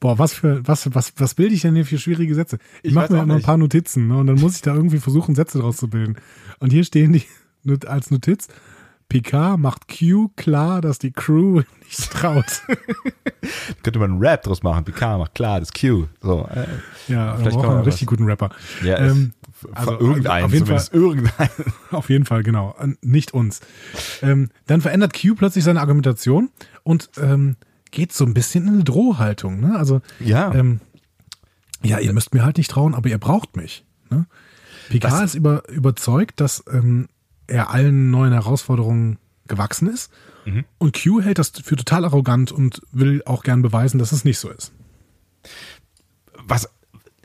[SPEAKER 2] Boah, was für, was, was, was bilde ich denn hier für schwierige Sätze? Ich,
[SPEAKER 1] Ich
[SPEAKER 2] mache mir immer ein paar Notizen ne, und dann muss ich da irgendwie versuchen, Sätze draus zu bilden. Und hier stehen die als Notiz. Picard macht Q klar, dass die Crew ihm nicht traut.
[SPEAKER 1] Könnte man einen Rap draus machen. PK macht klar, das Q. So, äh,
[SPEAKER 2] ja,
[SPEAKER 1] Vielleicht
[SPEAKER 2] brauchen
[SPEAKER 1] man
[SPEAKER 2] einen
[SPEAKER 1] was.
[SPEAKER 2] richtig guten Rapper.
[SPEAKER 1] ja,
[SPEAKER 2] Ähm, also,
[SPEAKER 1] irgendeinen,
[SPEAKER 2] auf jeden Fall-
[SPEAKER 1] irgendeinen.
[SPEAKER 2] Auf jeden Fall, genau. Äh, Nicht uns. Ähm, dann verändert Q plötzlich seine Argumentation und ähm, geht so ein bisschen in eine Drohhaltung. Ne? Also,
[SPEAKER 1] Ja.
[SPEAKER 2] ähm, ja, ihr müsst mir halt nicht trauen, aber ihr braucht mich. Ne? Picard
[SPEAKER 1] Das-
[SPEAKER 2] ist über, überzeugt, dass ähm, er allen neuen Herausforderungen gewachsen ist.
[SPEAKER 1] Mhm.
[SPEAKER 2] Und Q hält das für total arrogant und will auch gern beweisen, dass es nicht so ist.
[SPEAKER 1] was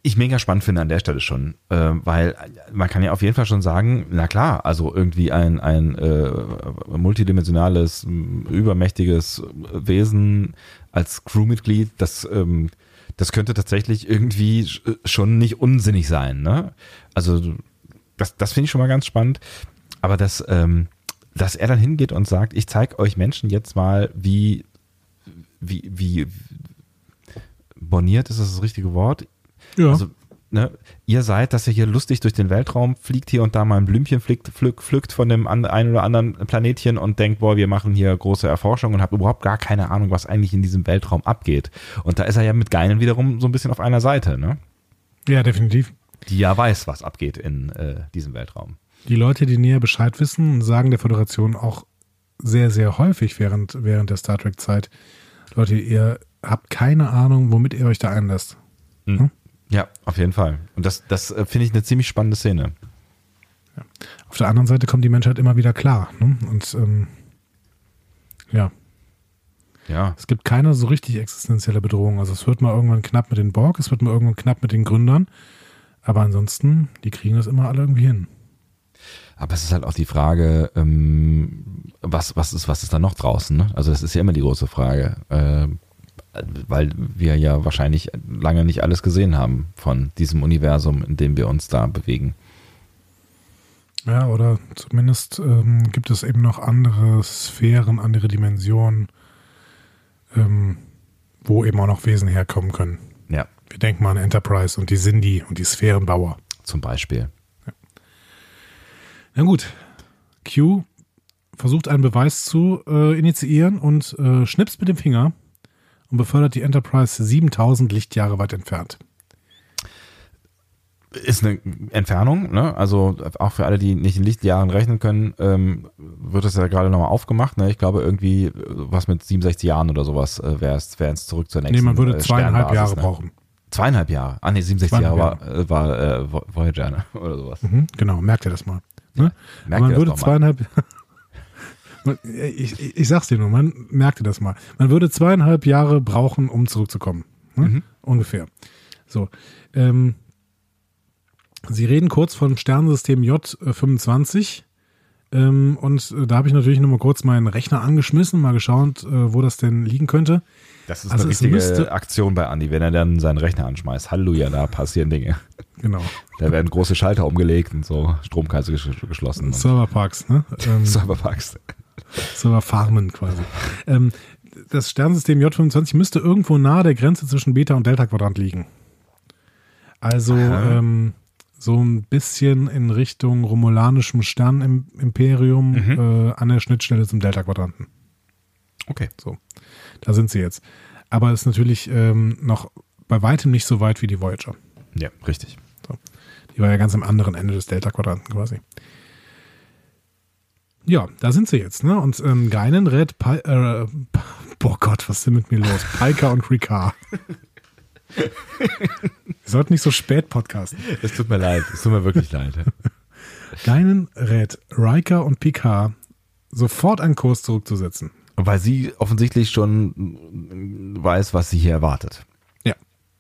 [SPEAKER 1] ich mega spannend finde an der Stelle schon, äh, weil man kann ja auf jeden Fall schon sagen, na klar, also irgendwie ein, ein äh, multidimensionales, übermächtiges Wesen als Crewmitglied, das, ähm, das könnte tatsächlich irgendwie sch- schon nicht unsinnig sein. Ne? Also das, das finde ich schon mal ganz spannend. Aber dass, ähm, dass er dann hingeht und sagt, ich zeige euch Menschen jetzt mal, wie, wie, wie boniert ist das das richtige Wort?
[SPEAKER 2] Ja.
[SPEAKER 1] Also ne, ihr seid, dass ihr hier lustig durch den Weltraum fliegt, hier und da mal ein Blümchen pflückt, pflückt, pflückt von dem an, einen oder anderen Planetchen und denkt, boah, wir machen hier große Erforschung und habt überhaupt gar keine Ahnung, was eigentlich in diesem Weltraum abgeht. Und da ist er ja mit Geinen wiederum so ein bisschen auf einer Seite, ne?
[SPEAKER 2] Ja, definitiv.
[SPEAKER 1] Die ja weiß, was abgeht in äh, diesem Weltraum.
[SPEAKER 2] Die Leute, die näher Bescheid wissen, sagen der Föderation auch sehr, sehr häufig während, während der Star Trek-Zeit, Leute, ihr habt keine Ahnung, womit ihr euch da einlasst.
[SPEAKER 1] Mhm. Ja, auf jeden Fall. Und das, das äh, finde ich eine ziemlich spannende Szene.
[SPEAKER 2] Ja. Auf der anderen Seite kommt die Menschheit immer wieder klar. Ne? Und ähm, ja.
[SPEAKER 1] Ja.
[SPEAKER 2] Es gibt keine so richtig existenzielle Bedrohung. Also es wird mal irgendwann knapp mit den Borg, es wird mal irgendwann knapp mit den Gründern. Aber ansonsten, die kriegen das immer alle irgendwie hin.
[SPEAKER 1] Aber es ist halt auch die Frage, ähm, was, was, ist, was ist da noch draußen? Ne? Also das ist ja immer die große Frage. Äh, weil wir ja wahrscheinlich lange nicht alles gesehen haben von diesem Universum, in dem wir uns da bewegen.
[SPEAKER 2] Ja, oder zumindest ähm, gibt es eben noch andere Sphären, andere Dimensionen, ähm, wo eben auch noch Wesen herkommen können.
[SPEAKER 1] Ja.
[SPEAKER 2] Wir denken mal an Enterprise und die Sindhi und die Sphärenbauer.
[SPEAKER 1] Zum Beispiel.
[SPEAKER 2] Na gut. Q versucht einen Beweis zu äh, initiieren und äh, schnipst mit dem Finger und befördert die Enterprise 7000 Lichtjahre weit entfernt.
[SPEAKER 1] Ist eine Entfernung, ne? Also auch für alle, die nicht in Lichtjahren rechnen können, ähm, wird das ja gerade nochmal aufgemacht. Ne? Ich glaube irgendwie was mit 67 Jahren oder sowas äh, wäre es zurück zur nächsten.
[SPEAKER 2] Nee, man würde äh, zweieinhalb Jahre ne? brauchen.
[SPEAKER 1] Zweieinhalb Jahre. Ah nee, 67 Jahre war, äh, war äh, Voyager ne? oder sowas.
[SPEAKER 2] Mhm, genau, merkt ihr das mal. Ne? Ja, man würde zweieinhalb. ich, ich, ich, sag's dir nur, man merkte das mal. Man würde zweieinhalb Jahre brauchen, um zurückzukommen. Ne? Mhm. Ungefähr. So. Ähm, Sie reden kurz vom Sternensystem J25. Ähm, und äh, da habe ich natürlich nur mal kurz meinen Rechner angeschmissen, mal geschaut, äh, wo das denn liegen könnte.
[SPEAKER 1] Das ist also eine richtige Aktion bei Andi, wenn er dann seinen Rechner anschmeißt. Halleluja, da passieren Dinge.
[SPEAKER 2] Genau.
[SPEAKER 1] Da werden große Schalter umgelegt und so Stromkreise geschlossen.
[SPEAKER 2] Serverparks, ne?
[SPEAKER 1] Ähm, Serverparks.
[SPEAKER 2] Serverfarmen quasi. ähm, das Sternensystem J25 müsste irgendwo nahe der Grenze zwischen Beta- und Delta-Quadrant liegen. Also ähm, so ein bisschen in Richtung romulanischem Sternimperium mhm. äh, an der Schnittstelle zum Delta-Quadranten.
[SPEAKER 1] Okay.
[SPEAKER 2] So, da sind sie jetzt. Aber es ist natürlich ähm, noch bei weitem nicht so weit wie die Voyager.
[SPEAKER 1] Ja, richtig.
[SPEAKER 2] Die war ja ganz am anderen Ende des Delta-Quadranten quasi. Ja, da sind sie jetzt, ne? Und ähm, Geinen rät, Pi äh, boah Gott, was ist denn mit mir los? Pika und Ricard. Wir sollten nicht so spät podcasten.
[SPEAKER 1] Es tut mir leid, es tut mir wirklich leid.
[SPEAKER 2] Geinen rät Riker und Picard sofort einen Kurs zurückzusetzen.
[SPEAKER 1] Weil sie offensichtlich schon weiß, was sie hier erwartet.
[SPEAKER 2] Ja,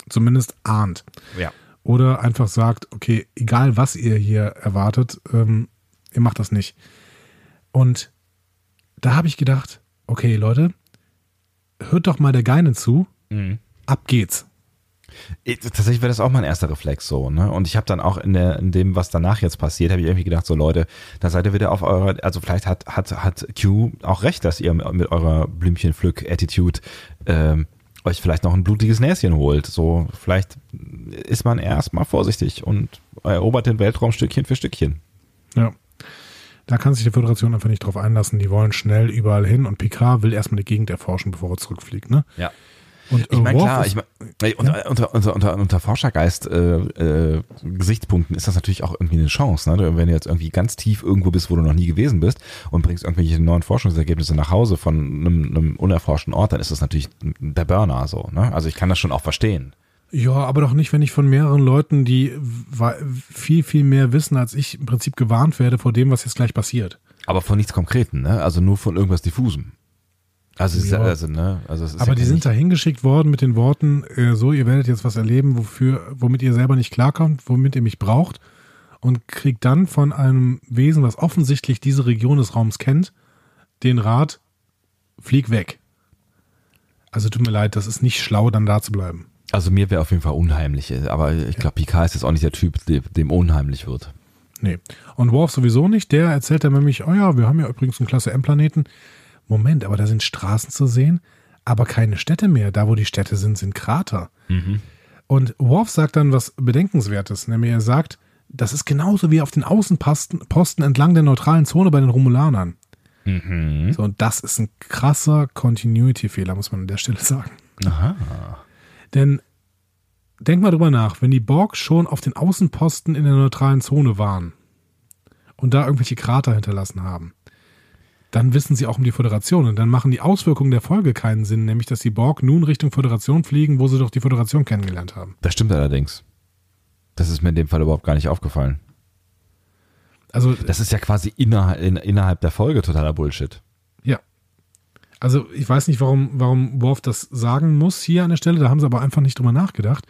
[SPEAKER 2] zumindest ahnt.
[SPEAKER 1] Ja.
[SPEAKER 2] Oder einfach sagt, okay, egal was ihr hier erwartet, ähm, ihr macht das nicht. Und da habe ich gedacht, okay, Leute, hört doch mal der Geinen zu. Mhm. Ab geht's.
[SPEAKER 1] Tatsächlich wäre das auch mein erster Reflex so, ne? Und ich habe dann auch in, der, in dem, was danach jetzt passiert, habe ich irgendwie gedacht, so Leute, da seid ihr wieder auf eurer, also vielleicht hat, hat, hat Q auch recht, dass ihr mit eurer Blümchenpflück-Attitude ähm, euch vielleicht noch ein blutiges Näschen holt. So, vielleicht ist man erstmal vorsichtig und erobert den Weltraum Stückchen für Stückchen.
[SPEAKER 2] Ja. Da kann sich die Föderation einfach nicht drauf einlassen. Die wollen schnell überall hin und Picard will erstmal die Gegend erforschen, bevor er zurückfliegt, ne?
[SPEAKER 1] Ja. Und ich meine, klar, ich mein, unter, ja? unter, unter, unter, unter Forschergeist äh, äh, ist das natürlich auch irgendwie eine Chance. Ne? Wenn du jetzt irgendwie ganz tief irgendwo bist, wo du noch nie gewesen bist und bringst irgendwelche neuen Forschungsergebnisse nach Hause von einem, einem unerforschten Ort, dann ist das natürlich der Burner so. Ne? Also ich kann das schon auch verstehen.
[SPEAKER 2] Ja, aber doch nicht, wenn ich von mehreren Leuten, die viel, viel mehr wissen als ich, im Prinzip gewarnt werde vor dem, was jetzt gleich passiert.
[SPEAKER 1] Aber von nichts Konkreten, ne? Also nur von irgendwas Diffusem. Also, ja. also, ne? also
[SPEAKER 2] Aber ja die sind da hingeschickt worden mit den Worten, äh, so, ihr werdet jetzt was erleben, wofür, womit ihr selber nicht klarkommt, womit ihr mich braucht und kriegt dann von einem Wesen, was offensichtlich diese Region des Raums kennt, den Rat, flieg weg. Also tut mir leid, das ist nicht schlau, dann da zu bleiben.
[SPEAKER 1] Also mir wäre auf jeden Fall unheimlich, aber ich glaube, Picard ist jetzt auch nicht der Typ, dem unheimlich wird.
[SPEAKER 2] Nee. Und Worf sowieso nicht, der erzählt dann nämlich, oh ja, wir haben ja übrigens einen Klasse M-Planeten, Moment, aber da sind Straßen zu sehen, aber keine Städte mehr. Da, wo die Städte sind, sind Krater. Mhm. Und Worf sagt dann was Bedenkenswertes, nämlich er sagt, das ist genauso wie auf den Außenposten Posten entlang der neutralen Zone bei den Romulanern.
[SPEAKER 1] Mhm.
[SPEAKER 2] So, und das ist ein krasser Continuity-Fehler, muss man an der Stelle sagen.
[SPEAKER 1] Aha.
[SPEAKER 2] Denn denk mal drüber nach, wenn die Borg schon auf den Außenposten in der neutralen Zone waren und da irgendwelche Krater hinterlassen haben, dann wissen sie auch um die Föderation und dann machen die Auswirkungen der Folge keinen Sinn, nämlich dass die Borg nun Richtung Föderation fliegen, wo sie doch die Föderation kennengelernt haben.
[SPEAKER 1] Das stimmt allerdings. Das ist mir in dem Fall überhaupt gar nicht aufgefallen.
[SPEAKER 2] Also,
[SPEAKER 1] Das ist ja quasi innerhalb, in, innerhalb der Folge totaler Bullshit.
[SPEAKER 2] ja. Also, ich weiß nicht, warum, warum Worf das sagen muss hier an der Stelle, da haben sie aber einfach nicht drüber nachgedacht.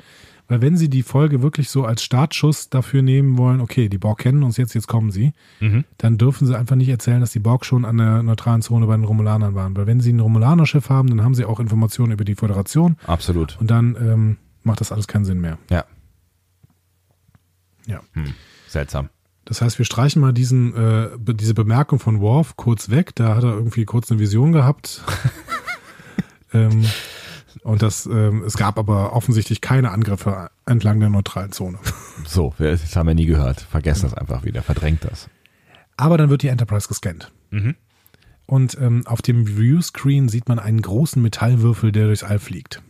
[SPEAKER 2] Weil wenn sie die Folge wirklich so als Startschuss dafür nehmen wollen, okay, die Borg kennen uns jetzt, jetzt kommen sie, dann dürfen sie einfach nicht erzählen, dass die Borg schon an der neutralen Zone bei den Romulanern waren. Weil wenn sie ein Romulaner-Schiff haben, dann haben sie auch Informationen über die Föderation
[SPEAKER 1] Absolut.
[SPEAKER 2] und dann ähm, macht das alles keinen Sinn mehr.
[SPEAKER 1] Ja.
[SPEAKER 2] Ja.
[SPEAKER 1] Hm. Seltsam.
[SPEAKER 2] Das heißt, wir streichen mal diesen, äh, diese Bemerkung von Worf kurz weg. Da hat er irgendwie kurz eine Vision gehabt. ähm, und das, ähm, es gab aber offensichtlich keine Angriffe entlang der neutralen Zone.
[SPEAKER 1] So, das haben wir nie gehört. Vergesst das einfach wieder, verdrängt das.
[SPEAKER 2] Aber dann wird die Enterprise gescannt.
[SPEAKER 1] Mhm.
[SPEAKER 2] Und ähm, auf dem Viewscreen sieht man einen großen Metallwürfel, der durchs All fliegt.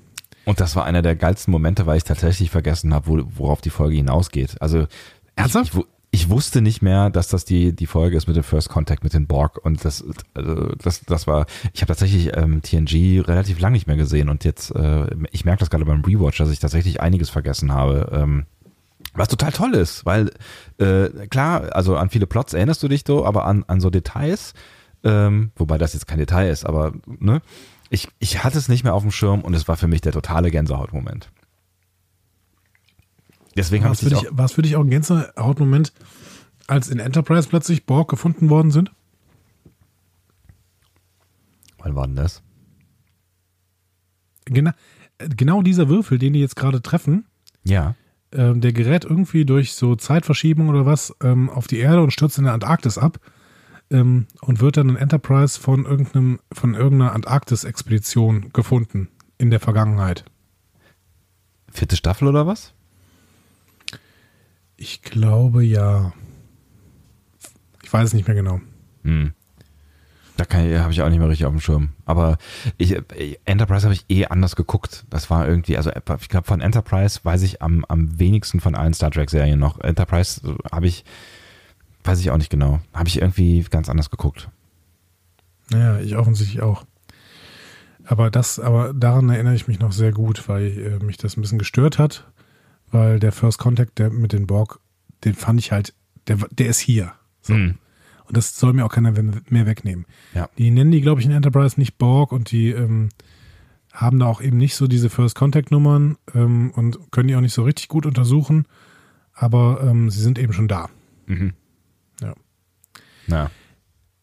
[SPEAKER 1] Und das war einer der geilsten Momente, weil ich tatsächlich vergessen habe, wo, worauf die Folge hinausgeht. Also
[SPEAKER 2] Ernsthaft?
[SPEAKER 1] Ich, ich, wu- ich wusste nicht mehr, dass das die, die Folge ist mit dem First Contact mit den Borg. Und das, also das, das war, ich habe tatsächlich ähm, TNG relativ lang nicht mehr gesehen. Und jetzt, äh, ich merke das gerade beim Rewatch, dass ich tatsächlich einiges vergessen habe. Ähm, was total toll ist, weil äh, klar, also an viele Plots erinnerst du dich so, aber an, an so Details, ähm, wobei das jetzt kein Detail ist, aber ne, ich, ich hatte es nicht mehr auf dem Schirm und es war für mich der totale Gänsehautmoment. Deswegen
[SPEAKER 2] War
[SPEAKER 1] habe
[SPEAKER 2] es
[SPEAKER 1] ich
[SPEAKER 2] für,
[SPEAKER 1] dich auch,
[SPEAKER 2] war es für dich auch ein Gänsehautmoment, als in Enterprise plötzlich Borg gefunden worden sind?
[SPEAKER 1] wann war denn das?
[SPEAKER 2] Genau, genau dieser Würfel, den die jetzt gerade treffen,
[SPEAKER 1] Ja.
[SPEAKER 2] ähm, der gerät irgendwie durch so Zeitverschiebung oder was ähm, auf die Erde und stürzt in der Antarktis ab ähm, und wird dann in Enterprise von irgendeinem von irgendeiner Antarktis-Expedition gefunden in der Vergangenheit.
[SPEAKER 1] Vierte Staffel oder was?
[SPEAKER 2] Ich glaube ja. Ich weiß es nicht mehr genau.
[SPEAKER 1] Hm. Da habe ich auch nicht mehr richtig auf dem Schirm. Aber ich, äh, Enterprise habe ich eh anders geguckt. Das war irgendwie, also ich glaube von Enterprise weiß ich am, am wenigsten von allen Star Trek Serien noch. Enterprise habe ich, weiß ich auch nicht genau. Habe ich irgendwie ganz anders geguckt.
[SPEAKER 2] Naja, ich offensichtlich auch. Aber das, aber daran erinnere ich mich noch sehr gut, weil äh, mich das ein bisschen gestört hat, weil der First Contact, der mit den Borg, den fand ich halt, der, der ist hier. So.
[SPEAKER 1] Hm.
[SPEAKER 2] Und das soll mir auch keiner mehr wegnehmen.
[SPEAKER 1] Ja.
[SPEAKER 2] Die nennen die, glaube ich, in Enterprise nicht Borg und die ähm, haben da auch eben nicht so diese First Contact Nummern ähm, und können die auch nicht so richtig gut untersuchen, aber ähm, sie sind eben schon da.
[SPEAKER 1] Mhm.
[SPEAKER 2] Ja.
[SPEAKER 1] Na,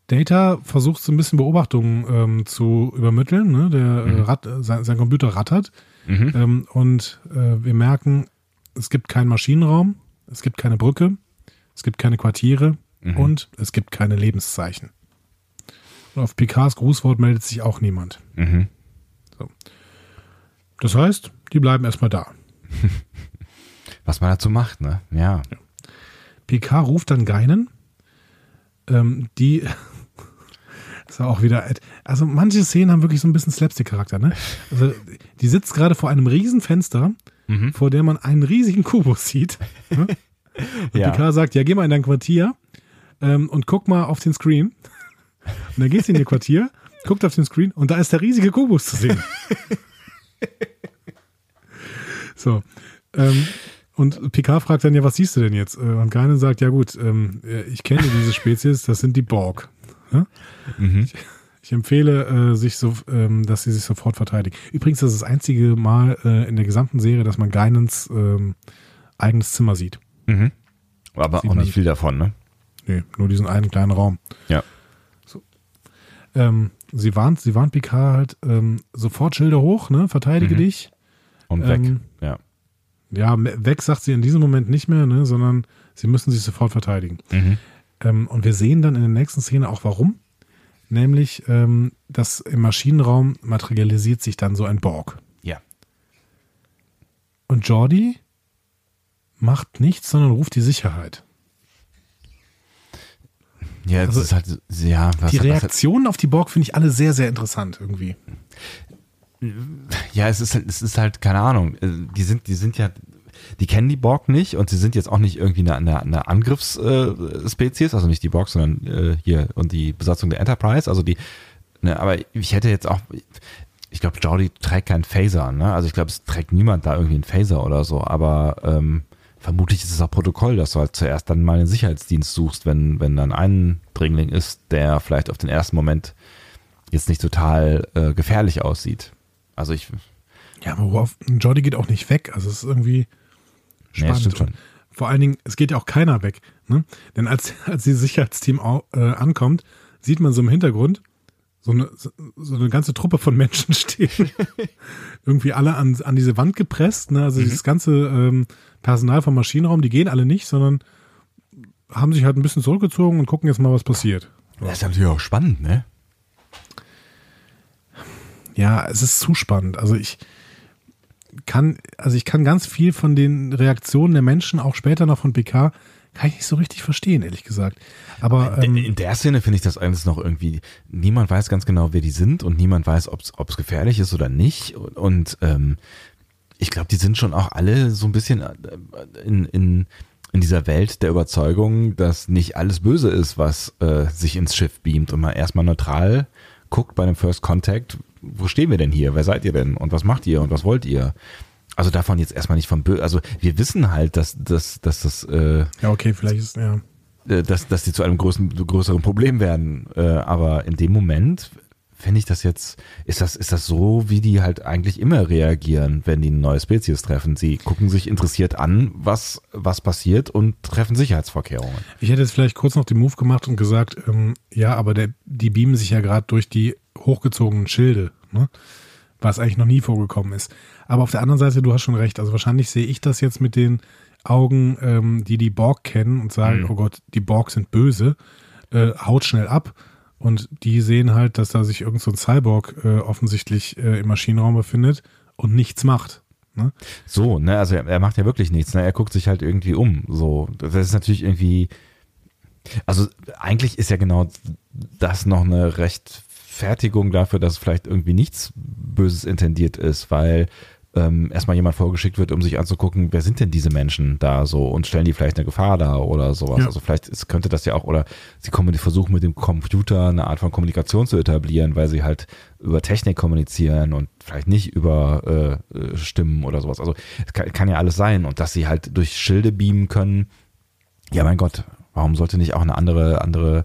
[SPEAKER 2] Data versucht so ein bisschen Beobachtungen ähm, zu übermitteln. Ne? Der äh, Rat, äh, sein, sein Computer rattert
[SPEAKER 1] mhm.
[SPEAKER 2] ähm, und äh, wir merken, es gibt keinen Maschinenraum, es gibt keine Brücke, es gibt keine Quartiere
[SPEAKER 1] Mhm.
[SPEAKER 2] und es gibt keine Lebenszeichen. Und auf Picards Grußwort meldet sich auch niemand.
[SPEAKER 1] Mhm.
[SPEAKER 2] Das heißt, die bleiben erstmal da.
[SPEAKER 1] Was man dazu macht, ne? Ja.
[SPEAKER 2] Picard ruft dann Geinen, ähm, die das war auch wieder, also manche Szenen haben wirklich so ein bisschen Slapstick-Charakter, ne? Also die sitzt gerade vor einem riesen Fenster,
[SPEAKER 1] Mhm.
[SPEAKER 2] vor der man einen riesigen Kubus sieht. Und
[SPEAKER 1] Ja.
[SPEAKER 2] Picard sagt, ja, geh mal in dein Quartier ähm, und guck mal auf den Screen. Und dann geht sie in ihr Quartier, guckt auf den Screen und da ist der riesige Kubus zu sehen. so. Ähm, und Picard fragt dann ja, was siehst du denn jetzt? Äh, Und Geinen sagt, ja gut, ähm, äh, ich kenne diese Spezies, das sind die Borg. Ja?
[SPEAKER 1] Mhm.
[SPEAKER 2] Ich empfehle, äh, sich so, ähm, dass sie sich sofort verteidigen. Übrigens, das ist das einzige Mal äh, in der gesamten Serie, dass man Geinens ähm, eigenes Zimmer sieht.
[SPEAKER 1] Mhm. Aber
[SPEAKER 2] Sieht
[SPEAKER 1] auch nicht viel davon, ne?
[SPEAKER 2] Nee, nur diesen einen kleinen Raum.
[SPEAKER 1] Ja.
[SPEAKER 2] Ähm, sie warnt, sie warnt Picard halt ähm, sofort Schilder hoch, ne? Verteidige
[SPEAKER 1] Mhm.
[SPEAKER 2] dich.
[SPEAKER 1] Und weg.
[SPEAKER 2] Ähm,
[SPEAKER 1] ja.
[SPEAKER 2] Ja, weg sagt sie in diesem Moment nicht mehr, ne? Sondern sie müssen sich sofort verteidigen.
[SPEAKER 1] Mhm.
[SPEAKER 2] Ähm, und wir sehen dann in der nächsten Szene auch warum. Nämlich, ähm, dass im Maschinenraum materialisiert sich dann so ein Borg.
[SPEAKER 1] Ja.
[SPEAKER 2] Und Jordi macht nichts, sondern ruft die Sicherheit.
[SPEAKER 1] Ja, das
[SPEAKER 2] Also,
[SPEAKER 1] ist halt, ja, was,
[SPEAKER 2] die Reaktionen auf die Borg finde ich alle sehr, sehr interessant irgendwie.
[SPEAKER 1] ja, es ist halt, es ist halt, keine Ahnung, äh, die sind, die sind ja, die kennen die Borg nicht und sie sind jetzt auch nicht irgendwie eine, eine, eine Angriffsspezies, also nicht die Borg, sondern äh, hier und die Besatzung der Enterprise, also die, ne, aber ich hätte jetzt auch, ich glaube, Jordi trägt keinen Phaser, ne? Also ich glaube, es trägt niemand da irgendwie einen Phaser oder so, aber ähm, vermutlich ist es auch Protokoll, dass du halt zuerst dann mal einen Sicherheitsdienst suchst, wenn, wenn dann ein Dringling ist, der vielleicht auf den ersten Moment jetzt nicht total äh, gefährlich aussieht. Also ich,
[SPEAKER 2] Ja, aber worauf, Jordi geht auch nicht weg. Also es ist irgendwie spannend.
[SPEAKER 1] schon.
[SPEAKER 2] Und vor allen Dingen, es geht ja auch keiner weg. Ne? Denn als, als dieses Sicherheitsteam au, äh, ankommt, sieht man so im Hintergrund so eine, so eine ganze Truppe von Menschen stehen. Irgendwie alle an, an diese Wand gepresst. Ne? Also dieses ganze ähm, Personal vom Maschinenraum, die gehen alle nicht, sondern haben sich halt ein bisschen zurückgezogen und gucken jetzt mal, was passiert.
[SPEAKER 1] Das ist natürlich auch spannend, ne?
[SPEAKER 2] Ja, es ist zu spannend. Also ich kann, also ich kann ganz viel von den Reaktionen der Menschen, auch später noch von PK, kann ich nicht so richtig verstehen, ehrlich gesagt. Aber
[SPEAKER 1] In,
[SPEAKER 2] ähm,
[SPEAKER 1] in der Szene finde ich das eigentlich noch irgendwie, niemand weiß ganz genau, wer die sind und niemand weiß, ob es gefährlich ist oder nicht. Und, und ähm, ich glaube, die sind schon auch alle so ein bisschen äh, in, in, in dieser Welt der Überzeugung, dass nicht alles böse ist, was äh, sich ins Schiff beamt und man erstmal neutral guckt bei einem First Contact, wo stehen wir denn hier? Wer seid ihr denn? Und was macht ihr? Und was wollt ihr? Also davon jetzt erstmal nicht vom Böse. Also wir wissen halt, dass, dass, dass das äh,
[SPEAKER 2] ja, okay, vielleicht ist, ja.
[SPEAKER 1] äh, dass, dass die zu einem größeren, größeren Problem werden. Äh, aber in dem Moment finde ich das jetzt, ist das, ist das so, wie die halt eigentlich immer reagieren, wenn die eine neue Spezies treffen. Sie gucken sich interessiert an, was, was passiert und treffen Sicherheitsvorkehrungen.
[SPEAKER 2] Ich hätte jetzt vielleicht kurz noch den Move gemacht und gesagt, ähm, ja, aber der, die beamen sich ja gerade durch die hochgezogenen Schilde, ne? was eigentlich noch nie vorgekommen ist. Aber auf der anderen Seite, du hast schon recht, also wahrscheinlich sehe ich das jetzt mit den Augen, ähm, die die Borg kennen und sagen,
[SPEAKER 1] Mhm.
[SPEAKER 2] oh Gott, die Borg sind böse, äh, haut schnell ab. Und die sehen halt, dass da sich irgend so ein Cyborg äh, offensichtlich äh, im Maschinenraum befindet und nichts macht. Ne?
[SPEAKER 1] So, ne, also er, er macht ja wirklich nichts, ne? Er guckt sich halt irgendwie um. So, das ist natürlich irgendwie. Also eigentlich ist ja genau das noch eine Rechtfertigung dafür, dass vielleicht irgendwie nichts Böses intendiert ist, weil ähm, erstmal jemand vorgeschickt wird, um sich anzugucken, wer sind denn diese Menschen da so und stellen die vielleicht eine Gefahr dar oder sowas.
[SPEAKER 2] Ja.
[SPEAKER 1] Also vielleicht ist, könnte das ja auch, oder sie kommen, die versuchen mit dem Computer eine Art von Kommunikation zu etablieren, weil sie halt über Technik kommunizieren und vielleicht nicht über äh, äh, Stimmen oder sowas. Also es kann, kann ja alles sein und dass sie halt durch Schilde beamen können. Ja, mein Gott, warum sollte nicht auch eine andere, andere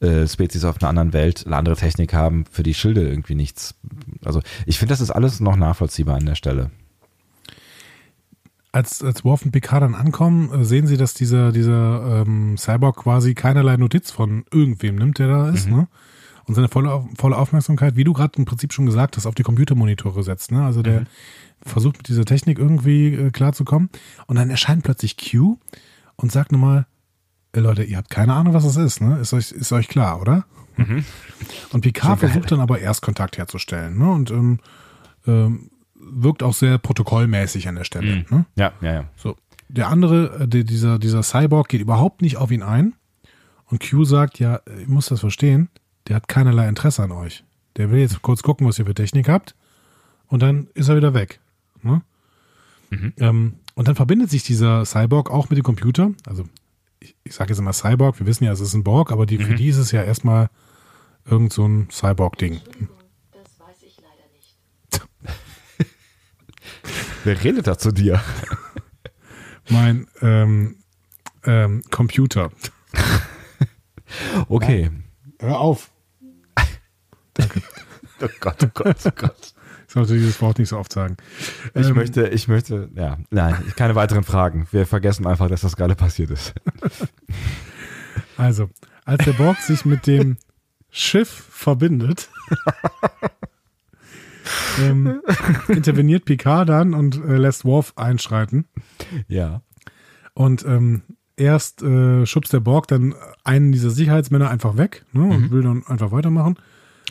[SPEAKER 1] äh, Spezies auf einer anderen Welt eine andere Technik haben, für die Schilde irgendwie nichts. Also ich finde, das ist alles noch nachvollziehbar an der Stelle.
[SPEAKER 2] als, als Worf und Picard dann ankommen, äh, sehen sie, dass dieser, dieser ähm, Cyborg quasi keinerlei Notiz von irgendwem nimmt, der da ist, ne? Und seine volle, volle Aufmerksamkeit, wie du gerade im Prinzip schon gesagt hast, auf die Computermonitore setzt, ne? Also der versucht mit dieser Technik irgendwie äh, klarzukommen. Und dann erscheint plötzlich Q und sagt nochmal, Leute, ihr habt keine Ahnung, was das ist, ne? Ist euch, ist euch klar, oder? Und Picard versucht dann aber erst Kontakt herzustellen, ne? Und ähm, ähm, wirkt auch sehr protokollmäßig an der Stelle, ne?
[SPEAKER 1] Ja, ja, ja.
[SPEAKER 2] So. Der andere, äh, dieser, dieser Cyborg geht überhaupt nicht auf ihn ein. Und Q sagt, ja, ich muss das verstehen, der hat keinerlei Interesse an euch. Der will jetzt kurz gucken, was ihr für Technik habt. Und dann ist er wieder weg. Ne? Ähm, und dann verbindet sich dieser Cyborg auch mit dem Computer. Also, ich, ich sage jetzt immer Cyborg, wir wissen ja, es ist ein Borg, aber die, für die ist es ja erstmal irgend so ein Cyborg-Ding.
[SPEAKER 3] Das weiß ich leider nicht.
[SPEAKER 1] Wer redet da zu dir?
[SPEAKER 2] Mein ähm, ähm, Computer.
[SPEAKER 1] Okay.
[SPEAKER 2] Hör auf.
[SPEAKER 1] Oh Gott, oh Gott, oh Gott.
[SPEAKER 2] Ich sollte dieses Wort nicht so oft sagen.
[SPEAKER 1] Ich
[SPEAKER 2] Ähm,
[SPEAKER 1] möchte, ich möchte, ja, nein, keine weiteren Fragen. Wir vergessen einfach, dass das gerade passiert ist.
[SPEAKER 2] Also, als der Borg sich mit dem Schiff verbindet, ähm, interveniert Picard dann und äh, lässt Worf einschreiten.
[SPEAKER 1] Ja.
[SPEAKER 2] Und ähm, erst äh, schubst der Borg dann einen dieser Sicherheitsmänner einfach weg ne, und will dann einfach weitermachen.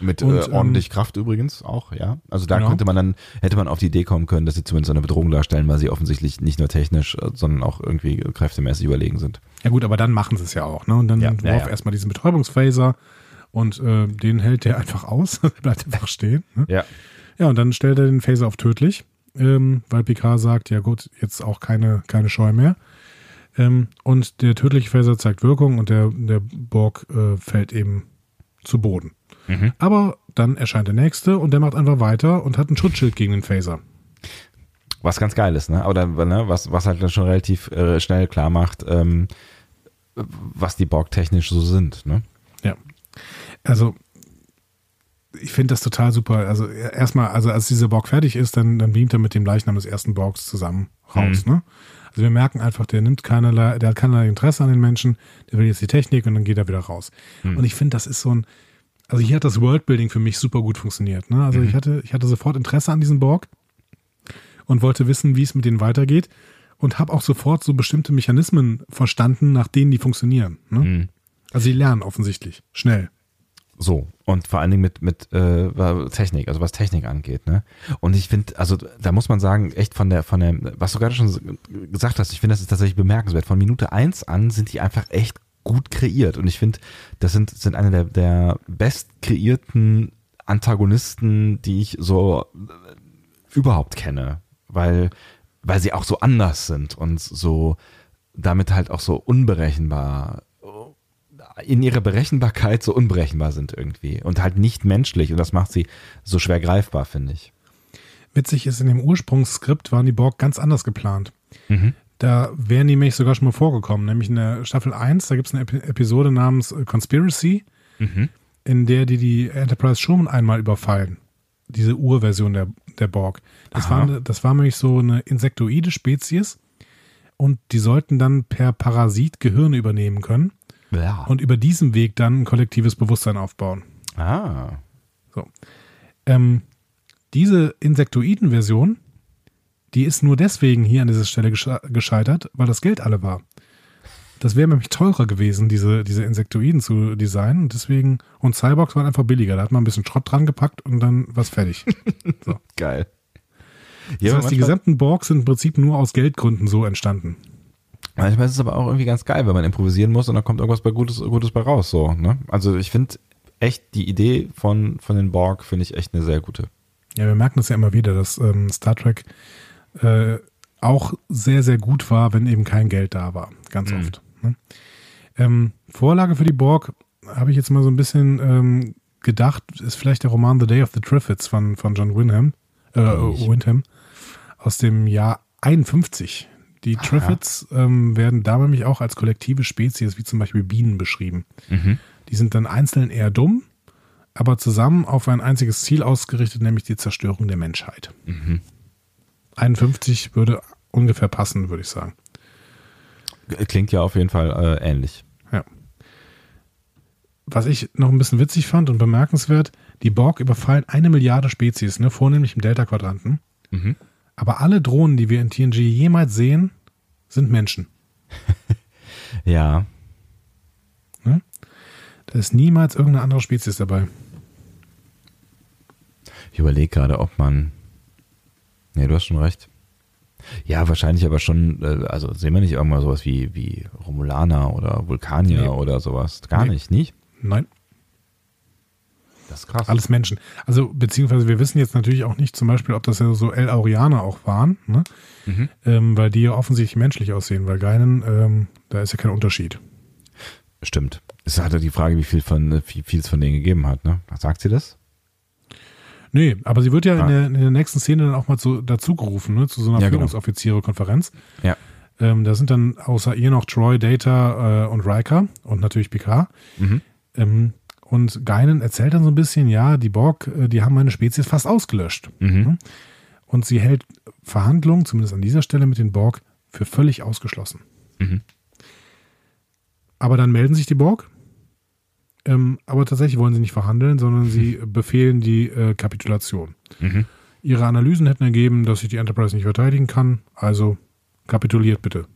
[SPEAKER 1] Mit
[SPEAKER 2] Und,
[SPEAKER 1] äh, ordentlich Kraft übrigens auch, ja. Also da
[SPEAKER 2] Genau.
[SPEAKER 1] könnte man dann, hätte man auf die Idee kommen können, dass sie zumindest eine Bedrohung darstellen, weil sie offensichtlich nicht nur technisch, äh, sondern auch irgendwie kräftemäßig überlegen sind.
[SPEAKER 2] Ja gut, aber dann machen sie es ja auch. Ne? Und dann
[SPEAKER 1] Ja, ja, ja.
[SPEAKER 2] erstmal diesen Betäubungsphaser und äh, den hält der einfach aus, bleibt einfach stehen. Ne?
[SPEAKER 1] Ja.
[SPEAKER 2] Ja, und dann stellt er den Phaser auf tödlich, ähm, weil Picard sagt, ja gut, jetzt auch keine, keine Scheu mehr. Ähm, und der tödliche Phaser zeigt Wirkung und der, der Borg äh, fällt eben zu Boden.
[SPEAKER 1] Mhm.
[SPEAKER 2] Aber dann erscheint der nächste und der macht einfach weiter und hat ein Schutzschild gegen den Phaser.
[SPEAKER 1] Was ganz geil ist, ne? Aber dann, ne, was, was halt dann schon relativ äh, schnell klar macht, ähm, was die Borg technisch so sind, ne?
[SPEAKER 2] Ja. Also, ich finde das total super. Also, erstmal, also als dieser Borg fertig ist, dann, dann beamt er mit dem Leichnam des ersten Borgs zusammen raus, ne? Also wir merken einfach, der nimmt keinerlei, der hat keinerlei Interesse an den Menschen, der will jetzt die Technik und dann geht er wieder raus. Und ich finde, das ist so ein, also hier hat das Worldbuilding für mich super gut funktioniert. Ne? Also ich hatte, ich hatte sofort Interesse an diesem Borg und wollte wissen, wie es mit denen weitergeht und habe auch sofort so bestimmte Mechanismen verstanden, nach denen die funktionieren. Ne?
[SPEAKER 1] Mhm.
[SPEAKER 2] Also sie lernen offensichtlich schnell.
[SPEAKER 1] So. Und vor allen Dingen mit, mit äh, Technik, also was Technik angeht, ne? Und ich finde, also da muss man sagen, echt von der, von der, was du gerade schon gesagt hast, ich finde, das ist tatsächlich bemerkenswert. Von Minute eins an sind die einfach echt gut kreiert. Und ich finde, das sind, sind eine der, der best kreierten Antagonisten, die ich so äh, überhaupt kenne. Weil, weil sie auch so anders sind und so damit halt auch so unberechenbar in ihrer Berechenbarkeit so unberechenbar sind irgendwie und halt nicht menschlich und das macht sie so schwer greifbar, finde ich.
[SPEAKER 2] Witzig ist, in dem Ursprungsskript waren die Borg ganz anders geplant.
[SPEAKER 1] Mhm.
[SPEAKER 2] Da wären die nämlich sogar schon mal vorgekommen, nämlich in der Staffel 1, da gibt es eine Epi Episode namens äh, Conspiracy,
[SPEAKER 1] Mhm.
[SPEAKER 2] in der die die Enterprise schon einmal überfallen. Diese Urversion der, der Borg. Das
[SPEAKER 1] Aha.
[SPEAKER 2] war, das war nämlich so eine insektoide Spezies und die sollten dann per Parasit Gehirne übernehmen können
[SPEAKER 1] Ja.
[SPEAKER 2] und über diesen Weg dann ein kollektives Bewusstsein aufbauen.
[SPEAKER 1] ah.
[SPEAKER 2] So. Ähm, diese Insektoiden-Version, die ist nur deswegen hier an dieser Stelle gesche gescheitert, weil das Geld alle war. Das wäre nämlich teurer gewesen, diese, diese Insektoiden zu designen. Und deswegen, und Cyborgs waren einfach billiger. Da hat man ein bisschen Schrott dran gepackt und dann war's fertig.
[SPEAKER 1] Geil.
[SPEAKER 2] Das
[SPEAKER 1] Ja,
[SPEAKER 2] heißt, die gesamten Borgs sind im Prinzip nur aus Geldgründen so entstanden.
[SPEAKER 1] manchmal ist es aber auch irgendwie ganz geil, wenn man improvisieren muss und dann kommt irgendwas bei Gutes, Gutes bei raus. So, ne? Also ich finde echt die Idee von, von den Borg finde ich echt eine sehr gute.
[SPEAKER 2] Ja, wir merken das ja immer wieder, dass ähm, Star Trek äh, auch sehr, sehr gut war, wenn eben kein Geld da war. Ganz
[SPEAKER 1] Mhm.
[SPEAKER 2] oft. Ne? Ähm, Vorlage für die Borg habe ich jetzt mal so ein bisschen ähm, gedacht, ist vielleicht der Roman The Day of the Triffids von, von John Wyndham, äh,
[SPEAKER 1] Nicht.
[SPEAKER 2] Wyndham aus dem Jahr 51. Die Triffids ähm, werden da nämlich auch als kollektive Spezies, wie zum Beispiel Bienen, beschrieben.
[SPEAKER 1] Mhm.
[SPEAKER 2] Die sind dann einzeln eher dumm, aber zusammen auf ein einziges Ziel ausgerichtet, nämlich die Zerstörung der Menschheit.
[SPEAKER 1] Mhm.
[SPEAKER 2] 51 würde ungefähr passen, würde ich sagen.
[SPEAKER 1] Klingt ja auf jeden Fall äh, ähnlich.
[SPEAKER 2] Ja. Was ich noch ein bisschen witzig fand und bemerkenswert, die Borg überfallen eine Milliarde Spezies, ne, vornehmlich im Delta-Quadranten.
[SPEAKER 1] Mhm.
[SPEAKER 2] Aber alle Drohnen, die wir in TNG jemals sehen, sind Menschen.
[SPEAKER 1] Ja.
[SPEAKER 2] Da ist niemals irgendeine andere Spezies dabei.
[SPEAKER 1] Ich überlege gerade, ob man. Nee, du hast schon recht. Ja, wahrscheinlich aber schon, äh, also sehen wir nicht irgendwann sowas wie, wie Romulaner oder Vulkanier
[SPEAKER 2] Nee.
[SPEAKER 1] oder sowas. Gar
[SPEAKER 2] Nee.
[SPEAKER 1] nicht, nicht?
[SPEAKER 2] Nein,
[SPEAKER 1] Das ist krass.
[SPEAKER 2] alles Menschen. Also, beziehungsweise wir wissen jetzt natürlich auch nicht zum Beispiel, ob das ja so El Aurianer auch waren, ne?
[SPEAKER 1] Mhm.
[SPEAKER 2] ähm, weil die ja offensichtlich menschlich aussehen, weil Geinen, ähm, da ist ja kein Unterschied.
[SPEAKER 1] Stimmt. Es ist halt die Frage, wie viel von wie viel es von denen gegeben hat, ne? Sagt sie das?
[SPEAKER 2] Nee, aber sie wird ja
[SPEAKER 1] Ah.
[SPEAKER 2] in, der, in der nächsten Szene dann auch mal zu, dazu gerufen, ne, zu so einer
[SPEAKER 1] Ja, genau.
[SPEAKER 2] Führungsoffiziere-Konferenz.
[SPEAKER 1] Ja.
[SPEAKER 2] Ähm, da sind dann außer ihr noch Troy, Data äh, und Riker und natürlich Picard.
[SPEAKER 1] Mhm.
[SPEAKER 2] Ähm, und Geinen erzählt dann so ein bisschen, ja, die Borg, äh, die haben meine Spezies fast ausgelöscht.
[SPEAKER 1] Mhm.
[SPEAKER 2] Und sie hält Verhandlungen, zumindest an dieser Stelle mit den Borg, für völlig ausgeschlossen.
[SPEAKER 1] Mhm.
[SPEAKER 2] Aber dann melden sich die Borg. Ähm, aber tatsächlich wollen sie nicht verhandeln, sondern sie befehlen die äh, Kapitulation.
[SPEAKER 1] Mhm.
[SPEAKER 2] Ihre Analysen hätten ergeben, dass sich die Enterprise nicht verteidigen kann. Also kapituliert bitte.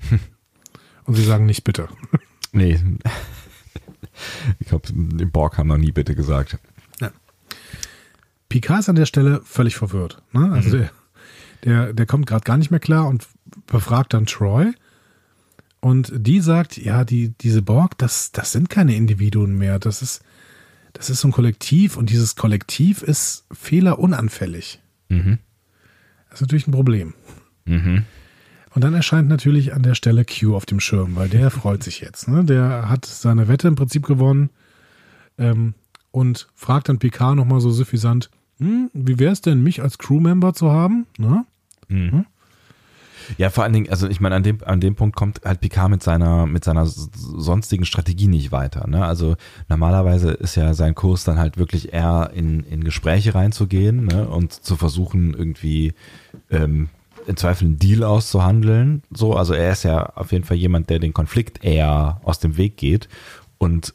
[SPEAKER 2] Und sie sagen nicht bitte.
[SPEAKER 1] Nee. Ich glaube, die Borg haben noch nie bitte gesagt.
[SPEAKER 2] Ja. Picard ist an der Stelle völlig verwirrt. Ne? Also
[SPEAKER 1] Mhm.
[SPEAKER 2] der, der, der kommt gerade gar nicht mehr klar und befragt dann Troy. Und die sagt, ja, die, diese Borg, das, das sind keine Individuen mehr. Das ist, das ist so ein Kollektiv und dieses Kollektiv ist fehlerunanfällig.
[SPEAKER 1] Mhm.
[SPEAKER 2] Das ist natürlich ein Problem.
[SPEAKER 1] Mhm.
[SPEAKER 2] Und dann erscheint natürlich an der Stelle Q auf dem Schirm, weil der freut sich jetzt. Ne? Der hat seine Wette im Prinzip gewonnen ähm, und fragt dann Picard nochmal so suffisant, hm, wie wäre es denn, mich als Crewmember zu haben? Ne?
[SPEAKER 1] Ja, vor allen Dingen, also ich meine, an dem, an dem Punkt kommt halt Picard mit seiner, mit seiner sonstigen Strategie nicht weiter. Ne? Also normalerweise ist ja sein Kurs dann halt wirklich eher in, in Gespräche reinzugehen ne? und zu versuchen, irgendwie ähm, im Zweifel einen Deal auszuhandeln. So, also er ist ja auf jeden Fall jemand, der den Konflikt eher aus dem Weg geht. Und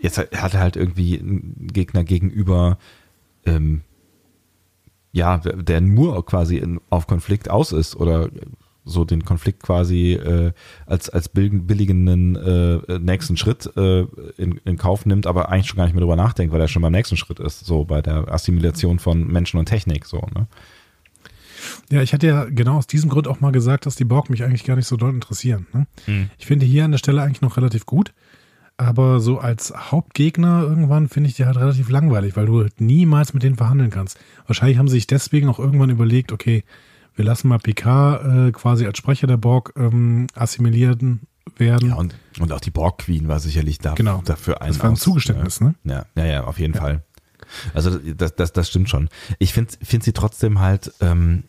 [SPEAKER 1] jetzt hat er halt irgendwie einen Gegner gegenüber, ähm, ja, der nur quasi in, auf Konflikt aus ist oder so den Konflikt quasi äh, als, als billigen- billigenden äh, nächsten Schritt äh, in, in Kauf nimmt, aber eigentlich schon gar nicht mehr drüber nachdenkt, weil er schon beim nächsten Schritt ist, so bei der Assimilation von Menschen und Technik, so, ne?
[SPEAKER 2] Ja, ich hatte ja genau aus diesem Grund auch mal gesagt, dass die Borg mich eigentlich gar nicht so doll interessieren. Ne? Ich finde hier an der Stelle eigentlich noch relativ gut, aber so als Hauptgegner irgendwann finde ich die halt relativ langweilig, weil du halt niemals mit denen verhandeln kannst. Wahrscheinlich haben sie sich deswegen auch irgendwann überlegt, okay, wir lassen mal Picard äh, quasi als Sprecher der Borg ähm, assimilieren werden.
[SPEAKER 1] Ja, und, und auch die Borg Queen war sicherlich da,
[SPEAKER 2] Genau.
[SPEAKER 1] dafür ein
[SPEAKER 2] das war ein
[SPEAKER 1] aus-
[SPEAKER 2] Zugeständnis, ne?
[SPEAKER 1] Ja, ja, ja, auf jeden Fall. Also das, das, das stimmt schon. Ich finde find sie trotzdem halt, ähm,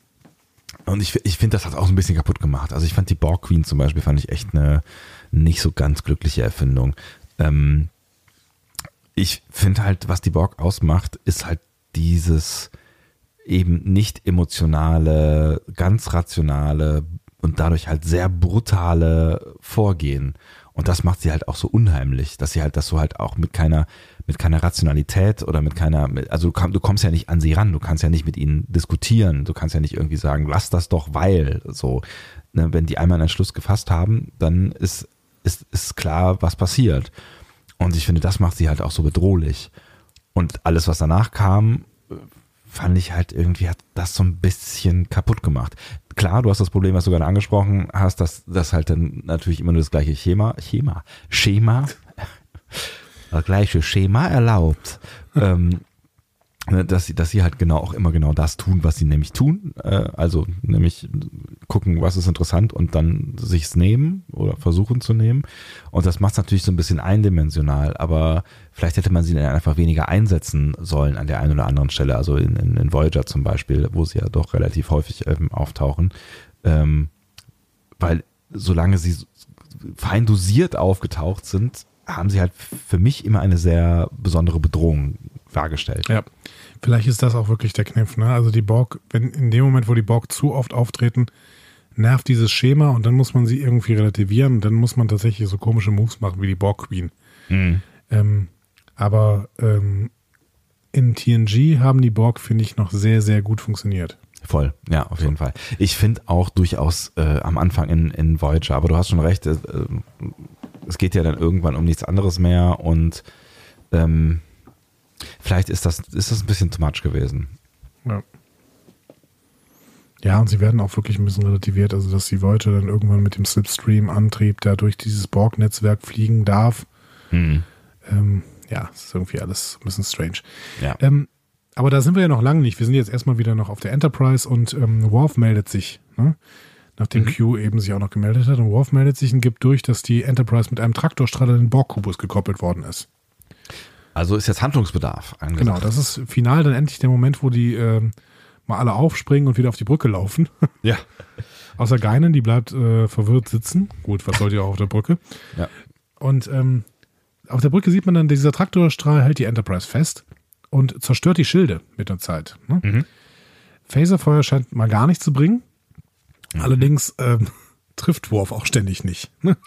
[SPEAKER 1] und ich, ich finde, das hat auch so ein bisschen kaputt gemacht. Also ich fand die Borg Queen zum Beispiel, fand ich echt eine nicht so ganz glückliche Erfindung. Ähm, ich finde halt, was die Borg ausmacht, ist halt dieses eben nicht emotionale, ganz rationale und dadurch halt sehr brutale Vorgehen. Und das macht sie halt auch so unheimlich, dass sie halt, dass du halt auch mit keiner, mit keiner Rationalität oder mit keiner, also du, komm, du kommst ja nicht an sie ran, du kannst ja nicht mit ihnen diskutieren, du kannst ja nicht irgendwie sagen, lass das doch, weil, so. Ne, wenn die einmal einen Entschluss gefasst haben, dann ist, ist, ist klar, was passiert. Und ich finde, das macht sie halt auch so bedrohlich. Und alles, was danach kam, fand ich halt irgendwie, hat das so ein bisschen kaputt gemacht. Klar, du hast das Problem, was du gerade angesprochen hast, dass das halt dann natürlich immer nur das gleiche Schema, Schema, Schema, das gleiche Schema erlaubt. ähm, dass sie, dass sie halt genau auch immer genau das tun, was sie nämlich tun. Äh, also nämlich gucken, was ist interessant und dann sich's nehmen oder versuchen zu nehmen. Und das macht es natürlich so ein bisschen eindimensional, aber vielleicht hätte man sie dann einfach weniger einsetzen sollen an der einen oder anderen Stelle. Also in, in, in Voyager zum Beispiel, wo sie ja doch relativ häufig ähm, auftauchen. Ähm, weil solange sie fein dosiert aufgetaucht sind, haben sie halt für mich immer eine sehr besondere Bedrohung dargestellt.
[SPEAKER 2] Ja, vielleicht ist das auch wirklich der Kniff. Ne? Also die Borg, wenn in dem Moment, wo die Borg zu oft auftreten, nervt dieses Schema und dann muss man sie irgendwie relativieren. Dann muss man tatsächlich so komische Moves machen wie die Borg Queen. Ähm, aber ähm, in TNG haben die Borg, finde ich, noch sehr, sehr gut funktioniert.
[SPEAKER 1] Voll, ja, auf jeden Fall. Ich finde auch durchaus äh, am Anfang in, in Voyager, aber du hast schon recht, äh, äh, es geht ja dann irgendwann um nichts anderes mehr und ähm, vielleicht ist das, ist das ein bisschen too much gewesen.
[SPEAKER 2] Ja. Ja, und sie werden auch wirklich ein bisschen relativiert, also dass die Voyager dann irgendwann mit dem Slipstream-Antrieb, der durch dieses Borg-Netzwerk fliegen darf.
[SPEAKER 1] Hm.
[SPEAKER 2] Ähm, ja, ist irgendwie alles ein bisschen strange.
[SPEAKER 1] Ja.
[SPEAKER 2] Ähm, aber da sind wir ja noch lange nicht. Wir sind jetzt erstmal wieder noch auf der Enterprise und ähm, Worf meldet sich, ne? nachdem Q eben sich auch noch gemeldet hat. Und Worf meldet sich und gibt durch, dass die Enterprise mit einem Traktorstrahl an den Borg-Kubus gekoppelt worden ist.
[SPEAKER 1] Also ist jetzt Handlungsbedarf angesagt.
[SPEAKER 2] Genau, das ist final dann endlich der Moment, wo die ähm, mal alle aufspringen und wieder auf die Brücke laufen.
[SPEAKER 1] Ja.
[SPEAKER 2] Außer Geinen, die bleibt äh, verwirrt sitzen. Gut, was soll die auch auf der Brücke?
[SPEAKER 1] ja.
[SPEAKER 2] Und ähm, auf der Brücke sieht man dann, dieser Traktorstrahl hält die Enterprise fest und zerstört die Schilde mit der Zeit. Ne?
[SPEAKER 1] Mhm.
[SPEAKER 2] Phaserfeuer scheint mal gar nichts zu bringen. Allerdings ähm, trifft Worf auch ständig nicht. Ne?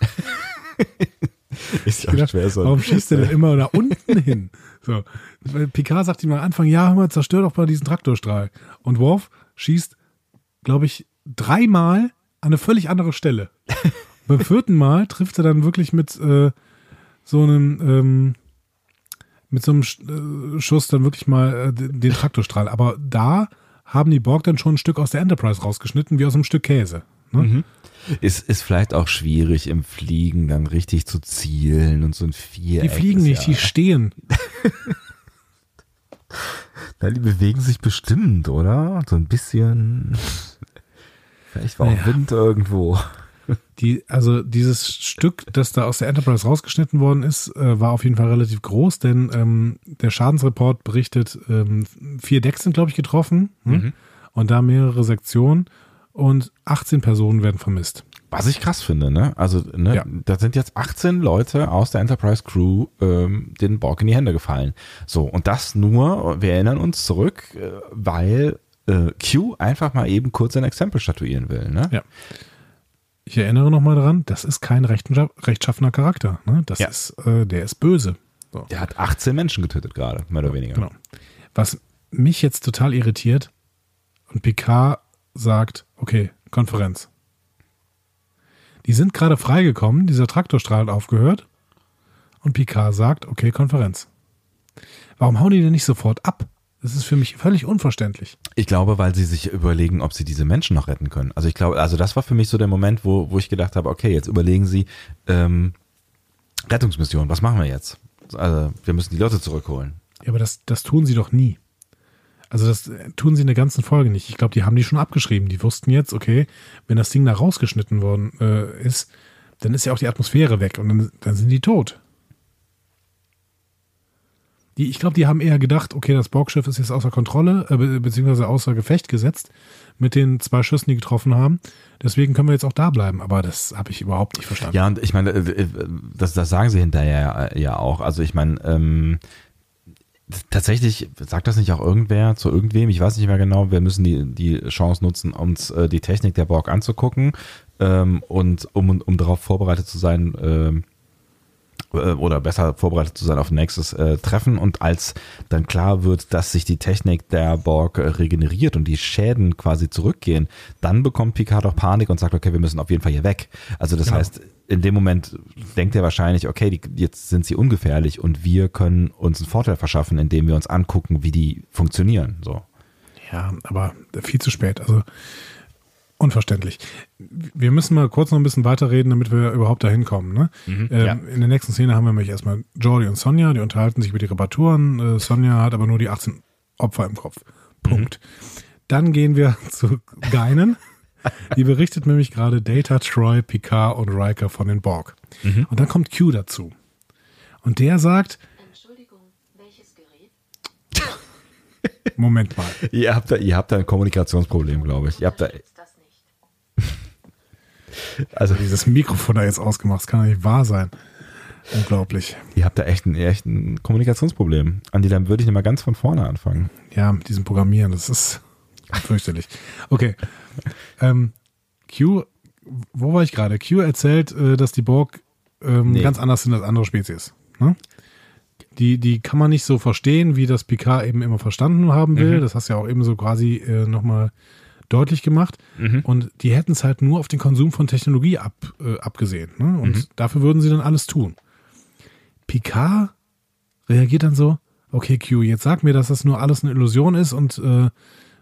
[SPEAKER 1] Ist ja
[SPEAKER 2] gedacht,
[SPEAKER 1] schwer so.
[SPEAKER 2] Warum schießt er denn immer da unten hin? So. Weil Picard sagt ihm am Anfang, ja, hör mal, zerstör doch mal diesen Traktorstrahl. Und Worf schießt, glaube ich, dreimal an eine völlig andere Stelle. Beim vierten Mal trifft er dann wirklich mit äh, so einem, ähm, mit so einem Sch- äh, Schuss dann wirklich mal äh, den Traktorstrahl. Aber da haben die Borg dann schon ein Stück aus der Enterprise rausgeschnitten, wie aus einem Stück Käse. Ne?
[SPEAKER 1] Ist, ist vielleicht auch schwierig im Fliegen dann richtig zu zielen und so ein Viereck.
[SPEAKER 2] Die fliegen nicht,
[SPEAKER 1] ja,
[SPEAKER 2] die stehen.
[SPEAKER 1] Na, die bewegen sich bestimmt, oder? So ein bisschen. Vielleicht war auch
[SPEAKER 2] Naja.
[SPEAKER 1] Wind irgendwo.
[SPEAKER 2] Die, also dieses Stück, das da aus der Enterprise rausgeschnitten worden ist, äh, war auf jeden Fall relativ groß, denn ähm, der Schadensreport berichtet, ähm, vier Decks sind, glaube ich, getroffen hm? und da mehrere Sektionen und 18 Personen werden vermisst.
[SPEAKER 1] Was ich krass finde, ne? Also, ne,
[SPEAKER 2] Ja.
[SPEAKER 1] da sind jetzt 18 Leute aus der Enterprise Crew ähm, den Borg in die Hände gefallen. So, und das nur, wir erinnern uns zurück, äh, weil äh, Q einfach mal eben kurz ein Exempel statuieren will, ne?
[SPEAKER 2] Ja. Ich erinnere nochmal daran, das ist kein rechtscha- rechtschaffener Charakter. Ne? Das
[SPEAKER 1] Ja.
[SPEAKER 2] ist, äh, der ist böse. So.
[SPEAKER 1] Der hat 18 Menschen getötet gerade, mehr oder weniger.
[SPEAKER 2] Genau. Was mich jetzt total irritiert und Picard sagt, okay, Konferenz. Die sind gerade freigekommen, dieser Traktorstrahl hat aufgehört und Picard sagt, okay, Konferenz. Warum hauen die denn nicht sofort ab? Das ist für mich völlig unverständlich.
[SPEAKER 1] Ich glaube, weil sie sich überlegen, ob sie diese Menschen noch retten können. Also ich glaube, also das war für mich so der Moment, wo, wo ich gedacht habe, okay, jetzt überlegen sie, ähm, Rettungsmission, was machen wir jetzt? Also wir müssen die Leute zurückholen.
[SPEAKER 2] Ja, aber das, das tun sie doch nie. Also das äh, tun sie in der ganzen Folge nicht. Ich glaube, die haben die schon abgeschrieben. Die wussten jetzt, okay, wenn das Ding da rausgeschnitten worden äh, ist, dann ist ja auch die Atmosphäre weg und dann, dann sind die tot. Die, ich glaube, die haben eher gedacht, okay, das Borgschiff ist jetzt außer Kontrolle, äh, be beziehungsweise außer Gefecht gesetzt mit den zwei Schüssen, die getroffen haben. Deswegen können wir jetzt auch da bleiben. Aber das habe ich überhaupt nicht verstanden.
[SPEAKER 1] Ja, und ich meine, äh, äh, das, das sagen sie hinterher ja auch. Also ich meine, ähm, tatsächlich sagt das nicht auch irgendwer zu irgendwem, ich weiß nicht mehr genau, wir müssen die, die Chance nutzen, uns äh, die Technik der Borg anzugucken ähm, und um, um darauf vorbereitet zu sein, ähm, äh, oder besser vorbereitet zu sein auf nächstes äh, Treffen und als dann klar wird, dass sich die Technik der Borg äh, regeneriert und die Schäden quasi zurückgehen, dann bekommt Picard auch Panik und sagt, okay, wir müssen auf jeden Fall hier weg. Also das
[SPEAKER 2] Genau.
[SPEAKER 1] heißt, in dem Moment denkt er wahrscheinlich, okay, die, jetzt sind sie ungefährlich und wir können uns einen Vorteil verschaffen, indem wir uns angucken, wie die funktionieren. So.
[SPEAKER 2] Ja, aber viel zu spät. Also unverständlich. Wir müssen mal kurz noch ein bisschen weiterreden, damit wir überhaupt dahin kommen. Ne? ähm,
[SPEAKER 1] ja.
[SPEAKER 2] In der nächsten Szene haben wir nämlich erstmal Jordi und Sonja, die unterhalten sich über die Reparaturen. Äh, Sonja hat aber nur die 18 Opfer im Kopf. Punkt. Dann gehen wir zu Geinen. Die berichtet nämlich gerade Data, Troy, Picard und Riker von den Borg. Und dann kommt Q dazu. Und der sagt,
[SPEAKER 3] Entschuldigung, welches Gerät?
[SPEAKER 2] Moment mal,
[SPEAKER 1] Ihr habt da, ihr habt da ein Kommunikationsproblem, glaube ich. Ihr habt da. Also
[SPEAKER 2] dieses Mikrofon da jetzt ausgemacht, das kann doch nicht wahr sein. Unglaublich.
[SPEAKER 1] ihr habt da echt ein, echt ein Kommunikationsproblem. Andi, dann würde ich mal ganz von vorne anfangen.
[SPEAKER 2] Ja, mit diesem Programmieren, das ist fürchterlich. Okay. Ähm, Q, wo war ich gerade? Q erzählt, äh, dass die Borg ähm,
[SPEAKER 1] Nee.
[SPEAKER 2] ganz anders sind als andere Spezies. Ne? Die, die kann man nicht so verstehen, wie das Picard eben immer verstanden haben will. Das hast du ja auch eben so quasi äh, nochmal deutlich gemacht. Und die hätten es halt nur auf den Konsum von Technologie ab, äh, abgesehen. Ne? Und dafür würden sie dann alles tun. Picard reagiert dann so, okay, Q, jetzt sag mir, dass das nur alles eine Illusion ist und äh,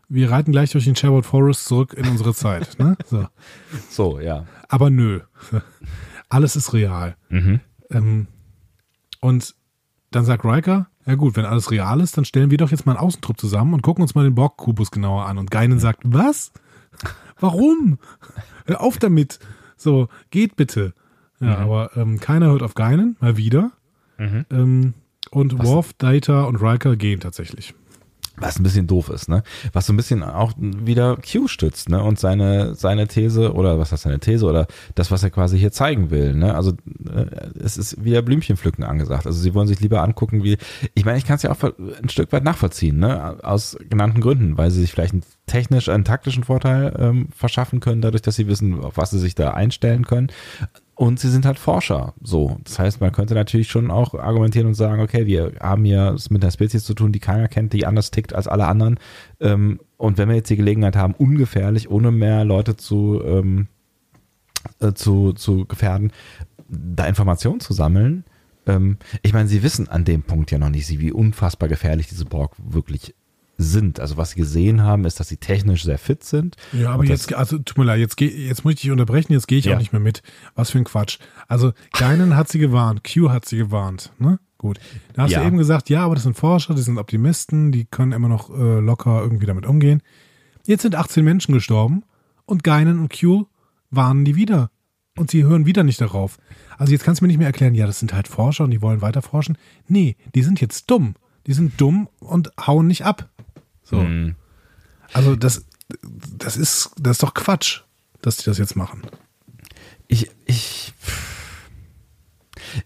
[SPEAKER 2] wir reiten gleich durch den Sherwood Forest zurück in unsere Zeit. Ne? So.
[SPEAKER 1] So, ja.
[SPEAKER 2] Aber nö. Alles ist real.
[SPEAKER 1] Mhm.
[SPEAKER 2] Ähm, und dann sagt Riker, ja gut, wenn alles real ist, dann stellen wir doch jetzt mal einen Außentrupp zusammen und gucken uns mal den Borg-Kubus genauer an. Und Geinen sagt, was? Warum? Hör auf damit. So, geht bitte. Ja, aber ähm, keiner hört auf Geinen, mal wieder. Ähm, und Worf, Data und Riker gehen tatsächlich.
[SPEAKER 1] Was ein bisschen doof ist, ne? Was so ein bisschen auch wieder Q stützt, ne? Und seine, seine These, oder was heißt seine These, oder das, was er quasi hier zeigen will, ne? Also äh, es ist wieder Blümchenpflücken angesagt. Also sie wollen sich lieber angucken, wie. Ich meine, ich kann es ja auch ein Stück weit nachvollziehen, ne? Aus genannten Gründen, weil sie sich vielleicht einen technisch, einen taktischen Vorteil ähm, verschaffen können, dadurch, dass sie wissen, auf was sie sich da einstellen können. Und sie sind halt Forscher. So. Das heißt, man könnte natürlich schon auch argumentieren und sagen, okay, wir haben hier es mit einer Spezies zu tun, die keiner kennt, die anders tickt als alle anderen. Ähm, und wenn wir jetzt die Gelegenheit haben, ungefährlich, ohne mehr Leute zu, ähm, äh, zu, zu gefährden, da Informationen zu sammeln, ähm, ich meine, sie wissen an dem Punkt ja noch nicht, wie unfassbar gefährlich diese Borg wirklich sind. Also was sie gesehen haben, ist, dass sie technisch sehr fit sind.
[SPEAKER 2] Ja, aber jetzt, also tut mir leid, jetzt, geh, jetzt muss ich dich unterbrechen, jetzt gehe ich
[SPEAKER 1] Ja.
[SPEAKER 2] auch nicht mehr mit. Was für ein Quatsch. Also Geinen hat sie gewarnt, Q hat sie gewarnt, ne? Gut. Da hast
[SPEAKER 1] Ja.
[SPEAKER 2] du eben gesagt, ja, aber das sind Forscher, die sind Optimisten, die können immer noch äh, locker irgendwie damit umgehen. Jetzt sind 18 Menschen gestorben und Geinen und Q warnen die wieder. Und sie hören wieder nicht darauf. Also jetzt kannst du mir nicht mehr erklären, ja, das sind halt Forscher und die wollen weiter forschen. Nee, die sind jetzt dumm. Die sind dumm und hauen nicht ab. So.
[SPEAKER 1] Hm.
[SPEAKER 2] Also das, das ist, das ist doch Quatsch, dass die das jetzt machen.
[SPEAKER 1] Ich, ich,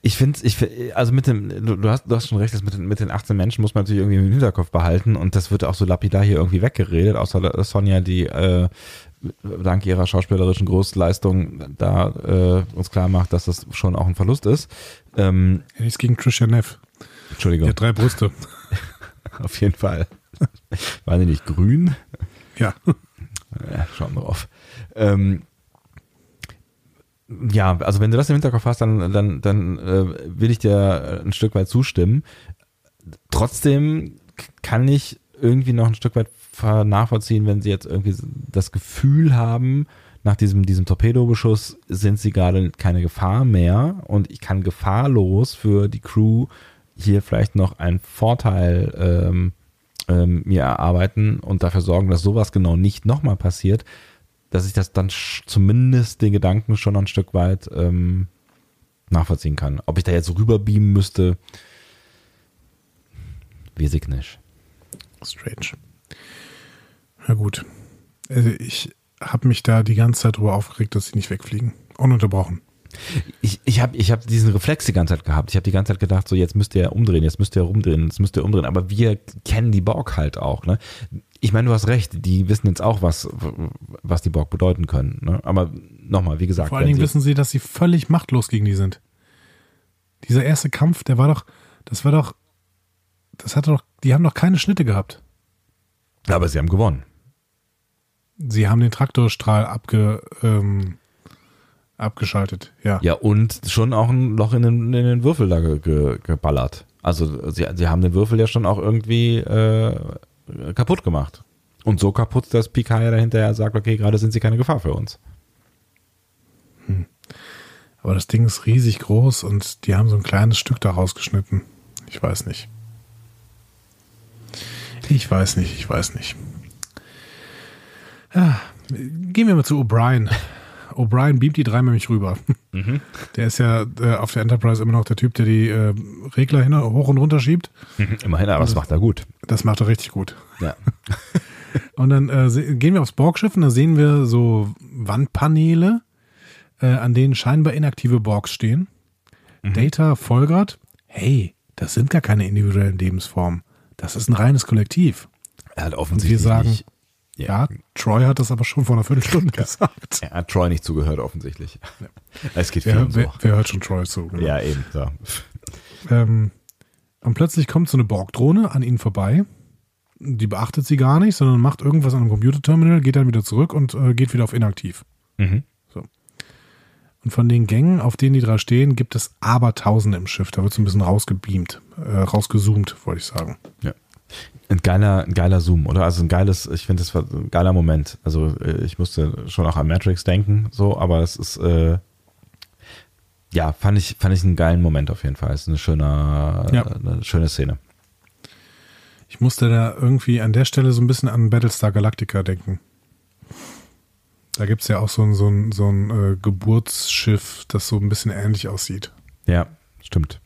[SPEAKER 1] ich finde, ich, also mit dem, du, hast, du hast schon recht, das mit den, mit den 18 Menschen muss man natürlich irgendwie im Hinterkopf behalten und das wird auch so lapidar hier irgendwie weggeredet, außer Sonja, die äh, dank ihrer schauspielerischen Großleistung da äh, uns klar macht, dass das schon auch ein Verlust ist. Ähm,
[SPEAKER 2] Ja, nichts gegen Trisha Neff. Die
[SPEAKER 1] Entschuldigung,
[SPEAKER 2] hat drei Brüste.
[SPEAKER 1] auf jeden Fall. War die nicht grün?
[SPEAKER 2] Ja.
[SPEAKER 1] Ja, schauen wir drauf. Ähm, ja, also wenn du das im Hinterkopf hast, dann, dann, dann äh, will ich dir ein Stück weit zustimmen. Trotzdem kann ich irgendwie noch ein Stück weit nachvollziehen, wenn sie jetzt irgendwie das Gefühl haben, nach diesem, diesem Torpedobeschuss sind sie gerade keine Gefahr mehr und ich kann gefahrlos für die Crew hier vielleicht noch einen Vorteil ähm, ähm, mir erarbeiten und dafür sorgen, dass sowas genau nicht nochmal passiert, dass ich das dann zumindest den Gedanken schon ein Stück weit ähm, nachvollziehen kann. Ob ich da jetzt rüberbeamen müsste, weiß ich nicht.
[SPEAKER 2] Strange. Na gut. Also ich habe mich da die ganze Zeit drüber aufgeregt, dass sie nicht wegfliegen. Ununterbrochen.
[SPEAKER 1] Ich, ich habe ich hab diesen Reflex die ganze Zeit gehabt. Ich habe die ganze Zeit gedacht, so jetzt müsst ihr umdrehen, jetzt müsst ihr rumdrehen, jetzt müsst ihr umdrehen. Aber wir kennen die Borg halt auch. Ne? Ich meine, du hast recht, die wissen jetzt auch, was, was die Borg bedeuten können. Ne? Aber nochmal, wie gesagt,
[SPEAKER 2] Vor allen Dingen wissen sie, dass sie völlig machtlos gegen die sind. Dieser erste Kampf, der war doch, das war doch, das hat doch, die haben doch keine Schnitte gehabt.
[SPEAKER 1] aber sie haben gewonnen.
[SPEAKER 2] Sie haben den Traktorstrahl abge, ähm, abgeschaltet, ja.
[SPEAKER 1] Ja, und schon auch ein Loch in den, in den Würfel da ge, ge, geballert. Also sie, sie haben den Würfel ja schon auch irgendwie äh, kaputt gemacht. Und so kaputt, dass Picard ja dahinterher sagt, okay, gerade sind sie keine Gefahr für uns.
[SPEAKER 2] Aber das Ding ist riesig groß und die haben so ein kleines Stück da rausgeschnitten. Ich weiß nicht. Ich weiß nicht, ich weiß nicht. Ja, gehen wir mal zu O'Brien. O'Brien beamt die drei nämlich rüber. Der ist ja äh, auf der Enterprise immer noch der Typ, der die äh, Regler hin, hoch und runter schiebt.
[SPEAKER 1] Immerhin, aber das macht er gut.
[SPEAKER 2] Das macht er richtig gut.
[SPEAKER 1] Ja.
[SPEAKER 2] Und dann äh, gehen wir aufs Borgschiff und da sehen wir so Wandpaneele, äh, an denen scheinbar inaktive Borgs stehen. Data folgert, hey, das sind gar keine individuellen Lebensformen. Das ist ein reines Kollektiv.
[SPEAKER 1] Er hat
[SPEAKER 2] Und
[SPEAKER 1] offensichtlich
[SPEAKER 2] wir sagen,
[SPEAKER 1] nicht,
[SPEAKER 2] ja, Troy hat das aber schon vor einer Viertelstunde gesagt.
[SPEAKER 1] er hat Troy nicht zugehört, offensichtlich. Es geht viel
[SPEAKER 2] Wer,
[SPEAKER 1] um so.
[SPEAKER 2] wer, wer hört schon Troy zu? genau.
[SPEAKER 1] Ja, eben. So.
[SPEAKER 2] Ähm, und plötzlich kommt so eine Borg-Drohne an ihnen vorbei. Die beachtet sie gar nicht, sondern macht irgendwas an einem Computerterminal, geht dann wieder zurück und äh, geht wieder auf inaktiv.
[SPEAKER 1] Mhm.
[SPEAKER 2] Und von den Gängen, auf denen die drei stehen, gibt es Abertausende im Schiff. Da wird so ein bisschen rausgebeamt, äh, rausgezoomt, wollte ich sagen.
[SPEAKER 1] Ja. Ein geiler, ein geiler Zoom, oder? Also ein geiles, ich finde, das war ein geiler Moment. Also äh, ich musste schon auch an Matrix denken, so, aber es ist, äh, ja, fand ich, fand ich einen geilen Moment auf jeden Fall. Es ist eine schöne,
[SPEAKER 2] Ja.
[SPEAKER 1] eine schöne Szene.
[SPEAKER 2] Ich musste da irgendwie an der Stelle so ein bisschen an Battlestar Galactica denken. Da gibt es ja auch so ein, so ein, so ein äh, Geburtsschiff, das so ein bisschen ähnlich aussieht.
[SPEAKER 1] Ja, stimmt.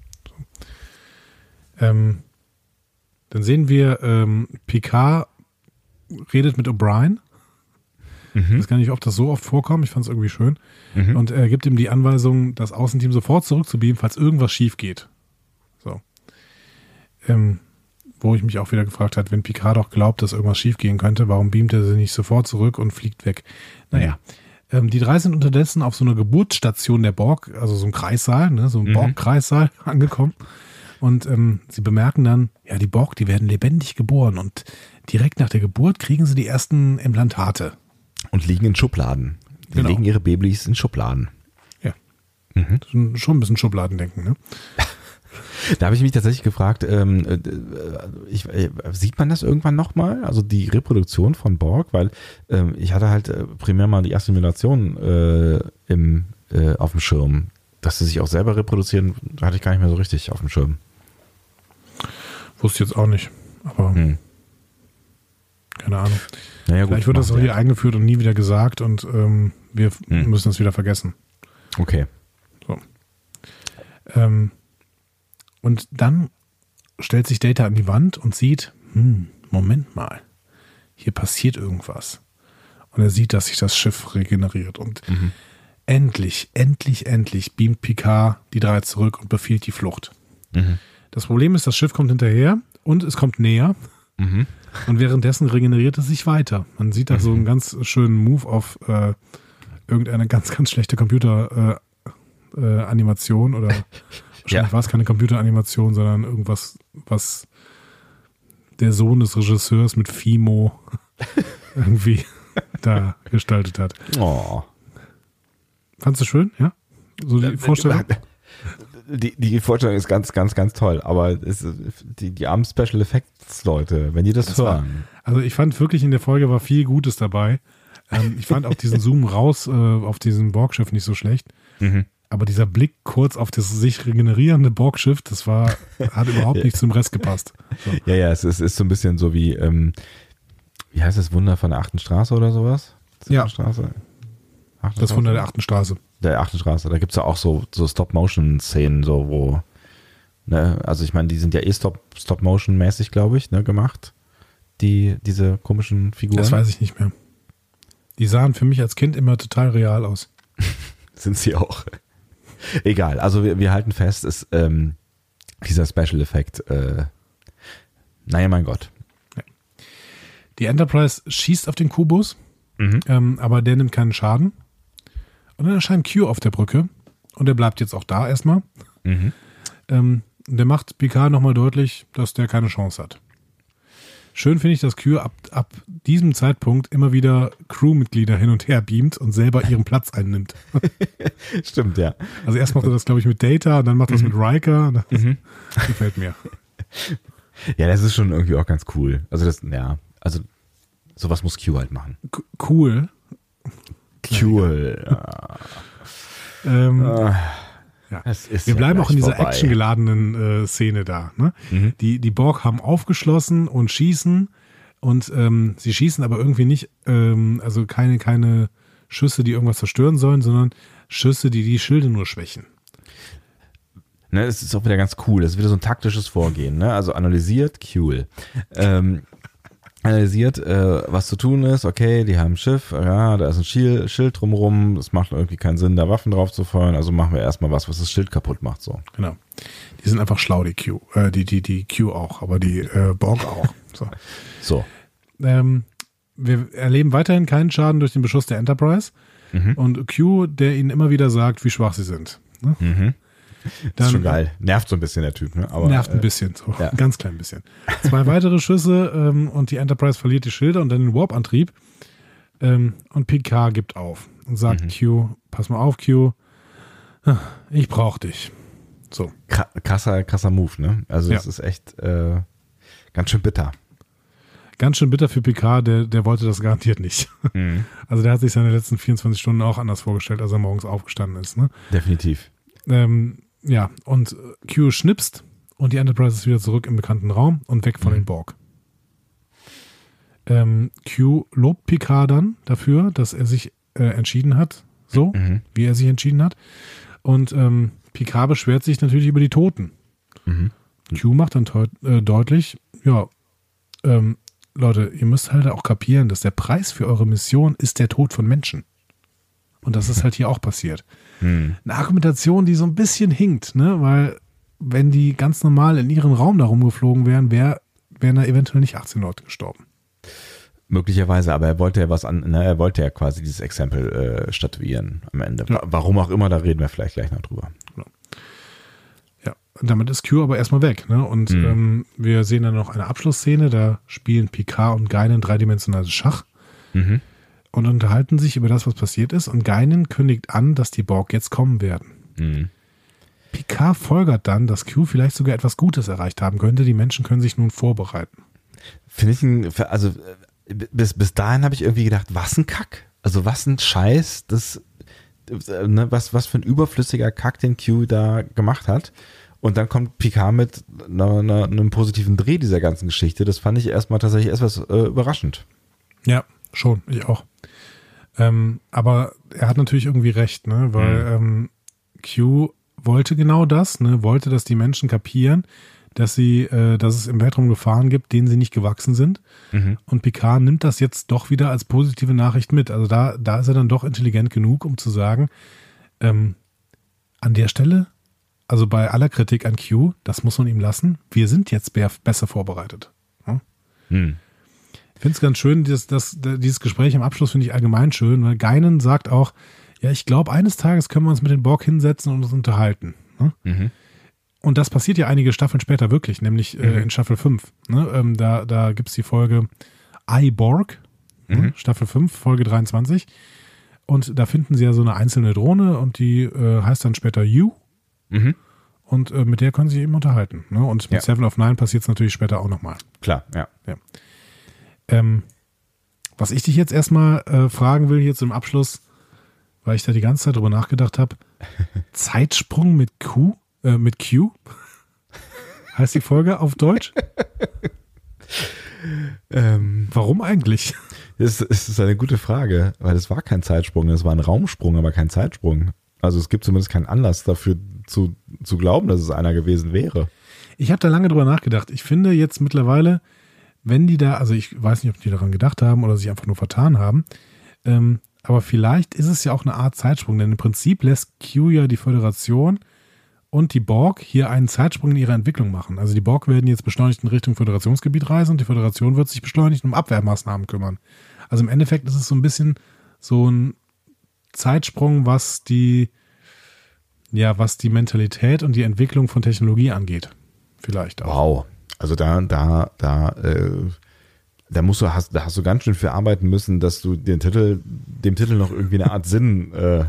[SPEAKER 2] Ähm, dann sehen wir, ähm, Picard redet mit O'Brien. Ich weiß gar nicht, ob das so oft vorkommt. Ich fand es irgendwie schön. Und er gibt ihm die Anweisung, das Außenteam sofort zurückzubeamen, falls irgendwas schief geht. So. Ähm, wo ich mich auch wieder gefragt habe, wenn Picard doch glaubt, dass irgendwas schief gehen könnte, warum beamt er sie nicht sofort zurück und fliegt weg? Naja. Ähm, die drei sind unterdessen auf so einer Geburtsstation der Borg, also so ein Kreissaal, ne, so ein Borg-Kreissaal angekommen. Und ähm, sie bemerken dann, ja, die Borg, die werden lebendig geboren und direkt nach der Geburt kriegen sie die ersten Implantate.
[SPEAKER 1] Und liegen in Schubladen. Die
[SPEAKER 2] Genau.
[SPEAKER 1] legen ihre Babys in Schubladen.
[SPEAKER 2] Ja. Schon, schon ein bisschen Schubladendenken, ne?
[SPEAKER 1] Da habe ich mich tatsächlich gefragt, ähm, äh, ich, äh, sieht man das irgendwann nochmal? Also die Reproduktion von Borg, weil ähm, ich hatte halt äh, primär mal die Assimilation äh, im, äh, auf dem Schirm. Dass sie sich auch selber reproduzieren, hatte ich gar nicht mehr so richtig auf dem Schirm.
[SPEAKER 2] Wusste ich jetzt auch nicht. Aber
[SPEAKER 1] Hm.
[SPEAKER 2] keine Ahnung.
[SPEAKER 1] Naja, gut,
[SPEAKER 2] Vielleicht wird das auch hier eingeführt und nie wieder gesagt und ähm, wir
[SPEAKER 1] Hm.
[SPEAKER 2] müssen es wieder vergessen.
[SPEAKER 1] Okay.
[SPEAKER 2] Ähm, und dann stellt sich Data an die Wand und sieht, hm, Moment mal, hier passiert irgendwas. Und er sieht, dass sich das Schiff regeneriert. Und endlich, endlich, endlich beamt Picard die drei zurück und befiehlt die Flucht.
[SPEAKER 1] Mhm.
[SPEAKER 2] Das Problem ist, das Schiff kommt hinterher und es kommt näher.
[SPEAKER 1] Mhm.
[SPEAKER 2] Und währenddessen regeneriert es sich weiter. Man sieht da so einen ganz schönen Move auf äh, irgendeine ganz, ganz schlechte Computeranimation äh, äh, oder wahrscheinlich
[SPEAKER 1] Ja.
[SPEAKER 2] war es keine Computeranimation, sondern irgendwas, was der Sohn des Regisseurs mit Fimo irgendwie da gestaltet hat.
[SPEAKER 1] Oh.
[SPEAKER 2] Fandst du schön, ja? So die Vorstellung?
[SPEAKER 1] Die, die Vorstellung ist ganz, ganz, ganz toll, aber es, die, die armen Special Effects Leute, wenn die das,
[SPEAKER 2] Das war-
[SPEAKER 1] hören.
[SPEAKER 2] Also ich fand wirklich in der Folge war viel Gutes dabei. Ähm, ich fand auch diesen Zoom raus äh, auf diesem Borgschiff nicht so schlecht.
[SPEAKER 1] Mhm.
[SPEAKER 2] Aber dieser Blick kurz auf das sich regenerierende Borgschiff, das war, hat überhaupt nicht zum Rest gepasst. So.
[SPEAKER 1] Ja, ja, es ist, ist so ein bisschen so wie, ähm, wie heißt das Wunder von der achten Straße oder sowas?
[SPEAKER 2] Ja.
[SPEAKER 1] Straße?
[SPEAKER 2] Das
[SPEAKER 1] Straße?
[SPEAKER 2] der achten Straße.
[SPEAKER 1] Der achten Straße. Da gibt's ja auch so, so Stop-Motion-Szenen, so wo, ne, also ich meine, die sind ja eh Stop- Stop-Motion-mäßig, glaube ich, ne, gemacht. Die, diese komischen Figuren.
[SPEAKER 2] Das weiß ich nicht mehr. Die sahen für mich als Kind immer total real aus.
[SPEAKER 1] Sind sie auch. Egal, also wir, wir halten fest, ist ähm, dieser Special-Effekt, äh, naja, mein Gott.
[SPEAKER 2] Die Enterprise schießt auf den Kubus,
[SPEAKER 1] Mhm.
[SPEAKER 2] ähm, aber der nimmt keinen Schaden. Und dann erscheint Q auf der Brücke. Und der bleibt jetzt auch da erstmal.
[SPEAKER 1] Mhm.
[SPEAKER 2] Ähm, der macht Picard nochmal deutlich, dass der keine Chance hat. Schön finde ich, dass Q ab, ab diesem Zeitpunkt immer wieder Crewmitglieder hin und her beamt und selber ihren Platz einnimmt.
[SPEAKER 1] Stimmt, ja.
[SPEAKER 2] Also erst macht er das, glaube ich, mit Data, und dann macht er das mit Riker. Das gefällt mir.
[SPEAKER 1] Ja, das ist schon irgendwie auch ganz cool. Also das, ja, also sowas muss Q halt machen.
[SPEAKER 2] C cool.
[SPEAKER 1] Cool. Ja.
[SPEAKER 2] Ähm,
[SPEAKER 1] Ah,
[SPEAKER 2] ja. Wir bleiben auch in dieser
[SPEAKER 1] vorbei.
[SPEAKER 2] actiongeladenen äh, Szene da. Ne?
[SPEAKER 1] Mhm.
[SPEAKER 2] Die, die Borg haben aufgeschlossen und schießen und ähm, sie schießen aber irgendwie nicht, ähm, also keine, keine Schüsse, die irgendwas zerstören sollen, sondern Schüsse, die die Schilde nur schwächen.
[SPEAKER 1] Ne, es ist auch wieder ganz cool. Das ist wieder so ein taktisches Vorgehen. Ne? Also analysiert, cool. Ähm, analysiert, äh, was zu tun ist. Okay, die haben ein Schiff. Ja, da ist ein Schild, Schild drumrum. Es macht irgendwie keinen Sinn, da Waffen drauf zu feuern. Also machen wir erstmal was, was das Schild kaputt macht. So.
[SPEAKER 2] Genau. Die sind einfach schlau, die Q. Äh, die, die, die Q auch, aber die äh, Borg auch. So.
[SPEAKER 1] So.
[SPEAKER 2] Ähm, wir erleben weiterhin keinen Schaden durch den Beschuss der Enterprise.
[SPEAKER 1] Mhm.
[SPEAKER 2] Und Q, der ihnen immer wieder sagt, wie schwach sie sind. Ne?
[SPEAKER 1] Mhm. Das ist schon geil. Nervt so ein bisschen der Typ, ne? Aber,
[SPEAKER 2] Nervt ein
[SPEAKER 1] äh,
[SPEAKER 2] bisschen, so
[SPEAKER 1] ja.
[SPEAKER 2] ein ganz klein bisschen. Zwei weitere Schüsse ähm, und die Enterprise verliert die Schilder und dann den Warp-Antrieb. Ähm, und Picard gibt auf und sagt
[SPEAKER 1] Mhm.
[SPEAKER 2] Q, pass mal auf, Q, ich brauch dich. So,
[SPEAKER 1] kra- krasser, krasser Move, ne? Also
[SPEAKER 2] Ja.
[SPEAKER 1] das ist echt äh, ganz schön bitter.
[SPEAKER 2] ganz schön bitter für Picard, der, der wollte das garantiert nicht.
[SPEAKER 1] Mhm.
[SPEAKER 2] Also der hat sich seine letzten 24 Stunden auch anders vorgestellt, als er morgens aufgestanden ist. Ne?
[SPEAKER 1] Definitiv.
[SPEAKER 2] Ähm, ja, und äh, Q schnipst und die Enterprise ist wieder zurück im bekannten Raum und weg von
[SPEAKER 1] Mhm.
[SPEAKER 2] den Borg. Ähm, Q lobt Picard dann dafür, dass er sich äh, entschieden hat, so
[SPEAKER 1] Mhm.
[SPEAKER 2] wie er sich entschieden hat. Und ähm, Picard beschwert sich natürlich über die Toten.
[SPEAKER 1] Mhm.
[SPEAKER 2] Q macht dann äh, deutlich, ja, ähm, Leute, ihr müsst halt auch kapieren, dass der Preis für eure Mission ist der Tod von Menschen. Und das ist halt hier auch passiert.
[SPEAKER 1] Mhm.
[SPEAKER 2] Eine Argumentation, die so ein bisschen hinkt, ne? Weil wenn die ganz normal in ihren Raum da rumgeflogen wären, wär, wären da eventuell nicht 18 Leute gestorben.
[SPEAKER 1] Möglicherweise, aber er wollte ja was an, ne, er wollte ja quasi dieses Exempel äh, statuieren am Ende.
[SPEAKER 2] Ja.
[SPEAKER 1] Wa- Warum auch immer, da reden wir vielleicht gleich noch drüber.
[SPEAKER 2] Ja, und damit ist Q aber erstmal weg. Ne? Und
[SPEAKER 1] Mhm.
[SPEAKER 2] ähm, wir sehen dann noch eine Abschlussszene, da spielen Picard und Geinen dreidimensionales Schach
[SPEAKER 1] Mhm.
[SPEAKER 2] Und unterhalten sich über das, was passiert ist. Und Geinen kündigt an, dass die Borg jetzt kommen werden.
[SPEAKER 1] Mhm.
[SPEAKER 2] Picard folgert dann, dass Q vielleicht sogar etwas Gutes erreicht haben könnte. Die Menschen können sich nun vorbereiten.
[SPEAKER 1] Finde ich ein, also bis, bis dahin habe ich irgendwie gedacht, was ein Kack. Also was ein Scheiß, das, ne, was, was für ein überflüssiger Kack den Q da gemacht hat. Und dann kommt Picard mit einer, einer, einem positiven Dreh dieser ganzen Geschichte. Das fand ich erstmal tatsächlich etwas äh, überraschend.
[SPEAKER 2] Ja, schon, ich auch. Ähm, aber er hat natürlich irgendwie recht, ne? Weil ähm, Q wollte genau das, ne? Wollte, dass die Menschen kapieren, dass sie, äh, dass es im Weltraum Gefahren gibt, denen sie nicht gewachsen sind.
[SPEAKER 1] Mhm.
[SPEAKER 2] Und Picard nimmt das jetzt doch wieder als positive Nachricht mit. Also da, da ist er dann doch intelligent genug, um zu sagen, ähm, an der Stelle, also bei aller Kritik an Q, das muss man ihm lassen, wir sind jetzt be besser vorbereitet.
[SPEAKER 1] Hm.
[SPEAKER 2] Ich finde es ganz schön, dieses, das, dieses Gespräch am Abschluss finde ich allgemein schön, weil Geinen sagt auch, ja, ich glaube, eines Tages können wir uns mit den Borg hinsetzen und uns unterhalten. Ne?
[SPEAKER 1] Mhm.
[SPEAKER 2] Und das passiert ja einige Staffeln später wirklich, nämlich äh, in Staffel 5. Ne? Ähm, da da gibt es die Folge I, Borg, ne?
[SPEAKER 1] Mhm.
[SPEAKER 2] Staffel 5, Folge 23. Und da finden sie ja so eine einzelne Drohne und die äh, heißt dann später You.
[SPEAKER 1] Mhm.
[SPEAKER 2] Und äh, mit der können sie eben unterhalten. Ne? Und mit
[SPEAKER 1] Ja.
[SPEAKER 2] Seven of Nine passiert es natürlich später auch nochmal.
[SPEAKER 1] Klar, ja.
[SPEAKER 2] Ähm, was ich dich jetzt erstmal äh, fragen will hier zum Abschluss, weil ich da die ganze Zeit drüber nachgedacht habe. Zeitsprung mit Q, äh, mit Q? heißt die Folge auf Deutsch?
[SPEAKER 1] Ähm,
[SPEAKER 2] Warum eigentlich?
[SPEAKER 1] das, ist eine gute Frage, weil es war kein Zeitsprung, es war ein Raumsprung, aber kein Zeitsprung. Also es gibt zumindest keinen Anlass dafür zu, zu glauben, dass es einer gewesen wäre.
[SPEAKER 2] Ich habe da lange drüber nachgedacht. Ich finde jetzt mittlerweile, wenn die da, also ich weiß nicht, ob die daran gedacht haben oder sich einfach nur vertan haben, ähm, aber vielleicht ist es ja auch eine Art Zeitsprung, denn im Prinzip lässt Q ja die Föderation und die Borg hier einen Zeitsprung in ihrer Entwicklung machen. Also die Borg werden jetzt beschleunigt in Richtung Föderationsgebiet reisen und die Föderation wird sich beschleunigt um Abwehrmaßnahmen kümmern. Also im Endeffekt ist es so ein bisschen so ein Zeitsprung, was die, ja, was die Mentalität und die Entwicklung von Technologie angeht. Vielleicht auch.
[SPEAKER 1] Wow. Also da, da, da, äh, da musst du, hast, da hast du ganz schön für arbeiten müssen, dass du den Titel, dem Titel noch irgendwie eine Art Sinn äh,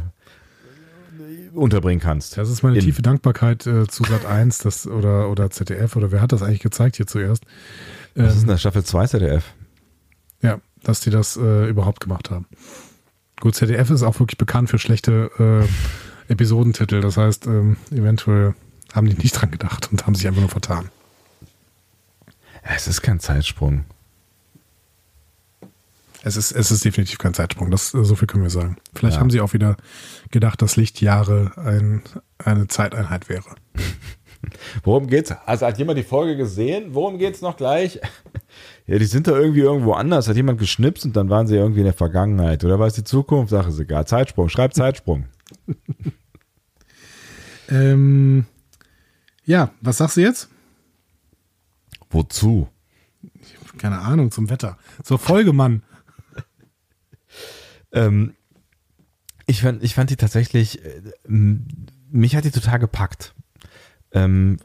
[SPEAKER 1] unterbringen kannst.
[SPEAKER 2] Das ist meine
[SPEAKER 1] In-
[SPEAKER 2] tiefe Dankbarkeit äh, zu Sat 1 das, oder, oder ZDF oder wer hat das eigentlich gezeigt hier zuerst?
[SPEAKER 1] Das ist in
[SPEAKER 2] Ähm,
[SPEAKER 1] der Staffel 2 ZDF.
[SPEAKER 2] ja, dass die das äh, überhaupt gemacht haben. Gut, ZDF ist auch wirklich bekannt für schlechte äh, Episodentitel. Das heißt, ähm, eventuell haben die nicht dran gedacht und haben sich einfach nur vertan.
[SPEAKER 1] Es ist kein Zeitsprung.
[SPEAKER 2] Es ist, es ist definitiv kein Zeitsprung, das, so viel können wir sagen. Vielleicht
[SPEAKER 1] Ja.
[SPEAKER 2] haben sie auch wieder gedacht, dass Lichtjahre ein, eine Zeiteinheit wäre.
[SPEAKER 1] Worum geht's? Also hat jemand die Folge gesehen? Worum geht's noch gleich? Ja, die sind da irgendwie irgendwo anders. Hat jemand geschnipst und dann waren sie irgendwie in der Vergangenheit. Oder war es die Zukunft? Sache ist egal. Zeitsprung. Schreib Zeitsprung.
[SPEAKER 2] Ähm, ja, was sagst du jetzt?
[SPEAKER 1] Wozu?
[SPEAKER 2] Keine Ahnung, zum Wetter. Zur Folge, Mann.
[SPEAKER 1] Ähm, ich, fand, ich fand die tatsächlich, äh, mich hat die total gepackt. Ähm,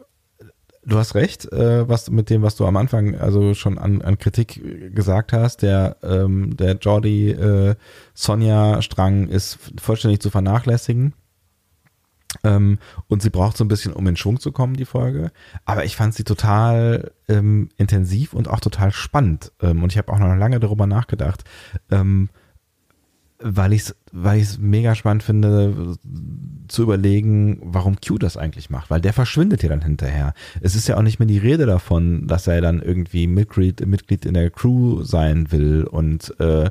[SPEAKER 1] du hast recht, äh, was mit dem, was du am Anfang also schon an, an Kritik gesagt hast. Der, ähm, der Jordi äh, Sonja Strang ist vollständig zu vernachlässigen. Ähm, und sie braucht so ein bisschen, um in Schwung zu kommen, die Folge. Aber ich fand sie total ähm, intensiv und auch total spannend. Ähm, und ich habe auch noch lange darüber nachgedacht. Ähm, weil ich es weil ich's mega spannend finde, zu überlegen, warum Q das eigentlich macht, weil der verschwindet ja dann hinterher. Es ist ja auch nicht mehr die Rede davon, dass er dann irgendwie Mitglied, Mitglied in der Crew sein will und äh,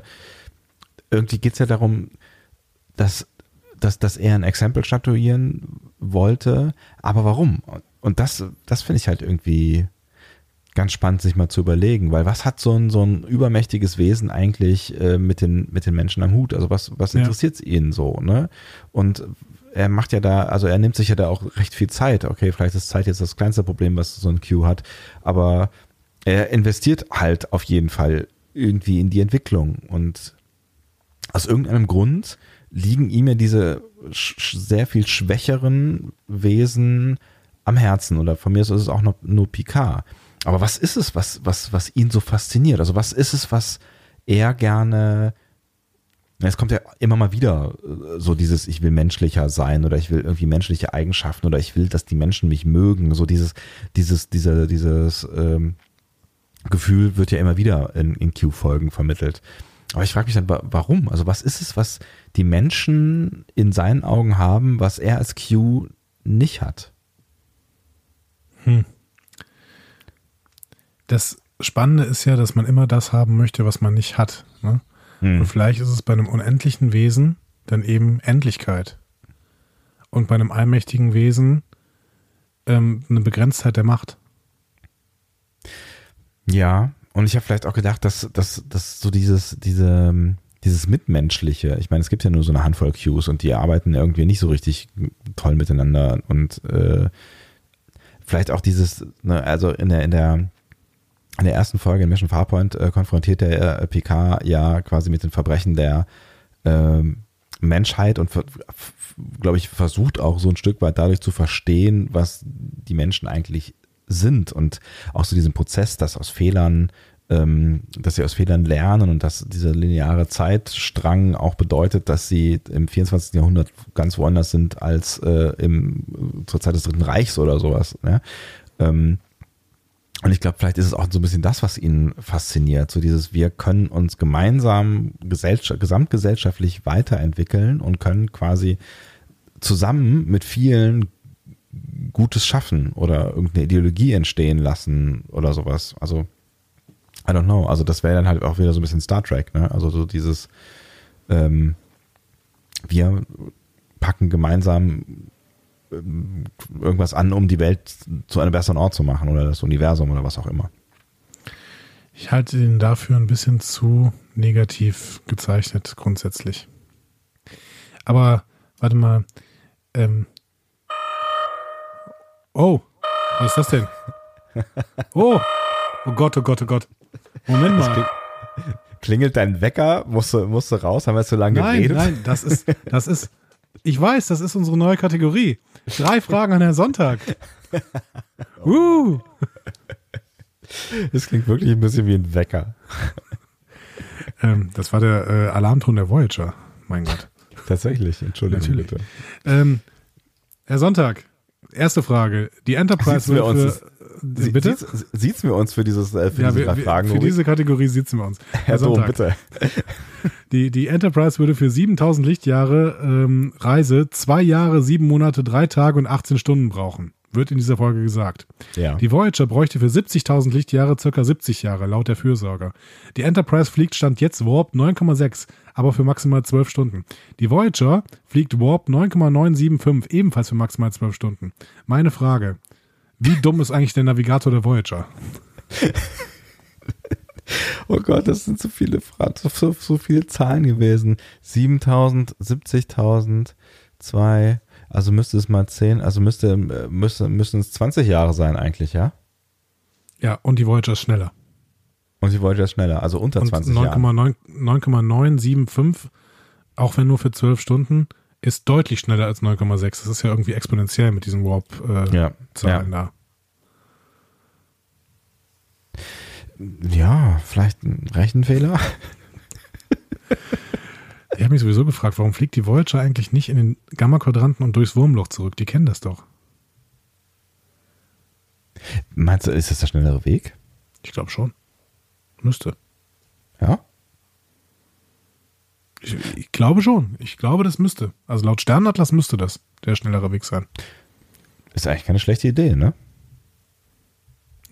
[SPEAKER 1] irgendwie geht's ja darum, dass, dass, dass er ein Exempel statuieren wollte, aber warum? Und das, das finde ich halt irgendwie ganz spannend, sich mal zu überlegen, weil was hat so ein, so ein übermächtiges Wesen eigentlich äh, mit, den, mit den Menschen am Hut? Also was, was
[SPEAKER 2] Ja.
[SPEAKER 1] interessiert ihn so, ne? Und er macht ja da, also er nimmt sich ja da auch recht viel Zeit. Okay, vielleicht ist Zeit jetzt das kleinste Problem, was so ein Q hat, aber er investiert halt auf jeden Fall irgendwie in die Entwicklung und aus irgendeinem Grund liegen ihm ja diese sehr viel schwächeren Wesen am Herzen oder von mir ist es auch noch nur Picard. Aber was ist es, was, was, was ihn so fasziniert? Also was ist es, was er gerne Es kommt ja immer mal wieder äh, so dieses, ich will menschlicher sein oder ich will irgendwie menschliche Eigenschaften oder ich will, dass die Menschen mich mögen. So dieses, dieses, dieser, dieses ähm, Gefühl wird ja immer wieder in, in Q-Folgen vermittelt. Aber ich frage mich dann, wa- warum? Also was ist es, was die Menschen in seinen Augen haben, was er als Q nicht hat?
[SPEAKER 2] Das Spannende ist ja, dass man immer das haben möchte, was man nicht hat. Ne? Und vielleicht ist es bei einem unendlichen Wesen dann eben Endlichkeit. Und bei einem allmächtigen Wesen ähm, eine Begrenztheit der Macht.
[SPEAKER 1] Ja, und ich habe vielleicht auch gedacht, dass, dass, dass so dieses, diese, dieses Mitmenschliche, ich meine, es gibt ja nur so eine Handvoll Qs und die arbeiten irgendwie nicht so richtig toll miteinander und äh, vielleicht auch dieses, ne, also in der, in der, in der ersten Folge in Mission Farpoint äh, konfrontiert der äh, PK ja quasi mit den Verbrechen der ähm, Menschheit und glaube ich versucht auch so ein Stück weit dadurch zu verstehen, was die Menschen eigentlich sind und auch so diesen Prozess, dass aus Fehlern, ähm, dass sie aus Fehlern lernen und dass dieser lineare Zeitstrang auch bedeutet, dass sie im 24. Jahrhundert ganz woanders sind als äh, im, zur Zeit des Dritten Reichs oder sowas. Ne? Ähm, und ich glaube, vielleicht ist es auch so ein bisschen das, was ihn fasziniert. So dieses, wir können uns gemeinsam gesellschaft, gesamtgesellschaftlich weiterentwickeln und können quasi zusammen mit vielen Gutes schaffen oder irgendeine Ideologie entstehen lassen oder sowas. Also, I don't know. Also, das wäre dann halt auch wieder so ein bisschen Star Trek, ne? Also, so dieses, ähm, wir packen gemeinsam ähm, irgendwas an, um die Welt zu einem besseren Ort zu machen oder das Universum oder was auch immer.
[SPEAKER 2] Ich halte den dafür ein bisschen zu negativ gezeichnet, grundsätzlich. Aber, warte mal. Ähm, oh, was ist das denn? Oh, oh Gott, oh Gott, oh Gott. Moment mal.
[SPEAKER 1] Klingelt dein Wecker? Musst du, musst du raus? Haben wir zu lange
[SPEAKER 2] Nein,
[SPEAKER 1] geredet?
[SPEAKER 2] nein, das ist, das ist, ich weiß, das ist unsere neue Kategorie. Drei Fragen an Herrn Sonntag. Uh,
[SPEAKER 1] Das klingt wirklich ein bisschen wie ein Wecker.
[SPEAKER 2] ähm, das war der äh, Alarmton der Voyager. Mein Gott.
[SPEAKER 1] Tatsächlich, Entschuldigung
[SPEAKER 2] Natürlich.
[SPEAKER 1] bitte.
[SPEAKER 2] Ähm, Herr Sonntag, erste Frage. Die Enterprise
[SPEAKER 1] uns-
[SPEAKER 2] für,
[SPEAKER 1] Sie,
[SPEAKER 2] bitte?
[SPEAKER 1] Sieht's mir uns für, dieses, äh, für
[SPEAKER 2] Ja,
[SPEAKER 1] diese
[SPEAKER 2] wir, wir,
[SPEAKER 1] Fragen?
[SPEAKER 2] für diese Kategorie sitzen wir uns.
[SPEAKER 1] Herr Dom, bitte.
[SPEAKER 2] Die, die Enterprise würde für 7000 Lichtjahre ähm, Reise zwei Jahre, sieben Monate, drei Tage und 18 Stunden brauchen. Wird in dieser Folge gesagt.
[SPEAKER 1] Ja.
[SPEAKER 2] Die Voyager bräuchte für 70.000 Lichtjahre circa 70 Jahre, laut der Fürsorger. Die Enterprise fliegt Stand jetzt Warp 9,6, aber für maximal 12 Stunden. Die Voyager fliegt Warp 9,975, ebenfalls für maximal 12 Stunden. Meine Frage, wie dumm ist eigentlich der Navigator der Voyager?
[SPEAKER 1] Oh Gott, das sind so viele Fragen, so, so, so viele Zahlen gewesen. 7000, 70.000, zwei, also müsste es mal 10, also müsste, äh, müsste, müssen es 20 Jahre sein eigentlich, ja?
[SPEAKER 2] Ja, und die Voyager ist schneller.
[SPEAKER 1] Und sie wollte ja schneller, also unter
[SPEAKER 2] Und
[SPEAKER 1] 20 Jahren.
[SPEAKER 2] 9,9 9,975, auch wenn nur für 12 Stunden, ist deutlich schneller als 9,6. Das ist ja irgendwie exponentiell mit diesen Warp-Zahlen
[SPEAKER 1] Ja, ja.
[SPEAKER 2] da.
[SPEAKER 1] ja, vielleicht ein Rechenfehler.
[SPEAKER 2] Ich habe mich sowieso gefragt, warum fliegt die Voyager eigentlich nicht in den Gamma-Quadranten und durchs Wurmloch zurück? Die kennen das doch.
[SPEAKER 1] Meinst du, ist das der schnellere Weg?
[SPEAKER 2] Ich glaube schon. Müsste.
[SPEAKER 1] Ja?
[SPEAKER 2] Ich, ich glaube schon. Ich glaube, das müsste. Also laut Sternatlas müsste das der schnellere Weg sein.
[SPEAKER 1] Ist eigentlich keine schlechte Idee, ne?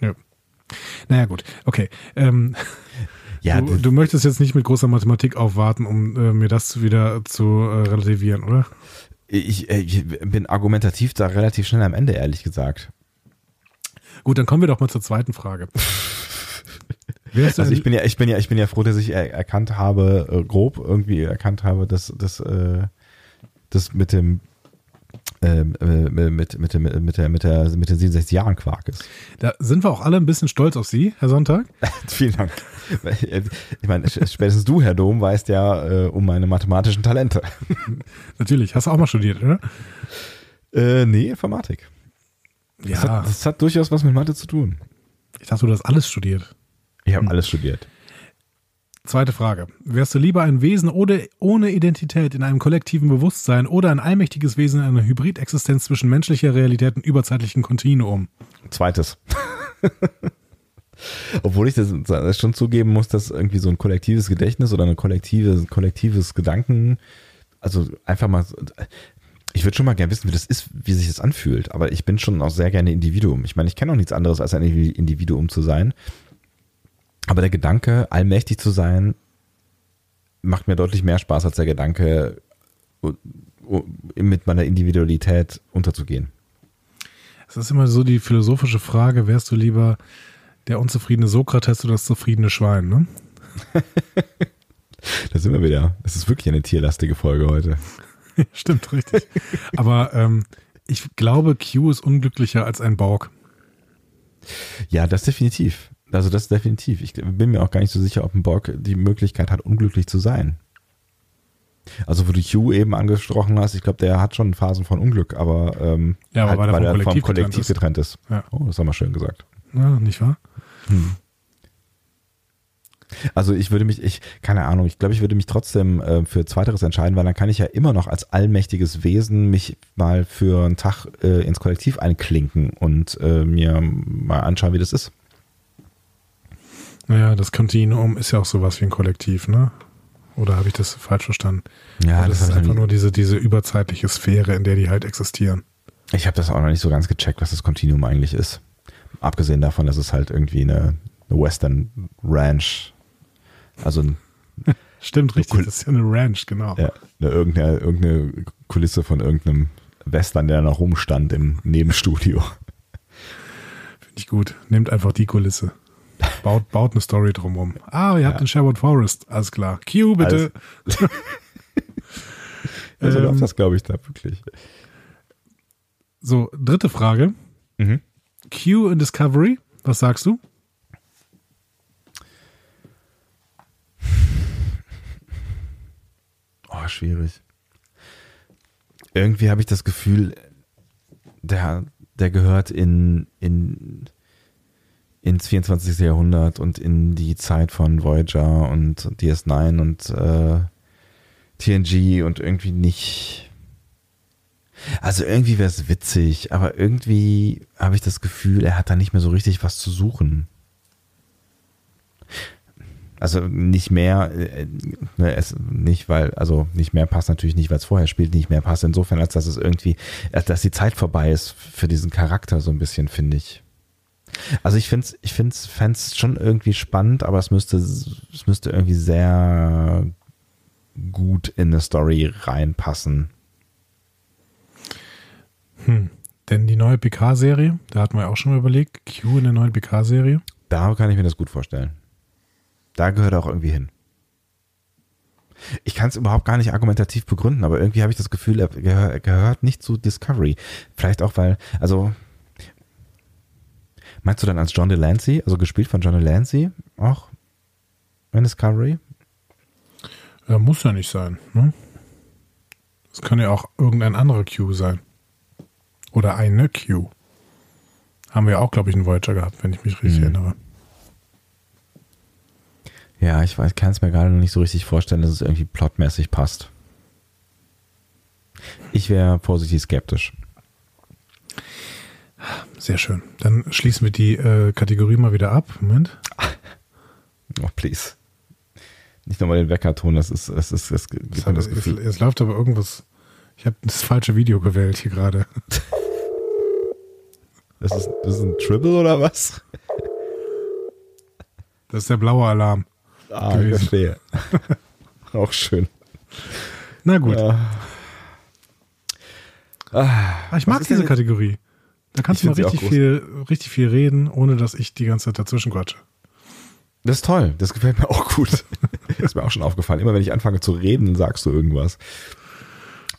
[SPEAKER 2] Ja. Naja, gut. Okay. Ähm,
[SPEAKER 1] Ja,
[SPEAKER 2] du, du möchtest jetzt nicht mit großer Mathematik aufwarten, um äh, mir das wieder zu äh, relativieren, oder?
[SPEAKER 1] ich, äh, ich bin argumentativ da relativ schnell am Ende, ehrlich gesagt.
[SPEAKER 2] Gut, dann kommen wir doch mal zur zweiten Frage.
[SPEAKER 1] Also ich bin ja, ich bin ja, ich bin ja froh, dass ich er, erkannt habe, äh, grob irgendwie erkannt habe, dass das, äh, das mit dem ähm, äh, mit, mit, dem, mit, der, mit, der, mit den 67 Jahren Quark ist.
[SPEAKER 2] da sind wir auch alle ein bisschen stolz auf Sie, Herr Sonntag.
[SPEAKER 1] Vielen Dank. Ich meine, spätestens du, Herr Dom, weißt ja äh, um meine mathematischen Talente.
[SPEAKER 2] Natürlich, hast du auch mal studiert, oder?
[SPEAKER 1] Äh, nee, Informatik. Das,
[SPEAKER 2] Ja,
[SPEAKER 1] hat, das hat durchaus was mit Mathe zu tun.
[SPEAKER 2] ich dachte, du hast alles studiert.
[SPEAKER 1] Ich habe alles studiert.
[SPEAKER 2] Zweite Frage. Wärst du lieber ein Wesen ohne, ohne Identität in einem kollektiven Bewusstsein oder ein allmächtiges Wesen in einer Hybridexistenz zwischen menschlicher Realität und überzeitlichem Kontinuum?
[SPEAKER 1] Zweites. Obwohl ich das, schon zugeben muss, dass irgendwie so ein kollektives Gedächtnis oder ein kollektives, kollektives Gedanken, also einfach mal, ich würde schon mal gerne wissen, wie das ist, wie sich das anfühlt, aber ich bin schon auch sehr gerne Individuum. Ich meine, ich kenne auch nichts anderes, als ein Individuum zu sein. Aber der Gedanke, allmächtig zu sein, macht mir deutlich mehr Spaß als der Gedanke, mit meiner Individualität unterzugehen.
[SPEAKER 2] Es ist immer so die philosophische Frage, wärst du lieber der unzufriedene Sokrates oder das zufriedene Schwein, ne?
[SPEAKER 1] da sind wir wieder. Es ist wirklich eine tierlastige Folge heute.
[SPEAKER 2] Stimmt, richtig. Aber ähm, ich glaube, Q ist unglücklicher als ein Borg.
[SPEAKER 1] Ja, das definitiv. Also das definitiv. Ich bin mir auch gar nicht so sicher, ob ein Borg die Möglichkeit hat, unglücklich zu sein. Also wo du Q eben angesprochen hast, ich glaube, der hat schon Phasen von Unglück, aber, ähm,
[SPEAKER 2] ja, aber
[SPEAKER 1] halt,
[SPEAKER 2] weil,
[SPEAKER 1] er
[SPEAKER 2] vom Kollektiv,
[SPEAKER 1] Kollektiv getrennt ist.
[SPEAKER 2] Ja.
[SPEAKER 1] Oh, das haben wir schön gesagt.
[SPEAKER 2] Ja, nicht wahr?
[SPEAKER 1] Hm. Also ich würde mich, ich, keine Ahnung, ich glaube, ich würde mich trotzdem äh, für Zweiteres entscheiden, weil dann kann ich ja immer noch als allmächtiges Wesen mich mal für einen Tag äh, ins Kollektiv einklinken und äh, mir mal anschauen, wie das ist.
[SPEAKER 2] Naja, das Kontinuum ist ja auch sowas wie ein Kollektiv, ne? Oder habe ich das falsch verstanden?
[SPEAKER 1] Ja,
[SPEAKER 2] das,
[SPEAKER 1] das
[SPEAKER 2] ist
[SPEAKER 1] ich
[SPEAKER 2] einfach nur diese, diese überzeitliche Sphäre, in der die halt existieren.
[SPEAKER 1] Ich habe das auch noch nicht so ganz gecheckt, was das Kontinuum eigentlich ist. Abgesehen davon, dass es halt irgendwie eine, eine Western Ranch, also ein,
[SPEAKER 2] Stimmt, richtig. Das ist ja eine Ranch, genau.
[SPEAKER 1] ja, eine, irgendeine, irgendeine Kulisse von irgendeinem Western, der noch rumstand im Nebenstudio.
[SPEAKER 2] Finde ich gut. Nehmt einfach die Kulisse. Baut, baut eine Story drumrum. Ah, ihr habt
[SPEAKER 1] Ja.
[SPEAKER 2] den Sherwood Forest. Alles klar. Q, bitte.
[SPEAKER 1] Also
[SPEAKER 2] Ähm,
[SPEAKER 1] läuft das, glaube ich, da wirklich.
[SPEAKER 2] So, dritte Frage.
[SPEAKER 1] Mhm.
[SPEAKER 2] Q in Discovery. Was sagst du?
[SPEAKER 1] Oh, schwierig. Irgendwie habe ich das Gefühl, der, der gehört in, in, ins 24. Jahrhundert und in die Zeit von Voyager und DS9 und äh, TNG und irgendwie nicht. Also irgendwie wäre es witzig, aber irgendwie habe ich das Gefühl, er hat da nicht mehr so richtig was zu suchen. Also nicht mehr, äh, ne, es nicht, weil, also nicht mehr passt natürlich nicht, weil es vorher spielt, nicht mehr passt insofern, als dass es irgendwie, als dass die Zeit vorbei ist für diesen Charakter so ein bisschen, finde ich. Also ich finde es, ich finde es schon irgendwie spannend, aber es müsste, es müsste irgendwie sehr gut in eine Story reinpassen.
[SPEAKER 2] Hm. Denn die neue PK-Serie, da hatten wir auch schon mal überlegt, Q in der neuen PK-Serie.
[SPEAKER 1] Da kann ich mir das gut vorstellen. Da gehört er auch irgendwie hin. Ich kann es überhaupt gar nicht argumentativ begründen, aber irgendwie habe ich das Gefühl, er er gehört nicht zu Discovery. Vielleicht auch, weil, also, meinst du dann als John Delancey, also gespielt von John Delancey, auch in Discovery?
[SPEAKER 2] Ja, muss ja nicht sein. Ne? Das kann ja auch irgendein anderer Q sein. Oder eine Q. Haben wir ja auch, glaube ich, einen Voyager gehabt, wenn ich mich richtig
[SPEAKER 1] Hm.
[SPEAKER 2] erinnere.
[SPEAKER 1] Ja, ich weiß, kann es mir gerade noch nicht so richtig vorstellen, dass es irgendwie plotmäßig passt. Ich wäre positiv skeptisch.
[SPEAKER 2] Sehr schön. Dann schließen wir die äh, Kategorie mal wieder ab. Moment.
[SPEAKER 1] Oh, please. Nicht nochmal den Wecker tun, das ist, das ist, das gibt
[SPEAKER 2] Es,
[SPEAKER 1] mir
[SPEAKER 2] hat,
[SPEAKER 1] das
[SPEAKER 2] es,
[SPEAKER 1] Gefühl.
[SPEAKER 2] es läuft aber irgendwas. Ich habe das falsche Video gewählt hier gerade.
[SPEAKER 1] Das ist, das ist ein Tribble oder was?
[SPEAKER 2] Das ist der blaue Alarm.
[SPEAKER 1] Ah, ich
[SPEAKER 2] Gewesen.
[SPEAKER 1] verstehe. Auch schön.
[SPEAKER 2] Na gut.
[SPEAKER 1] Ja.
[SPEAKER 2] Ah, ich mag diese Kategorie. Da kannst
[SPEAKER 1] Ich
[SPEAKER 2] du mal richtig viel, richtig viel reden, ohne dass ich die ganze Zeit dazwischen quatsche.
[SPEAKER 1] Das ist toll, das gefällt mir auch gut. ist mir auch schon aufgefallen. Immer wenn ich anfange zu reden, dann sagst du irgendwas.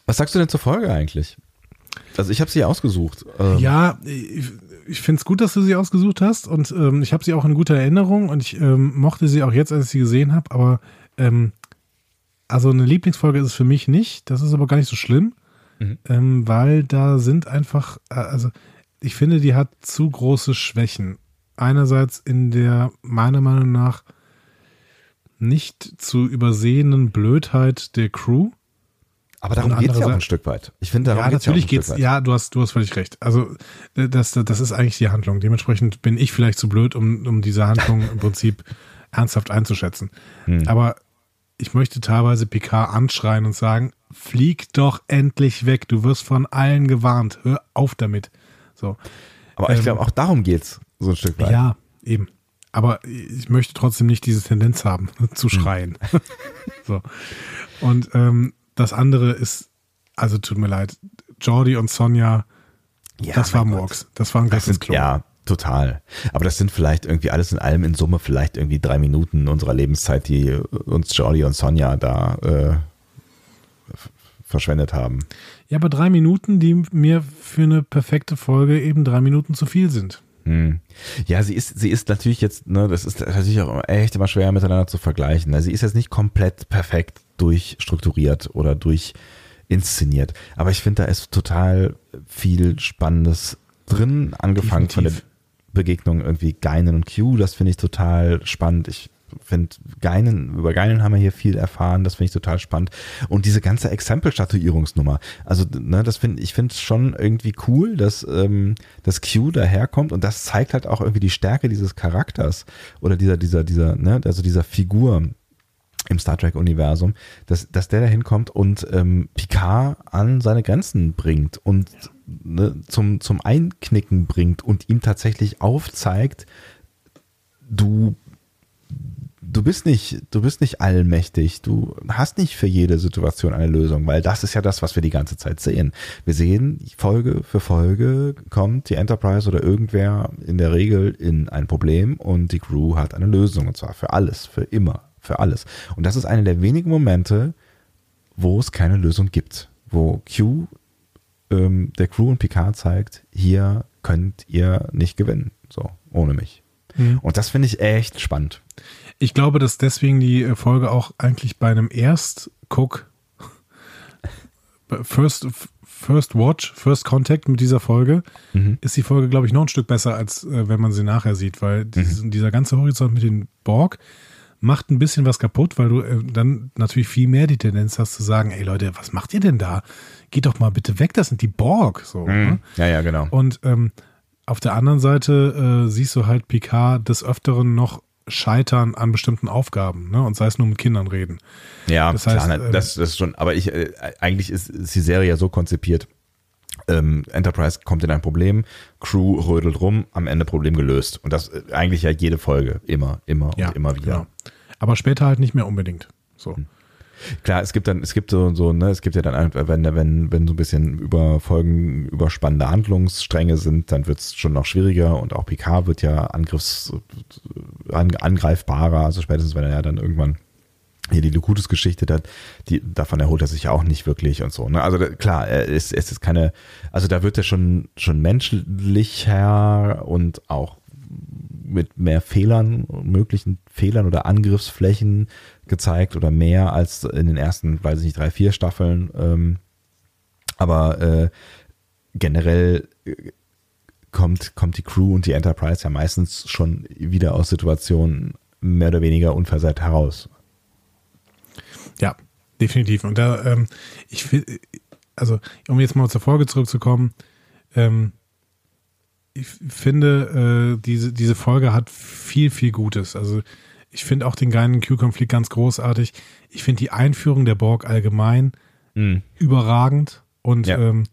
[SPEAKER 1] Was sagst du denn zur Folge eigentlich? Also ich habe sie ausgesucht. Ähm,
[SPEAKER 2] Ja, ich, ich finde es gut, dass du sie ausgesucht hast und ähm, ich habe sie auch in guter Erinnerung und ich ähm, mochte sie auch jetzt, als ich sie gesehen habe, aber ähm, also eine Lieblingsfolge ist es für mich nicht, das ist aber gar nicht so schlimm,
[SPEAKER 1] Mhm.
[SPEAKER 2] ähm, weil da sind einfach, äh, also ich finde, die hat zu große Schwächen. Einerseits in der, meiner Meinung nach, nicht zu übersehenden Blödheit der Crew.
[SPEAKER 1] Aber darum geht es ja auch ein Stück weit. Ich finde, darum
[SPEAKER 2] ja,
[SPEAKER 1] geht's ja auch
[SPEAKER 2] natürlich
[SPEAKER 1] ein
[SPEAKER 2] geht's. Ja, du hast, du hast völlig recht. Also äh, das, das ist eigentlich die Handlung. Dementsprechend bin ich vielleicht zu blöd, um, um diese Handlung im Prinzip ernsthaft einzuschätzen.
[SPEAKER 1] Hm.
[SPEAKER 2] Aber ich möchte teilweise Picard anschreien und sagen, flieg doch endlich weg. Du wirst von allen gewarnt. Hör auf damit. So.
[SPEAKER 1] Aber ich
[SPEAKER 2] ähm,
[SPEAKER 1] glaube, auch darum geht's so ein Stück weit.
[SPEAKER 2] Ja, eben. Aber ich möchte trotzdem nicht diese Tendenz haben,
[SPEAKER 1] Hm.
[SPEAKER 2] zu schreien. so. Und ähm, das andere ist, also tut mir leid, Jordi und Sonja,
[SPEAKER 1] Ja,
[SPEAKER 2] das war
[SPEAKER 1] Gott.
[SPEAKER 2] Murks. Das war ein ganzes Klo.
[SPEAKER 1] ja, total. Aber das sind vielleicht irgendwie alles in allem in Summe vielleicht irgendwie drei Minuten unserer Lebenszeit, die uns Jordi und Sonja da äh, verschwendet haben.
[SPEAKER 2] Ja, aber drei Minuten, die mir für eine perfekte Folge eben drei Minuten zu viel sind.
[SPEAKER 1] Hm. Ja, sie ist, sie ist natürlich jetzt, ne, das ist natürlich auch echt immer schwer miteinander zu vergleichen. ne. Sie ist jetzt nicht komplett perfekt durchstrukturiert oder durchinszeniert. Aber ich finde, da ist total viel Spannendes drin, angefangen von der
[SPEAKER 2] Definitiv.
[SPEAKER 1] Begegnung irgendwie Geinen und Q. Das finde ich total spannend. Ich finde Geinen, über Geinen haben wir hier viel erfahren, das finde ich total spannend. Und diese ganze Exempel-Statuierungsnummer, also ne, das finde ich finde schon irgendwie cool, dass ähm, das Q daherkommt und das zeigt halt auch irgendwie die Stärke dieses Charakters oder dieser, dieser, dieser, ne, also dieser Figur im Star Trek-Universum, dass, dass der da hinkommt und ähm, Picard an seine Grenzen bringt und ne, zum, zum Einknicken bringt und ihm tatsächlich aufzeigt, bist nicht, du bist nicht allmächtig, du hast nicht für jede Situation eine Lösung, weil das ist ja das, was wir die ganze Zeit sehen. Wir sehen, Folge für Folge kommt die Enterprise oder irgendwer in der Regel in ein Problem und die Crew hat eine Lösung und zwar für alles, für immer, für alles. Und das ist einer der wenigen Momente, wo es keine Lösung gibt, wo Q ähm, der Crew und Picard zeigt, hier könnt ihr nicht gewinnen, so ohne mich.
[SPEAKER 2] Mhm.
[SPEAKER 1] Und das finde ich echt spannend.
[SPEAKER 2] Ich glaube, dass deswegen die äh, Folge auch eigentlich bei einem Erst-Guck, First, First Watch, First Contact mit dieser Folge,
[SPEAKER 1] Mhm.
[SPEAKER 2] ist die Folge, glaube ich, noch ein Stück besser, als äh, wenn man sie nachher sieht, weil dieses,
[SPEAKER 1] Mhm.
[SPEAKER 2] dieser ganze Horizont mit den Borg macht ein bisschen was kaputt, weil du äh, dann natürlich viel mehr die Tendenz hast zu sagen, ey Leute, was macht ihr denn da? Geht doch mal bitte weg, das sind die Borg. So, ne?
[SPEAKER 1] Ja, ja, genau.
[SPEAKER 2] Und ähm, auf der anderen Seite äh, siehst du halt Picard des Öfteren noch scheitern an bestimmten Aufgaben, ne? Und sei es nur mit Kindern reden.
[SPEAKER 1] Ja,
[SPEAKER 2] Das
[SPEAKER 1] klar,
[SPEAKER 2] heißt,
[SPEAKER 1] ne,
[SPEAKER 2] ähm,
[SPEAKER 1] das, das ist schon, aber ich, äh, eigentlich ist, ist die Serie ja so konzipiert. Ähm, Enterprise kommt in ein Problem, Crew rödelt rum, am Ende Problem gelöst. Und das äh, eigentlich ja jede Folge, immer, immer und immer wieder.
[SPEAKER 2] Genau. Aber später halt nicht mehr unbedingt. So.
[SPEAKER 1] Klar, es gibt dann, es gibt so, so, ne, es gibt ja dann einfach, wenn, wenn, wenn so ein bisschen über Folgen überspannende Handlungsstränge sind, dann wird es schon noch schwieriger und auch Picard wird ja angriffs, an, angreifbarer, also spätestens wenn er ja dann irgendwann hier die Locutus-Geschichte, da, die, davon erholt er sich ja auch nicht wirklich und so. Ne? Also klar, ist, es ist keine, also da wird er schon, schon menschlicher und auch mit mehr Fehlern, möglichen Fehlern oder Angriffsflächen gezeigt oder mehr als in den ersten, weiß ich nicht, drei, vier Staffeln. Ähm, aber äh, generell äh, kommt, kommt die Crew und die Enterprise ja meistens schon wieder aus Situationen mehr oder weniger unversehrt heraus.
[SPEAKER 2] Ja, definitiv. Und da, ähm, ich finde, also um jetzt mal zur Folge zurückzukommen, ähm, ich finde, äh, diese, diese Folge hat viel, viel Gutes. Also ich finde auch den geilen Q-Konflikt ganz großartig. Ich finde die Einführung der Borg allgemein überragend und
[SPEAKER 1] Ja.
[SPEAKER 2] ähm,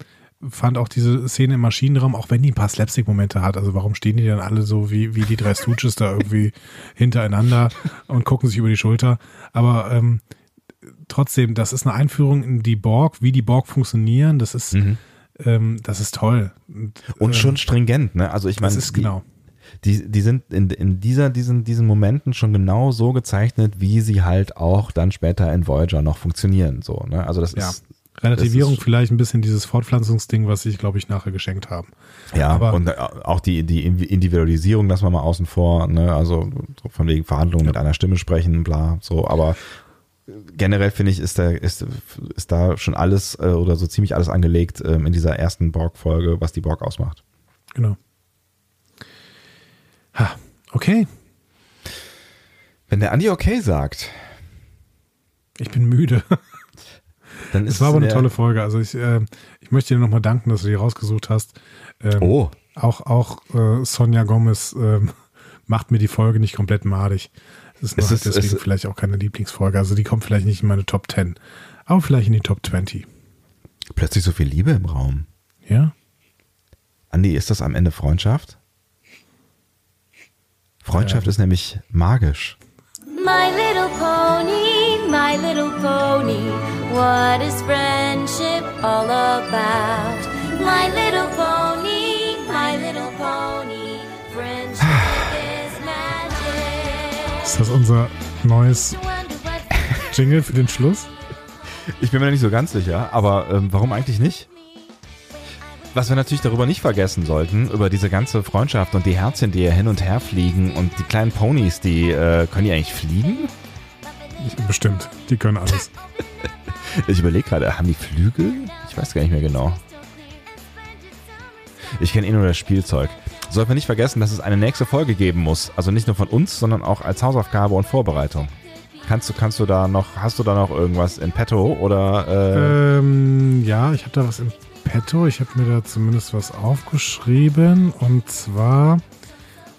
[SPEAKER 2] fand auch diese Szene im Maschinenraum, auch wenn die ein paar Slapstick-Momente hat, also warum stehen die dann alle so wie, wie die drei Stooges da irgendwie hintereinander und gucken sich über die Schulter, aber ähm, trotzdem, das ist eine Einführung in die Borg, wie die Borg funktionieren, das ist, ähm, das ist toll. Und, ähm,
[SPEAKER 1] schon stringent, ne? Also ich meine,
[SPEAKER 2] das ist
[SPEAKER 1] die,
[SPEAKER 2] genau.
[SPEAKER 1] die, die sind in, in dieser, diesen, diesen Momenten schon genau so gezeichnet, wie sie halt auch dann später in Voyager noch funktionieren. So, ne? Also das
[SPEAKER 2] Ja.
[SPEAKER 1] ist
[SPEAKER 2] Relativierung vielleicht ein bisschen dieses Fortpflanzungsding, was sich, glaube ich, nachher geschenkt haben.
[SPEAKER 1] Ja,
[SPEAKER 2] Aber-
[SPEAKER 1] und auch die, die Individualisierung lassen wir mal außen vor, ne? Also so von wegen Verhandlungen mit einer Stimme sprechen, bla, so, aber generell finde ich, ist da, ist, ist da schon alles äh, oder so ziemlich alles angelegt ähm, in dieser ersten Borg-Folge, was die Borg ausmacht.
[SPEAKER 2] Genau. Ha, okay.
[SPEAKER 1] Wenn der Andi okay sagt,
[SPEAKER 2] Ich bin müde.
[SPEAKER 1] dann ist
[SPEAKER 2] Es war aber eine tolle Folge. Also ich, äh, ich möchte dir nochmal danken, dass du die rausgesucht hast. Ähm,
[SPEAKER 1] Oh,
[SPEAKER 2] Auch, auch äh, Sonja Gomez ähm, macht mir die Folge nicht komplett madig. Es ist,
[SPEAKER 1] Es
[SPEAKER 2] nur
[SPEAKER 1] ist-
[SPEAKER 2] deswegen
[SPEAKER 1] es-
[SPEAKER 2] vielleicht auch keine Lieblingsfolge. Also die kommt vielleicht nicht in meine Top 10, aber vielleicht in die Top 20.
[SPEAKER 1] plötzlich so viel Liebe im Raum.
[SPEAKER 2] Ja?
[SPEAKER 1] Andi, ist das am Ende Freundschaft? Freundschaft ist nämlich magisch.
[SPEAKER 4] My little pony, my little pony, what is friendship all about? My little
[SPEAKER 2] Ist das unser neues Jingle für den Schluss?
[SPEAKER 1] Ich bin mir nicht so ganz sicher, aber ähm, warum eigentlich nicht? Was wir natürlich darüber nicht vergessen sollten, über diese ganze Freundschaft und die Herzchen, die hier hin und her fliegen und die kleinen Ponys, die äh, können die eigentlich fliegen?
[SPEAKER 2] Ich, bestimmt. Die können alles.
[SPEAKER 1] Ich überlege gerade, haben die Flügel? Ich weiß gar nicht mehr genau. Ich kenne eh nur das Spielzeug. Sollten wir nicht vergessen, dass es eine nächste Folge geben muss. Also nicht nur von uns, sondern auch als Hausaufgabe und Vorbereitung. Kannst du, kannst du da noch, hast du da noch irgendwas in petto oder äh,
[SPEAKER 2] ähm, ja, ich habe da was im Petto. Ich habe mir da zumindest was aufgeschrieben. Und zwar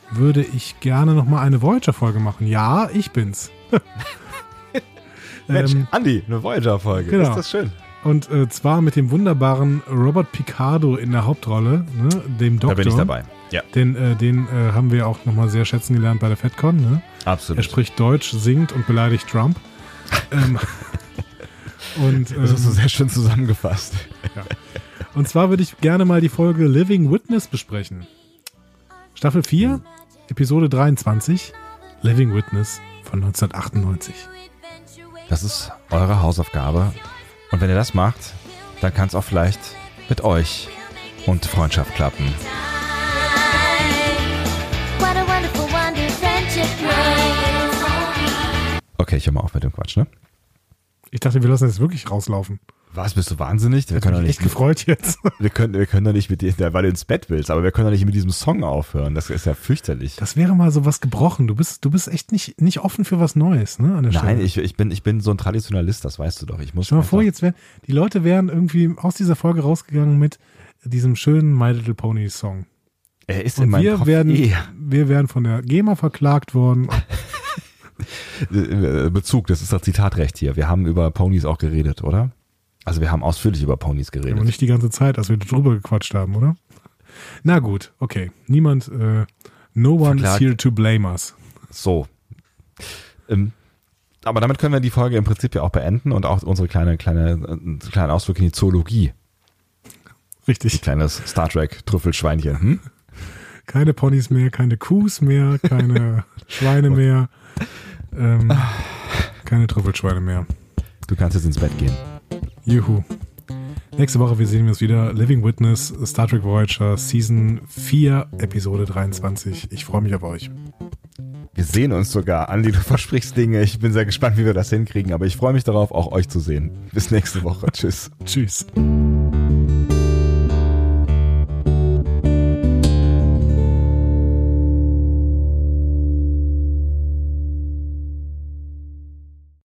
[SPEAKER 2] würde ich gerne nochmal eine Voyager-Folge machen. Ja, ich bin's.
[SPEAKER 1] Mensch,
[SPEAKER 2] ähm,
[SPEAKER 1] Andi, eine Voyager-Folge.
[SPEAKER 2] genau.
[SPEAKER 1] Ist das schön?
[SPEAKER 2] Und äh, zwar mit dem wunderbaren Robert Picardo in der Hauptrolle, ne, dem Doktor.
[SPEAKER 1] Da bin ich dabei. Ja,
[SPEAKER 2] Den, äh, den äh, haben wir auch nochmal sehr schätzen gelernt bei der FedCon. Ne? Er
[SPEAKER 1] absolut.
[SPEAKER 2] spricht Deutsch, singt und beleidigt Trump. ähm, und,
[SPEAKER 1] Das hast du
[SPEAKER 2] ähm,
[SPEAKER 1] sehr schön zusammengefasst.
[SPEAKER 2] und zwar würde ich gerne mal die Folge Living Witness besprechen. Staffel 4, Episode 23, Living Witness von 1998.
[SPEAKER 1] Das ist eure Hausaufgabe. Und wenn ihr das macht, dann kann es auch vielleicht mit euch und Freundschaft klappen. Okay, ich höre mal auf mit dem Quatsch, ne?
[SPEAKER 2] Ich dachte, wir lassen jetzt wirklich rauslaufen.
[SPEAKER 1] Was, bist du wahnsinnig? Wir
[SPEAKER 2] Ich
[SPEAKER 1] können,
[SPEAKER 2] bin
[SPEAKER 1] doch
[SPEAKER 2] echt
[SPEAKER 1] nicht,
[SPEAKER 2] gefreut jetzt.
[SPEAKER 1] wir, können, wir können doch nicht mit dir, weil du ins Bett willst, aber wir können doch nicht mit diesem Song aufhören. Das ist ja fürchterlich.
[SPEAKER 2] Das wäre mal so was gebrochen. Du bist, du bist echt nicht, nicht offen für was Neues, ne?
[SPEAKER 1] Nein, ich, ich, bin, ich bin so ein Traditionalist, das weißt du doch. Ich muss
[SPEAKER 2] Stell mal vor, jetzt wären, die Leute wären irgendwie aus dieser Folge rausgegangen mit diesem schönen My Little Pony Song.
[SPEAKER 1] er ist in
[SPEAKER 2] Und
[SPEAKER 1] meinem
[SPEAKER 2] wir
[SPEAKER 1] Kopf
[SPEAKER 2] werden,
[SPEAKER 1] eh
[SPEAKER 2] wir wären von der GEMA verklagt worden.
[SPEAKER 1] äh, Bezug, das ist das Zitatrecht hier. Wir haben über Ponys auch geredet, oder? Also wir haben ausführlich über Ponys
[SPEAKER 2] Aber
[SPEAKER 1] geredet.
[SPEAKER 2] nicht die ganze Zeit, als wir drüber gequatscht haben, oder? Na gut, okay. Niemand, äh, no one
[SPEAKER 1] Verklagt.
[SPEAKER 2] is here to blame us.
[SPEAKER 1] So. Ähm, aber damit können wir die Folge im Prinzip ja auch beenden und auch unsere kleine, kleine, äh, kleinen Ausflug in die Zoologie.
[SPEAKER 2] Richtig.
[SPEAKER 1] Kleines Star Trek Trüffelschweinchen. Hm?
[SPEAKER 2] Keine Ponys mehr, keine Kuhs mehr, keine Schweine mehr, ähm, keine Trüffelschweine mehr.
[SPEAKER 1] Du kannst jetzt ins Bett gehen.
[SPEAKER 2] Juhu. Nächste Woche, wir sehen uns wieder. Living Witness, Star Trek Voyager, Season 4, Episode 23. Ich freue mich auf euch.
[SPEAKER 1] Wir sehen uns sogar. Andi, du versprichst Dinge. Ich bin sehr gespannt, wie wir das hinkriegen. Aber ich freue mich darauf, auch euch zu sehen. Bis nächste Woche. Tschüss.
[SPEAKER 2] Tschüss.